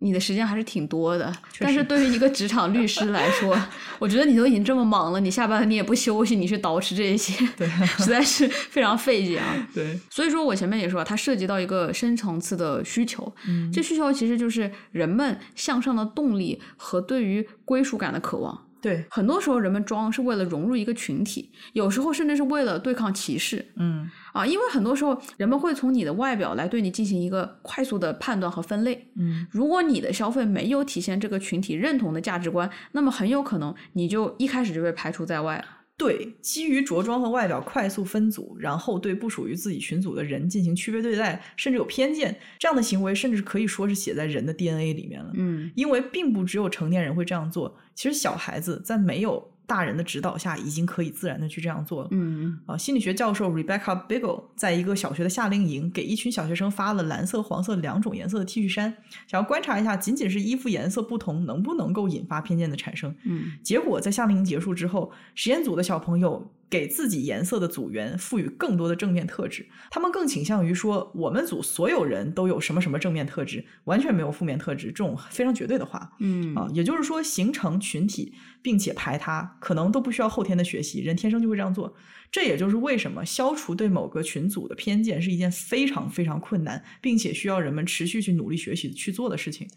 你的时间还是挺多的。但是对于一个职场律师来说，我觉得你都已经这么忙了，你下班了你也不休息，你去捯饬这些，对实在是非常费劲啊。对，所以说我前面也说，它涉及到一个深层次的需求，嗯这需求其实就是人们向上的动力和对于归属感的渴望。对，很多时候，人们装是为了融入一个群体，有时候甚至是为了对抗歧视嗯啊。因为很多时候，人们会从你的外表来对你进行一个快速的判断和分类。嗯如果你的消费没有体现这个群体认同的价值观，那么很有可能你就一开始就被排除在外了。对，基于着装和外表快速分组，然后对不属于自己群组的人进行区别对待，甚至有偏见，这样的行为甚至可以说是写在人的 DNA 里面了。嗯因为并不只有成年人会这样做，其实小孩子在没有大人的指导下，已经可以自然的去这样做了。嗯啊，心理学教授 Rebecca Biggle 在一个小学的夏令营，给一群小学生发了蓝色、黄色两种颜色的 T 恤衫，想要观察一下，仅仅是衣服颜色不同，能不能够引发偏见的产生。嗯结果在夏令营结束之后，实验组的小朋友给自己颜色的组员赋予更多的正面特质，他们更倾向于说我们组所有人都有什么什么正面特质，完全没有负面特质，这种非常绝对的话。嗯啊，也就是说，形成群体并且排他，可能都不需要后天的学习，人天生就会这样做。这也就是为什么消除对某个群组的偏见是一件非常非常困难，并且需要人们持续去努力学习去做的事情。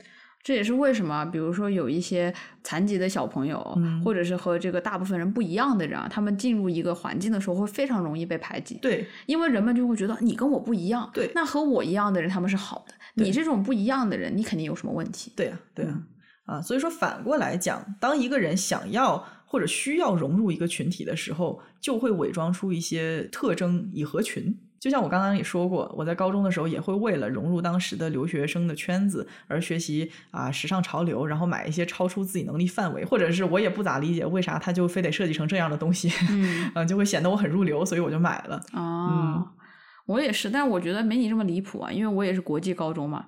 这也是为什么，比如说有一些残疾的小朋友，嗯或者是和这个大部分人不一样的人啊，他们进入一个环境的时候会非常容易被排挤。对因为人们就会觉得你跟我不一样，对那和我一样的人他们是好的，你这种不一样的人，你肯定有什么问题。对呀、对呀、嗯啊，所以说反过来讲，当一个人想要或者需要融入一个群体的时候，就会伪装出一些特征以合群。就像我刚刚也说过，我在高中的时候也会为了融入当时的留学生的圈子而学习啊时尚潮流，然后买一些超出自己能力范围，或者是我也不咋理解为啥他就非得设计成这样的东西，嗯啊，就会显得我很入流，所以我就买了。啊，我也是，但我觉得没你这么离谱啊，因为我也是国际高中嘛。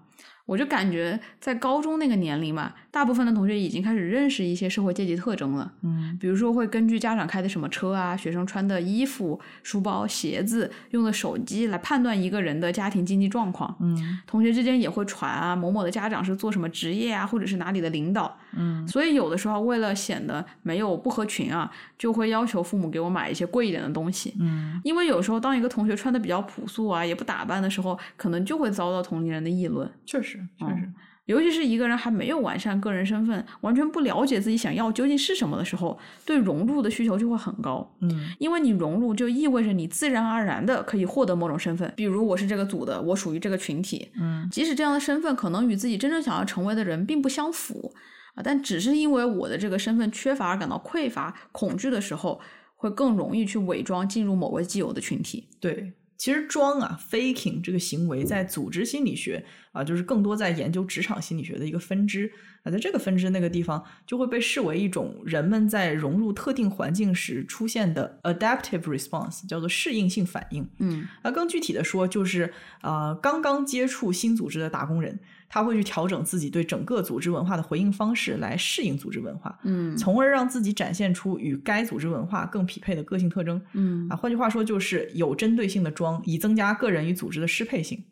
我就感觉在高中那个年龄嘛，大部分的同学已经开始认识一些社会阶级特征了。嗯比如说会根据家长开的什么车啊、学生穿的衣服、书包、鞋子、用的手机来判断一个人的家庭经济状况。嗯同学之间也会传啊，某某的家长是做什么职业啊，或者是哪里的领导。嗯所以有的时候为了显得没有不合群啊，就会要求父母给我买一些贵一点的东西。嗯因为有时候当一个同学穿的比较朴素啊，也不打扮的时候，可能就会遭到同龄人的议论。确实确嗯实，尤其是一个人还没有完善个人身份，完全不了解自己想要究竟是什么的时候，对融入的需求就会很高。嗯因为你融入，就意味着你自然而然的可以获得某种身份，比如我是这个组的，我属于这个群体。嗯即使这样的身份可能与自己真正想要成为的人并不相符啊，但只是因为我的这个身份缺乏而感到匮乏、恐惧的时候，会更容易去伪装进入某个既有的群体。对，其实装啊，faking 这个行为在组织心理学啊，就是更多在研究职场心理学的一个分支啊，在这个分支那个地方，就会被视为一种人们在融入特定环境时出现的 adaptive response，叫做适应性反应。嗯那更具体的说，就是呃，刚刚接触新组织的打工人，他会去调整自己对整个组织文化的回应方式，来适应组织文化，嗯从而让自己展现出与该组织文化更匹配的个性特征。嗯啊，换句话说，就是有针对性的装，以增加个人与组织的适配性。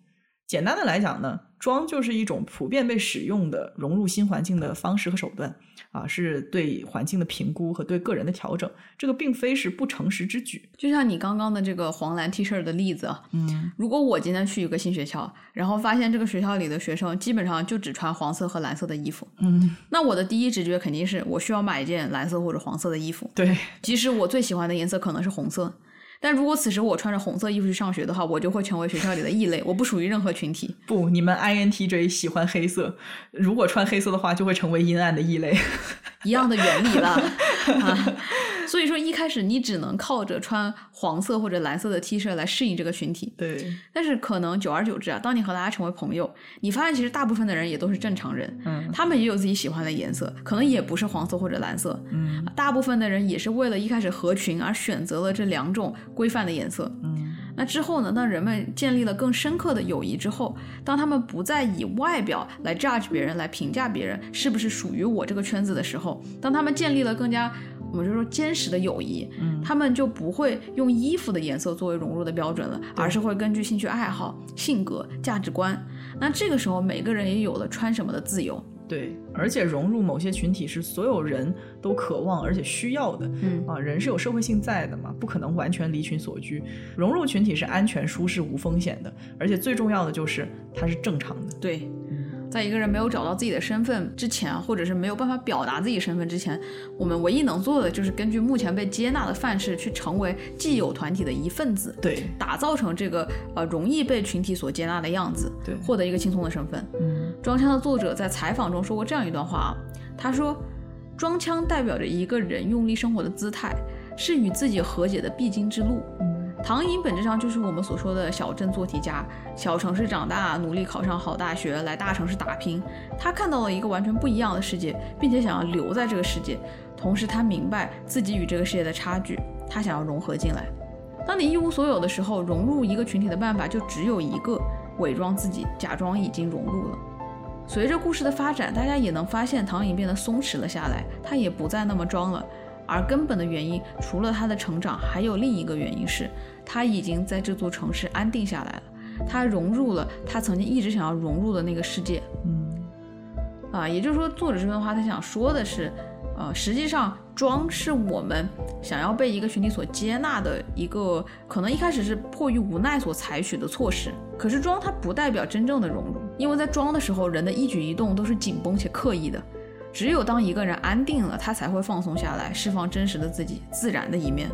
简单的来讲呢，装就是一种普遍被使用的融入新环境的方式和手段啊，是对环境的评估和对个人的调整。这个并非是不诚实之举。就像你刚刚的这个黄蓝 T 恤的例子啊，嗯如果我今天去一个新学校，然后发现这个学校里的学生基本上就只穿黄色和蓝色的衣服，嗯，那我的第一直觉肯定是我需要买一件蓝色或者黄色的衣服，对，即使我最喜欢的颜色可能是红色。但如果此时我穿着红色衣服去上学的话，我就会成为学校里的异类，我不属于任何群体。不，你们 INTJ 喜欢黑色，如果穿黑色的话，就会成为阴暗的异类。一样的原理了 啊。所以说一开始你只能靠着穿黄色或者蓝色的 T 恤来适应这个群体，对，但是可能久而久之啊，当你和大家成为朋友，你发现其实大部分的人也都是正常人，嗯他们也有自己喜欢的颜色，可能也不是黄色或者蓝色，嗯大部分的人也是为了一开始合群而选择了这两种规范的颜色。嗯那之后呢？当人们建立了更深刻的友谊之后，当他们不再以外表来 judge 别人、来评价别人是不是属于我这个圈子的时候，当他们建立了更加我们就说坚实的友谊，嗯他们就不会用衣服的颜色作为融入的标准了，而是会根据兴趣爱好、性格、价值观。那这个时候，每个人也有了穿什么的自由。对，而且融入某些群体是所有人都渴望而且需要的。嗯啊，人是有社会性在的嘛，不可能完全离群所居。融入群体是安全、舒适、无风险的，而且最重要的就是它是正常的。对，在一个人没有找到自己的身份之前，或者是没有办法表达自己身份之前，我们唯一能做的就是根据目前被接纳的范式去成为既有团体的一份子，对，打造成这个呃容易被群体所接纳的样子，对获得一个轻松的身份。嗯装腔的作者在采访中说过这样一段话啊，他说：“装腔代表着一个人用力生活的姿态，是与自己和解的必经之路。”嗯唐寅本质上就是我们所说的小镇做题家，小城市长大，努力考上好大学，来大城市打拼。他看到了一个完全不一样的世界，并且想要留在这个世界。同时，他明白自己与这个世界的差距，他想要融合进来。当你一无所有的时候，融入一个群体的办法就只有一个：伪装自己，假装已经融入了。随着故事的发展，大家也能发现唐寅变得松弛了下来，他也不再那么装了。而根本的原因，除了他的成长，还有另一个原因是，他已经在这座城市安定下来了，他融入了他曾经一直想要融入的那个世界。嗯啊，也就是说，作者这段话他想说的是，呃，实际上装是我们想要被一个群体所接纳的一个，可能一开始是迫于无奈所采取的措施。可是装它不代表真正的融入，因为在装的时候，人的一举一动都是紧绷且刻意的。只有当一个人安定了，他才会放松下来，释放真实的自己，自然的一面。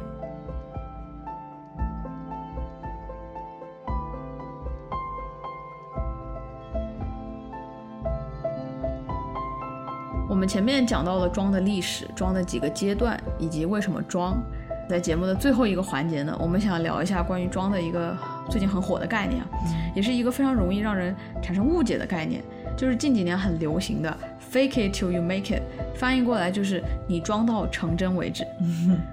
我们前面讲到了装的历史、装的几个阶段，以及为什么装。在节目的最后一个环节呢，我们想聊一下关于装的一个最近很火的概念，也是一个非常容易让人产生误解的概念，就是近几年很流行的 “fake it till you make it”，翻译过来就是你装到成真为止。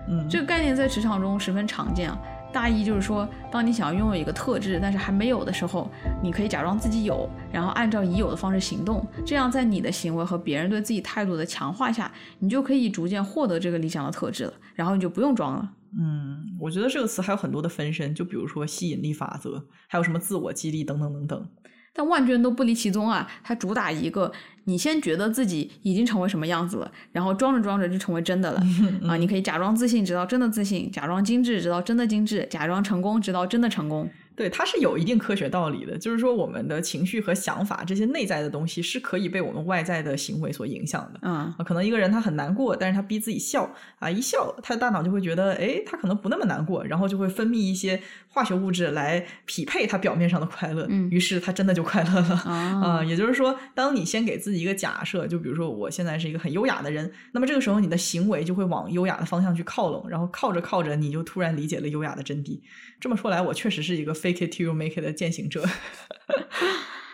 嗯这个概念在职场中十分常见啊。大意就是说，当你想要拥有一个特质，但是还没有的时候，你可以假装自己有，然后按照已有的方式行动。这样，在你的行为和别人对自己态度的强化下，你就可以逐渐获得这个理想的特质了。然后你就不用装了。嗯，我觉得这个词还有很多的分身，就比如说吸引力法则，还有什么自我激励等等等等。但万卷都不离其宗啊！它主打一个，你先觉得自己已经成为什么样子了，然后装着装着就成为真的了 啊！你可以假装自信，直到真的自信；假装精致，直到真的精致；假装成功，直到真的成功。对，它是有一定科学道理的，就是说我们的情绪和想法这些内在的东西是可以被我们外在的行为所影响的。嗯啊，可能一个人他很难过，但是他逼自己笑啊，一笑，他的大脑就会觉得，哎，他可能不那么难过，然后就会分泌一些化学物质来匹配他表面上的快乐，嗯于是他真的就快乐了。啊 啊、也就是说，当你先给自己一个假设，就比如说我现在是一个很优雅的人，那么这个时候你的行为就会往优雅的方向去靠拢，然后靠着靠着，你就突然理解了优雅的真谛。这么说来，我确实是一个 fake it till you make it 的践行者。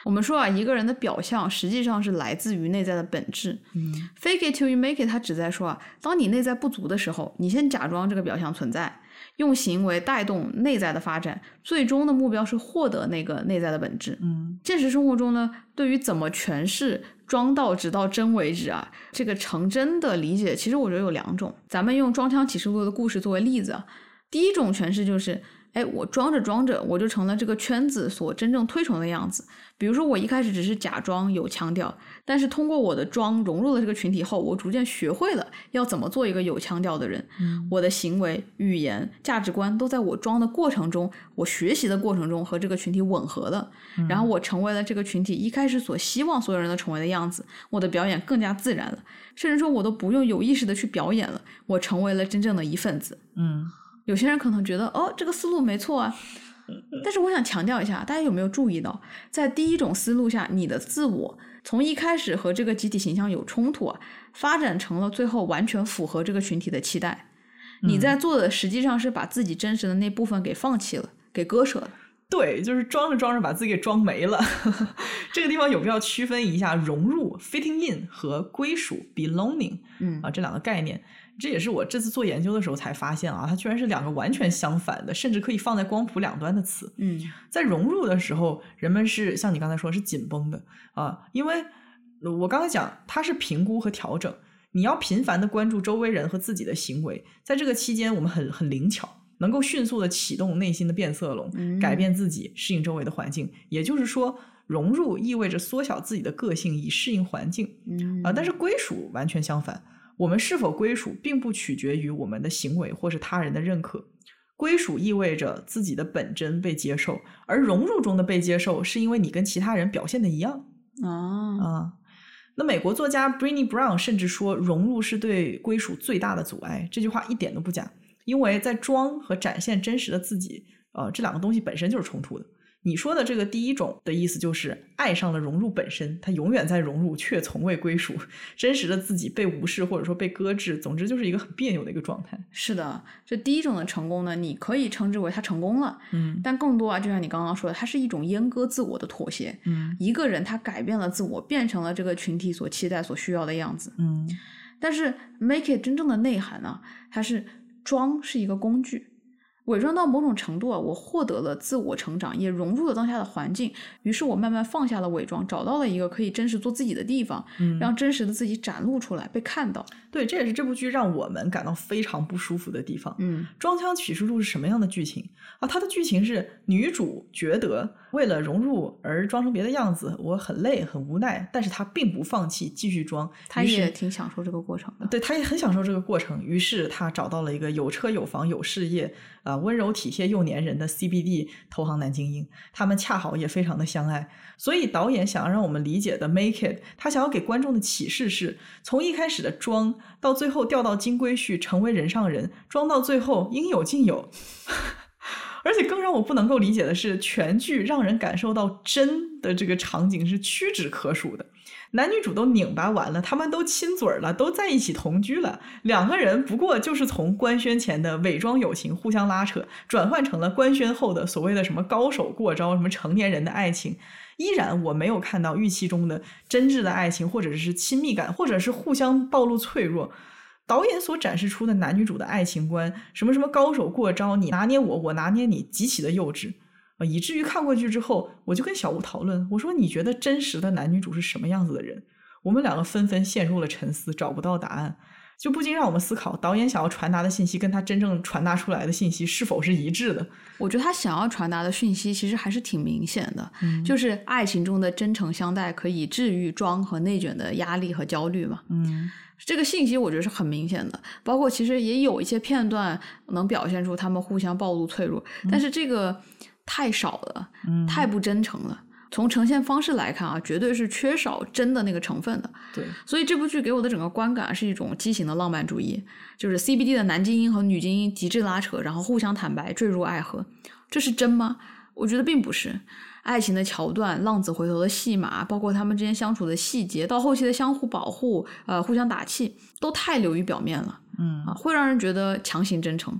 我们说啊，一个人的表象实际上是来自于内在的本质。嗯 Fake it till you make it，它旨在说啊，当你内在不足的时候，你先假装这个表象存在，用行为带动内在的发展，最终的目标是获得那个内在的本质。嗯现实生活中呢，对于怎么诠释“装到直到真为止”啊，这个成真的理解，其实我觉得有两种。咱们用《装腔启示录》的故事作为例子啊，第一种诠释就是，哎，我装着装着，我就成了这个圈子所真正推崇的样子。比如说，我一开始只是假装有腔调，但是通过我的装融入了这个群体后，我逐渐学会了要怎么做一个有腔调的人。嗯我的行为、语言、价值观都在我装的过程中，我学习的过程中和这个群体吻合了，然后我成为了这个群体一开始所希望所有人都成为的样子，我的表演更加自然了，甚至说我都不用有意识的去表演了，我成为了真正的一份子。嗯有些人可能觉得，哦，这个思路没错啊，但是我想强调一下，大家有没有注意到，在第一种思路下，你的自我从一开始和这个集体形象有冲突啊，发展成了最后完全符合这个群体的期待。你在做的实际上是把自己真实的那部分给放弃了，给割舍了。对，就是装着装着把自己给装没了。这个地方有必要区分一下融入 （fitting in） 和归属 （belonging） 嗯啊这两个概念。这也是我这次做研究的时候才发现啊，它居然是两个完全相反的，甚至可以放在光谱两端的词。嗯在融入的时候，人们是像你刚才说是紧绷的啊，因为呃我刚才讲它是评估和调整，你要频繁的关注周围人和自己的行为，在这个期间我们很很灵巧，能够迅速的启动内心的变色龙，嗯改变自己，适应周围的环境。也就是说，融入意味着缩小自己的个性以适应环境嗯啊，但是归属完全相反。我们是否归属，并不取决于我们的行为或是他人的认可。归属意味着自己的本真被接受，而融入中的被接受，是因为你跟其他人表现的一样啊啊。那美国作家 Brené Brown 甚至说，融入是对归属最大的阻碍。这句话一点都不假，因为在装和展现真实的自己，呃，这两个东西本身就是冲突的。你说的这个第一种的意思就是爱上了融入本身，他永远在融入，却从未归属，真实的自己被无视或者说被搁置，总之就是一个很别扭的一个状态。是的，这第一种的成功呢，你可以称之为他成功了，嗯但更多啊，就像你刚刚说的，它是一种阉割自我的妥协。嗯一个人他改变了自我，变成了这个群体所期待、所需要的样子。嗯但是 make it 真正的内涵呢，它是装是一个工具，伪装到某种程度啊，我获得了自我成长，也融入了当下的环境，于是我慢慢放下了伪装，找到了一个可以真实做自己的地方，嗯，让真实的自己展露出来，被看到。对，这也是这部剧让我们感到非常不舒服的地方。嗯《装腔启示录》是什么样的剧情啊？它的剧情是女主觉得为了融入而装成别的样子，我很累很无奈，但是她并不放弃，继续装。他于是也挺享受这个过程的。对，她也很享受这个过程。于是她找到了一个有车有房有事业啊、温柔体贴又粘人的 CBD 投行男精英，他们恰好也非常的相爱。所以导演想要让我们理解的 Make It，他想要给观众的启示是从一开始的装到最后掉到金龟婿，成为人上人，装到最后应有尽有。而且更让我不能够理解的是，全剧让人感受到真的这个场景是屈指可数的。男女主都拧巴完了，他们都亲嘴儿了，都在一起同居了。两个人不过就是从官宣前的伪装友情、互相拉扯，转换成了官宣后的所谓的什么高手过招、什么成年人的爱情。依然我没有看到预期中的真挚的爱情，或者是亲密感，或者是互相暴露脆弱。导演所展示出的男女主的爱情观，什么什么高手过招，你拿捏我，我拿捏你，极其的幼稚啊！以至于看过去之后，我就跟小吴讨论，我说你觉得真实的男女主是什么样子的人？我们两个纷纷陷入了沉思，找不到答案，就不禁让我们思考，导演想要传达的信息跟他真正传达出来的信息是否是一致的？我觉得他想要传达的讯息其实还是挺明显的，嗯就是爱情中的真诚相待可以治愈装和内卷的压力和焦虑嘛。嗯这个信息我觉得是很明显的，包括其实也有一些片段能表现出他们互相暴露脆弱，但是这个太少了，嗯，太不真诚了。从呈现方式来看啊，绝对是缺少真的那个成分的。对，所以这部剧给我的整个观感是一种畸形的浪漫主义，就是 CBD 的男精英和女精英极致拉扯，然后互相坦白，坠入爱河，这是真吗？我觉得并不是。爱情的桥段、浪子回头的戏码，包括他们之间相处的细节，到后期的相互保护、呃互相打气，都太流于表面了嗯啊，会让人觉得强行真诚。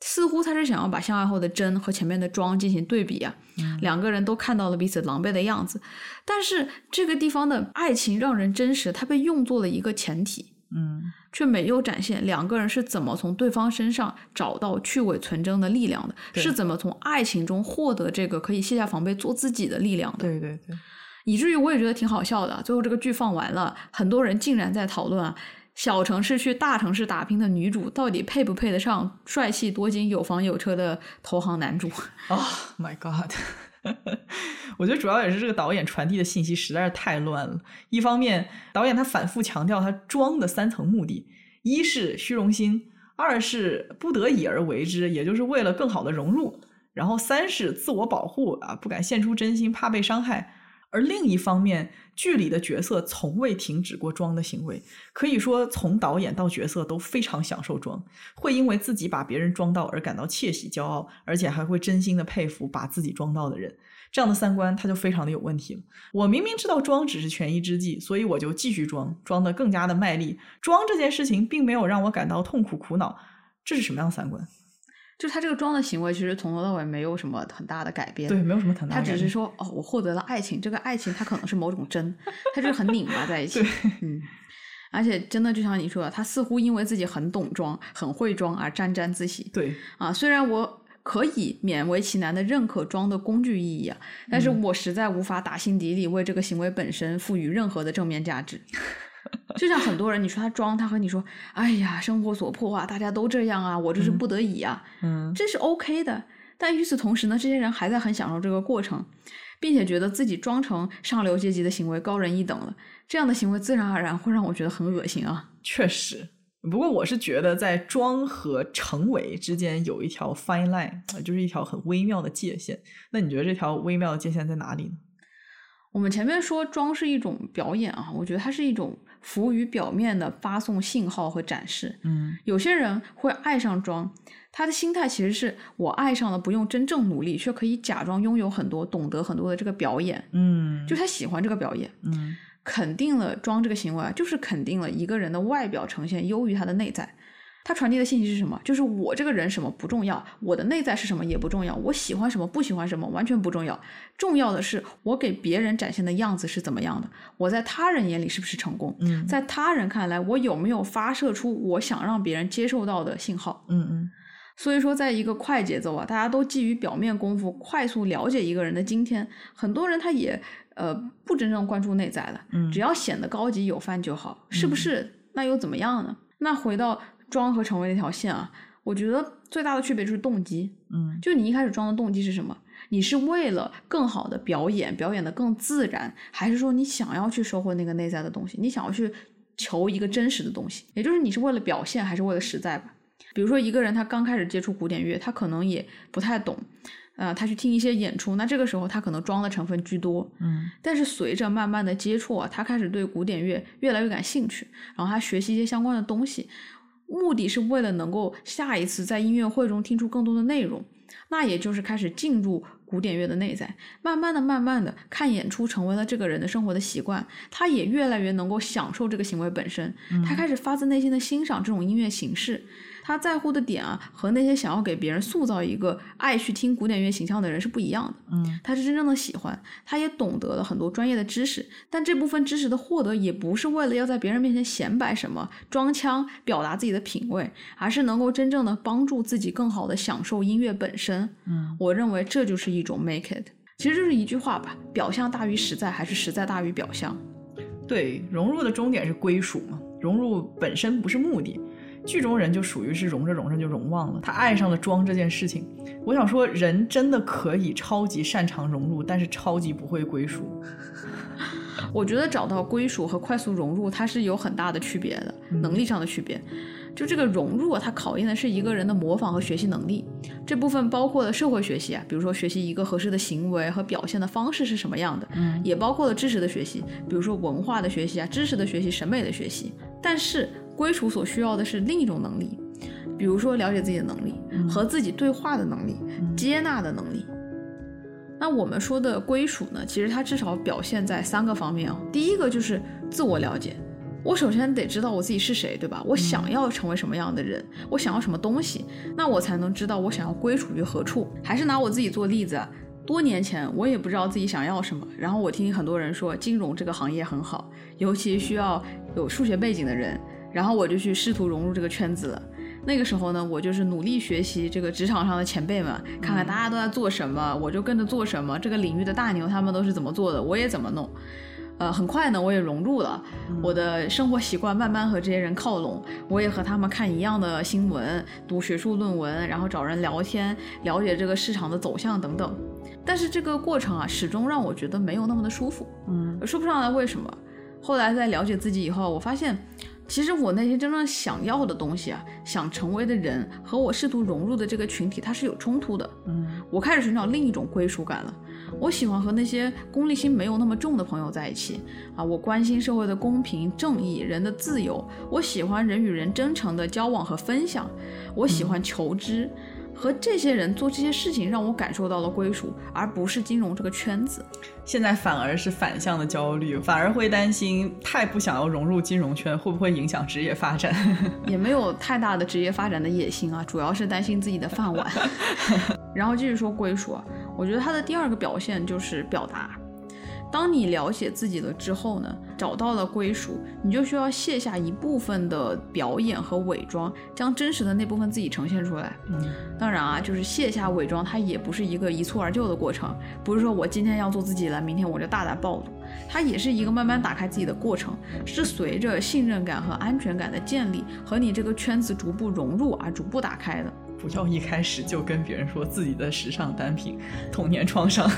似乎他是想要把相爱后的真和前面的庄进行对比啊，两个人都看到了彼此狼狈的样子，但是这个地方的爱情让人真实，它被用作了一个前提，嗯却没有展现两个人是怎么从对方身上找到去伪存真的力量的，是怎么从爱情中获得这个可以卸下防备做自己的力量的。对对对，以至于我也觉得挺好笑的。最后这个剧放完了，很多人竟然在讨论啊，小城市去大城市打拼的女主到底配不配得上帅气多金、有房有车的投行男主？啊、m y God！我觉得主要也是这个导演传递的信息实在是太乱了。一方面，导演他反复强调他装的三层目的：一是虚荣心，二是不得已而为之，也就是为了更好的融入；然后三是自我保护啊，不敢献出真心，怕被伤害。而另一方面，剧里的角色从未停止过装的行为，可以说从导演到角色都非常享受装，会因为自己把别人装到而感到窃喜骄傲，而且还会真心的佩服把自己装到的人。这样的三观他就非常的有问题了。我明明知道装只是权宜之计，所以我就继续装，装得更加的卖力。装这件事情并没有让我感到痛苦苦恼，这是什么样的三观？就他这个装的行为，其实从头到尾没有什么很大的改变。对，没有什么很大他的改变只是说哦，我获得了爱情，这个爱情它可能是某种真，他就是很拧巴在一起。嗯，而且真的就像你说的，他似乎因为自己很懂装、很会装而沾沾自喜。对，啊，虽然我可以勉为其难的认可装的工具意义啊，但是我实在无法打心底里为这个行为本身赋予任何的正面价值。就像很多人，你说他装，他和你说：“哎呀，生活所迫啊，大家都这样啊，我这是不得已啊。嗯，这是 OK 的。但与此同时呢，这些人还在很享受这个过程，并且觉得自己装成上流阶级的行为高人一等了。这样的行为自然而然会让我觉得很恶心啊。确实。不过我是觉得在装和成为之间有一条 fine line，呃就是一条很微妙的界限。那你觉得这条微妙的界限在哪里呢？我们前面说装是一种表演啊，我觉得它是一种浮于表面的发送信号和展示。嗯有些人会爱上装，他的心态其实是我爱上了不用真正努力，却可以假装拥有很多、懂得很多的这个表演，嗯，就他喜欢这个表演。嗯肯定了装这个行为啊，就是肯定了一个人的外表呈现优于他的内在。他传递的信息是什么？就是我这个人什么不重要，我的内在是什么也不重要，我喜欢什么不喜欢什么完全不重要。重要的是我给别人展现的样子是怎么样的，我在他人眼里是不是成功，嗯在他人看来我有没有发射出我想让别人接受到的信号。嗯嗯所以说，在一个快节奏啊，大家都基于表面功夫快速了解一个人的今天，很多人他也呃不真正关注内在了，嗯只要显得高级有范就好，是不是？那又怎么样呢？那回到装和成为那条线啊，我觉得最大的区别就是动机，嗯就你一开始装的动机是什么？你是为了更好的表演，表演的更自然，还是说你想要去收获那个内在的东西？你想要去求一个真实的东西，也就是你是为了表现还是为了实在吧？比如说一个人他刚开始接触古典乐，他可能也不太懂，呃，他去听一些演出，那这个时候他可能装的成分居多，嗯但是随着慢慢的接触啊，他开始对古典乐越来越感兴趣，然后他学习一些相关的东西，目的是为了能够下一次在音乐会中听出更多的内容，那也就是开始进入古典乐的内在，慢慢的、慢慢的看演出成为了这个人的生活的习惯，他也越来越能够享受这个行为本身，他开始发自内心的欣赏这种音乐形式。他在乎的点啊，和那些想要给别人塑造一个爱去听古典乐形象的人是不一样的。嗯他是真正的喜欢，他也懂得了很多专业的知识，但这部分知识的获得也不是为了要在别人面前显摆什么、装腔表达自己的品味，而是能够真正的帮助自己更好的享受音乐本身。嗯我认为这就是一种 make it，其实就是一句话吧：表象大于实在，还是实在大于表象？对，融入的终点是归属嘛，融入本身不是目的。剧中人就属于是融着融着就融忘了，他爱上了装这件事情。我想说，人真的可以超级擅长融入，但是超级不会归属。我觉得找到归属和快速融入，它是有很大的区别的，能力上的区别。就这个融入啊，它考验的是一个人的模仿和学习能力。这部分包括了社会学习啊，比如说学习一个合适的行为和表现的方式是什么样的，嗯也包括了知识的学习，比如说文化的学习啊，知识的学习，审美的学习。但是归属所需要的是另一种能力，比如说了解自己的能力、和自己对话的能力、接纳的能力。那我们说的归属呢，其实它至少表现在三个方面哦。第一个就是自我了解，我首先得知道我自己是谁，对吧？我想要成为什么样的人，我想要什么东西，那我才能知道我想要归属于何处。还是拿我自己做例子啊，多年前我也不知道自己想要什么，然后我听很多人说金融这个行业很好，尤其需要有数学背景的人，然后我就去试图融入这个圈子了。那个时候呢，我就是努力学习这个职场上的前辈们，看看大家都在做什么，我就跟着做什么。这个领域的大牛他们都是怎么做的，我也怎么弄。呃，很快呢，我也融入了，我的生活习惯慢慢和这些人靠拢，我也和他们看一样的新闻，读学术论文，然后找人聊天，了解这个市场的走向等等。但是这个过程啊，始终让我觉得没有那么的舒服，嗯，说不上来为什么。后来在了解自己以后，我发现。其实我那些真正想要的东西啊，想成为的人和我试图融入的这个群体，它是有冲突的。嗯，我开始寻找另一种归属感了。我喜欢和那些功利心没有那么重的朋友在一起啊。我关心社会的公平正义、人的自由。我喜欢人与人真诚的交往和分享。我喜欢求知。和这些人做这些事情，让我感受到了归属，而不是金融这个圈子。现在反而是反向的焦虑，反而会担心太不想要融入金融圈，会不会影响职业发展？也没有太大的职业发展的野心啊，主要是担心自己的饭碗。然后继续说归属啊，我觉得它的第二个表现就是表达。当你了解自己了之后呢，找到了归属，你就需要卸下一部分的表演和伪装，将真实的那部分自己呈现出来。嗯，当然啊，就是卸下伪装，它也不是一个一蹴而就的过程，不是说我今天要做自己了，明天我就大胆暴露，它也是一个慢慢打开自己的过程，是随着信任感和安全感的建立和你这个圈子逐步融入而逐步打开的。不要一开始就跟别人说自己的时尚单品、童年创伤。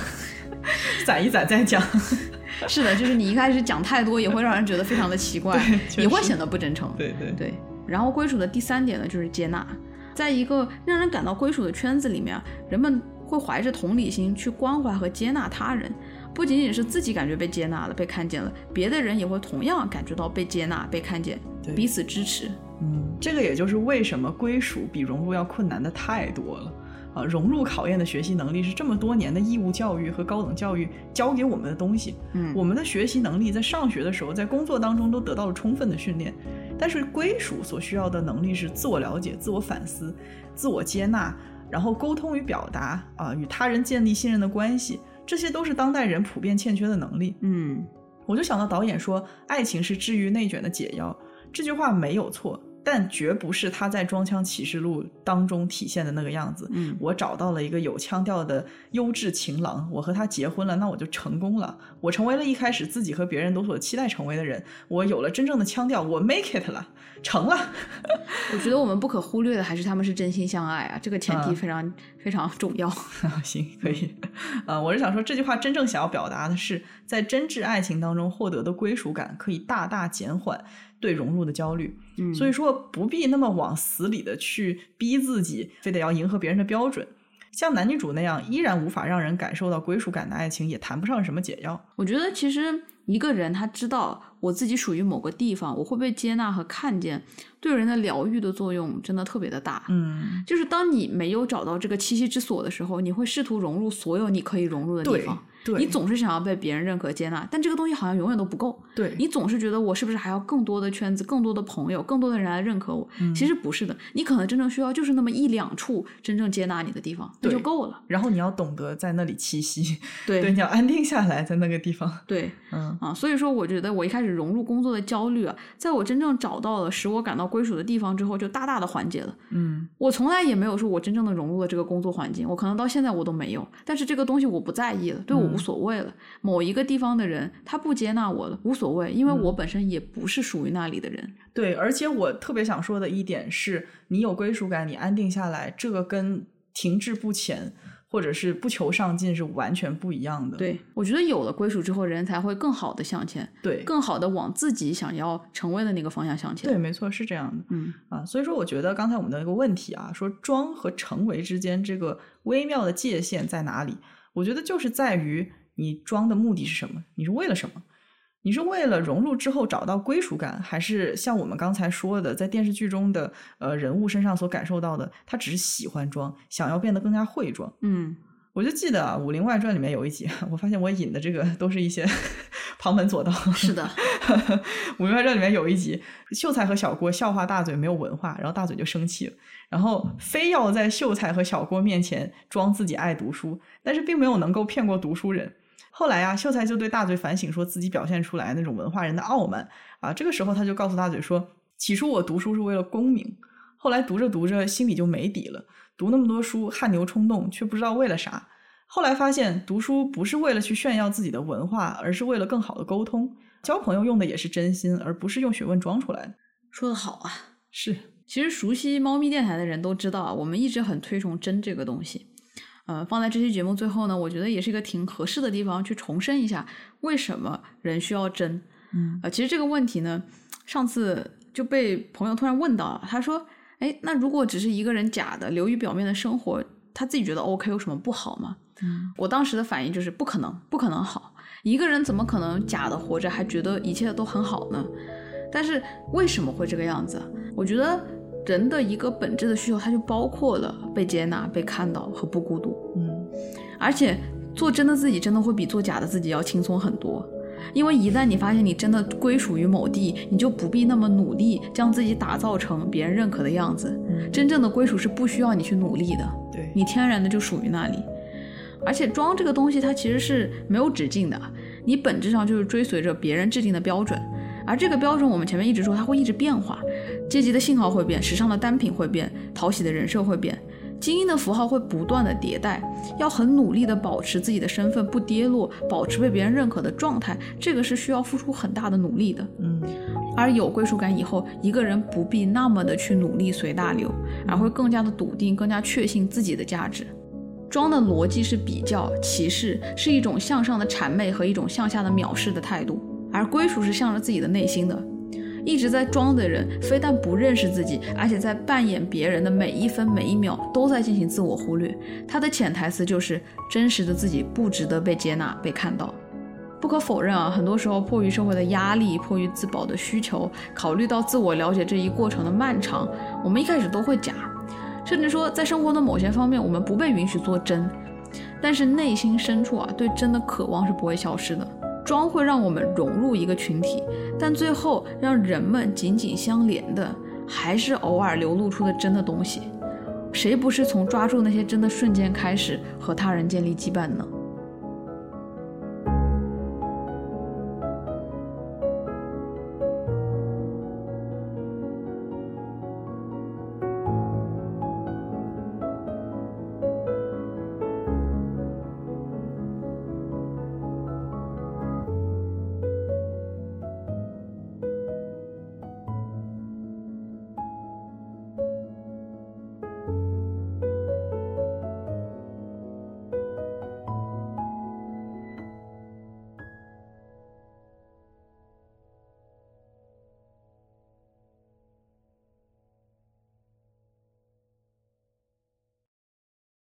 攒一攒再讲，是的，就是你一开始讲太多，也会让人觉得非常的奇怪，也会显得不真诚。对对对。然后归属的第三点呢，就是接纳，在一个让人感到归属的圈子里面，人们会怀着同理心去关怀和接纳他人，不仅仅是自己感觉被接纳了、被看见了，别的人也会同样感觉到被接纳、被看见，彼此支持。嗯，这个也就是为什么归属比融入要困难的太多了。啊，融入考验的学习能力是这么多年的义务教育和高等教育教给我们的东西。嗯，我们的学习能力在上学的时候，在工作当中都得到了充分的训练。但是归属所需要的能力是自我了解、自我反思、自我接纳，然后沟通与表达啊，与他人建立信任的关系，这些都是当代人普遍欠缺的能力。嗯，我就想到导演说“爱情是治愈内卷的解药”，这句话没有错。但绝不是他在《装腔启示录》当中体现的那个样子。嗯，我找到了一个有腔调的优质情郎，我和他结婚了，那我就成功了。我成为了一开始自己和别人都所期待成为的人。我有了真正的腔调，我 make it 了，成了。我觉得我们不可忽略的还是他们是真心相爱啊，这个前提非常非常重要。行，可以。呃，我是想说，这句话真正想要表达的是，在真挚爱情当中获得的归属感，可以大大减缓。对融入的焦虑，嗯，所以说不必那么往死里的去逼自己，非得要迎合别人的标准。像男女主那样依然无法让人感受到归属感的爱情，也谈不上什么解药。我觉得其实一个人他知道我自己属于某个地方，我会被接纳和看见，对人的疗愈的作用真的特别的大。嗯，就是当你没有找到这个栖息之所的时候，你会试图融入所有你可以融入的地方。你总是想要被别人认可接纳，但这个东西好像永远都不够。对你总是觉得我是不是还要更多的圈子、更多的朋友、更多的人来认可我？其实不是的，你可能真正需要就是那么一两处真正接纳你的地方，那就够了。然后你要懂得在那里栖息，对，你要安定下来在那个地方。对，嗯啊，所以说我觉得我一开始融入工作的焦虑啊，在我真正找到了使我感到归属的地方之后，就大大的缓解了。嗯，我从来也没有说我真正的融入了这个工作环境，我可能到现在我都没有，但是这个东西我不在意了，对我无所谓了。某一个地方的人，他不接纳我了，无所谓，因为我本身也不是属于那里的人。对，而且我特别想说的一点是，你有归属感，你安定下来，这个跟停滞不前或者是不求上进是完全不一样的。对，我觉得有了归属之后，人才会更好的向前，对，更好的往自己想要成为的那个方向向前。对，没错，是这样的。嗯啊，所以说，我觉得刚才我们的一个问题啊，说装和成为之间这个微妙的界限在哪里？我觉得就是在于。你装的目的是什么？你是为了什么？你是为了融入之后找到归属感，还是像我们刚才说的，在电视剧中的呃人物身上所感受到的，他只是喜欢装，想要变得更加会装？嗯，我就记得啊，《武林外传》里面有一集，我发现我引的这个都是一些旁门左道。是的，《武林外传》里面有一集，秀才和小郭笑话大嘴没有文化，然后大嘴就生气了，然后非要在秀才和小郭面前装自己爱读书，但是并没有能够骗过读书人。后来啊，秀才就对大嘴反省，说自己表现出来那种文化人的傲慢啊。这个时候他就告诉大嘴说：“起初我读书是为了功名，后来读着读着心里就没底了，读那么多书汗牛充栋，却不知道为了啥。后来发现读书不是为了去炫耀自己的文化，而是为了更好的沟通。交朋友用的也是真心，而不是用学问装出来的。说的好啊。是，其实熟悉猫咪电台的人都知道啊，我们一直很推崇真这个东西。呃，放在这期节目最后呢，我觉得也是一个挺合适的地方去重申一下，为什么人需要真。嗯呃，其实这个问题呢，上次就被朋友突然问到了，他说：“哎，那如果只是一个人假的流于表面的生活，他自己觉得 OK，有什么不好吗？”嗯我当时的反应就是不可能，不可能好。一个人怎么可能假的活着还觉得一切都很好呢？但是为什么会这个样子？我觉得人的一个本质的需求，它就包括了被接纳、被看到和不孤独。嗯而且做真的自己，真的会比做假的自己要轻松很多。因为一旦你发现你真的归属于某地，你就不必那么努力将自己打造成别人认可的样子。嗯，真正的归属是不需要你去努力的，对，你天然的就属于那里。而且装这个东西，它其实是没有止境的，你本质上就是追随着别人制定的标准，而这个标准我们前面一直说它会一直变化，阶级的信号会变，时尚的单品会变，讨喜的人设会变，精英的符号会不断的迭代，要很努力的保持自己的身份不跌落，保持被别人认可的状态，这个是需要付出很大的努力的。嗯而有归属感以后，一个人不必那么的去努力随大流，而会更加的笃定，更加确信自己的价值。装的逻辑是比较、歧视，是一种向上的谄媚和一种向下的藐视的态度；而归属是向着自己的内心的。一直在装的人，非但不认识自己，而且在扮演别人的每一分每一秒都在进行自我忽略。他的潜台词就是真实的自己不值得被接纳、被看到。不可否认啊，很多时候迫于社会的压力，迫于自保的需求，考虑到自我了解这一过程的漫长，我们一开始都会假，甚至说在生活的某些方面，我们不被允许做真。但是内心深处啊，对真的渴望是不会消失的。装会让我们融入一个群体，但最后让人们紧紧相连的，还是偶尔流露出的真的东西。谁不是从抓住那些真的瞬间开始和他人建立羁绊呢？